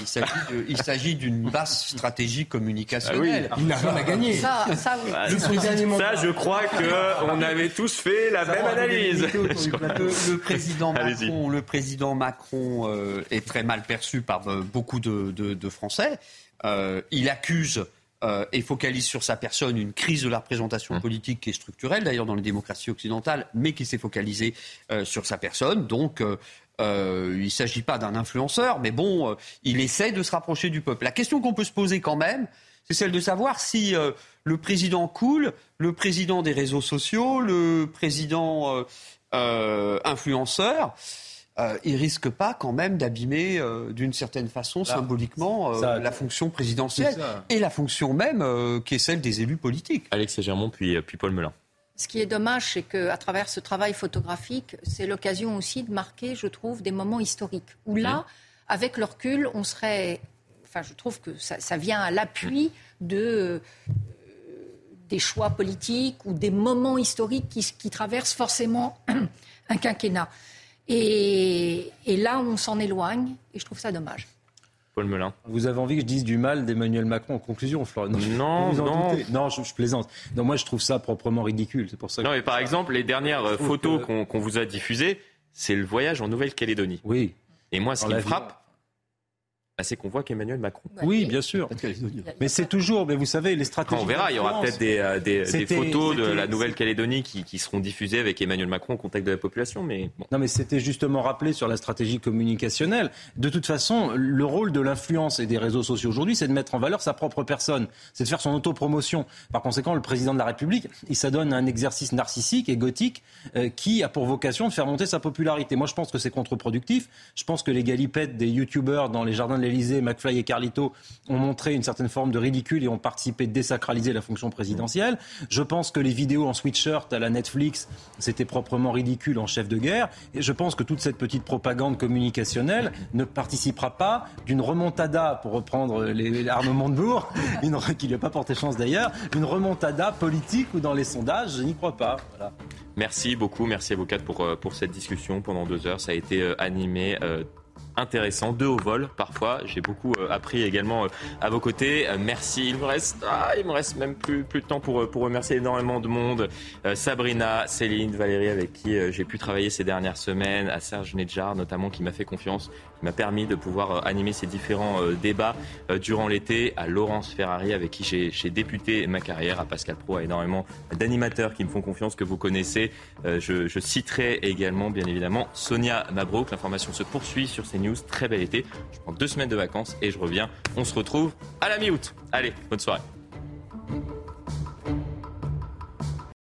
D: il s'agit d'une basse stratégie communicationnelle.
F: Ah il n'a rien à gagner.
E: Ça, ça,
A: bah, je crois qu'on avait tous fait la même analyse.
D: Le, président Macron, le président Macron euh, est très mal perçu par euh, beaucoup de, Français. Euh, il accuse et focalise sur sa personne une crise de la représentation hum. politique qui est structurelle, d'ailleurs dans les démocraties occidentales, mais qui s'est focalisée sur sa personne. Donc, euh, il ne s'agit pas d'un influenceur, mais bon, euh, il essaie de se rapprocher du peuple. La question qu'on peut se poser quand même, c'est celle de savoir si euh, le président cool, le président des réseaux sociaux, le président influenceur, il risque pas quand même d'abîmer d'une certaine façon symboliquement la fonction présidentielle et la fonction même qui est celle des élus politiques.
A: Alexis Germont puis, puis Paul Melun.
E: Ce qui est dommage, c'est qu'à travers ce travail photographique, c'est l'occasion aussi de marquer, je trouve, des moments historiques. Où là, avec le recul, on serait. Enfin, je trouve que ça, vient à l'appui de euh, des choix politiques ou des moments historiques qui, traversent forcément un quinquennat. et là, on s'en éloigne et je trouve ça dommage.
C: Vous avez envie que je dise du mal d'Emmanuel Macron en conclusion, Florian
A: Non, non.
C: Non, je, plaisante. Non, moi, je trouve ça proprement ridicule. C'est pour ça.
A: Non, mais par exemple, les dernières euh, photos qu'on vous a diffusées, c'est le voyage en Nouvelle-Calédonie.
C: Oui.
A: Et moi, ce qui me frappe, bah, c'est qu'on voit qu'Emmanuel Macron.
C: Oui, bien sûr. Mais c'est toujours, mais vous savez, les stratégies.
A: on verra, il y aura peut-être des, euh, des, photos de la Nouvelle-Calédonie qui, qui, seront diffusées avec Emmanuel Macron au contact de la population. Mais
C: Non, mais c'était justement rappelé sur la stratégie communicationnelle. De toute façon, le rôle de l'influence et des réseaux sociaux aujourd'hui, c'est de mettre en valeur sa propre personne. C'est de faire son autopromotion. Par conséquent, le président de la République, il s'adonne à un exercice narcissique et gothique euh, qui a pour vocation de faire monter sa popularité. Moi, je pense que c'est contre-productif. Je pense que les galipettes des youtubeurs dans les jardins de l'Elysée, McFly et Carlito ont montré une certaine forme de ridicule et ont participé de désacraliser la fonction présidentielle. Je pense que les vidéos en sweatshirt à la Netflix, c'était proprement ridicule en chef de guerre. Et je pense que toute cette petite propagande communicationnelle ne participera pas d'une remontada, pour reprendre les Arnaud Montebourg, une, qui lui a pas porté chance d'ailleurs, une remontada politique ou dans les sondages, je n'y crois pas.
A: Merci beaucoup, merci pour, euh, pour cette discussion pendant deux heures. Ça a été euh, animé. Euh, intéressant, de haut vol parfois. J'ai beaucoup appris également à vos côtés. merci. Il me reste, ah, il me reste même plus, plus de temps pour, pour remercier énormément de monde. Sabrina, Céline, Valérie, avec qui j'ai pu travailler ces dernières semaines, à Serge Nedjar notamment, qui m'a fait confiance qui m'a permis de pouvoir euh, animer ces différents euh, débats euh, durant l'été, à Laurence Ferrari, avec qui j'ai débuté ma carrière, à Pascal Pro, à énormément d'animateurs qui me font confiance, que vous connaissez. Je, je, citerai également, bien évidemment, Sonia Mabrouk. L'information se poursuit sur Très bel été. Je prends deux semaines de vacances et je reviens. On se retrouve à la mi-août. Allez, bonne soirée.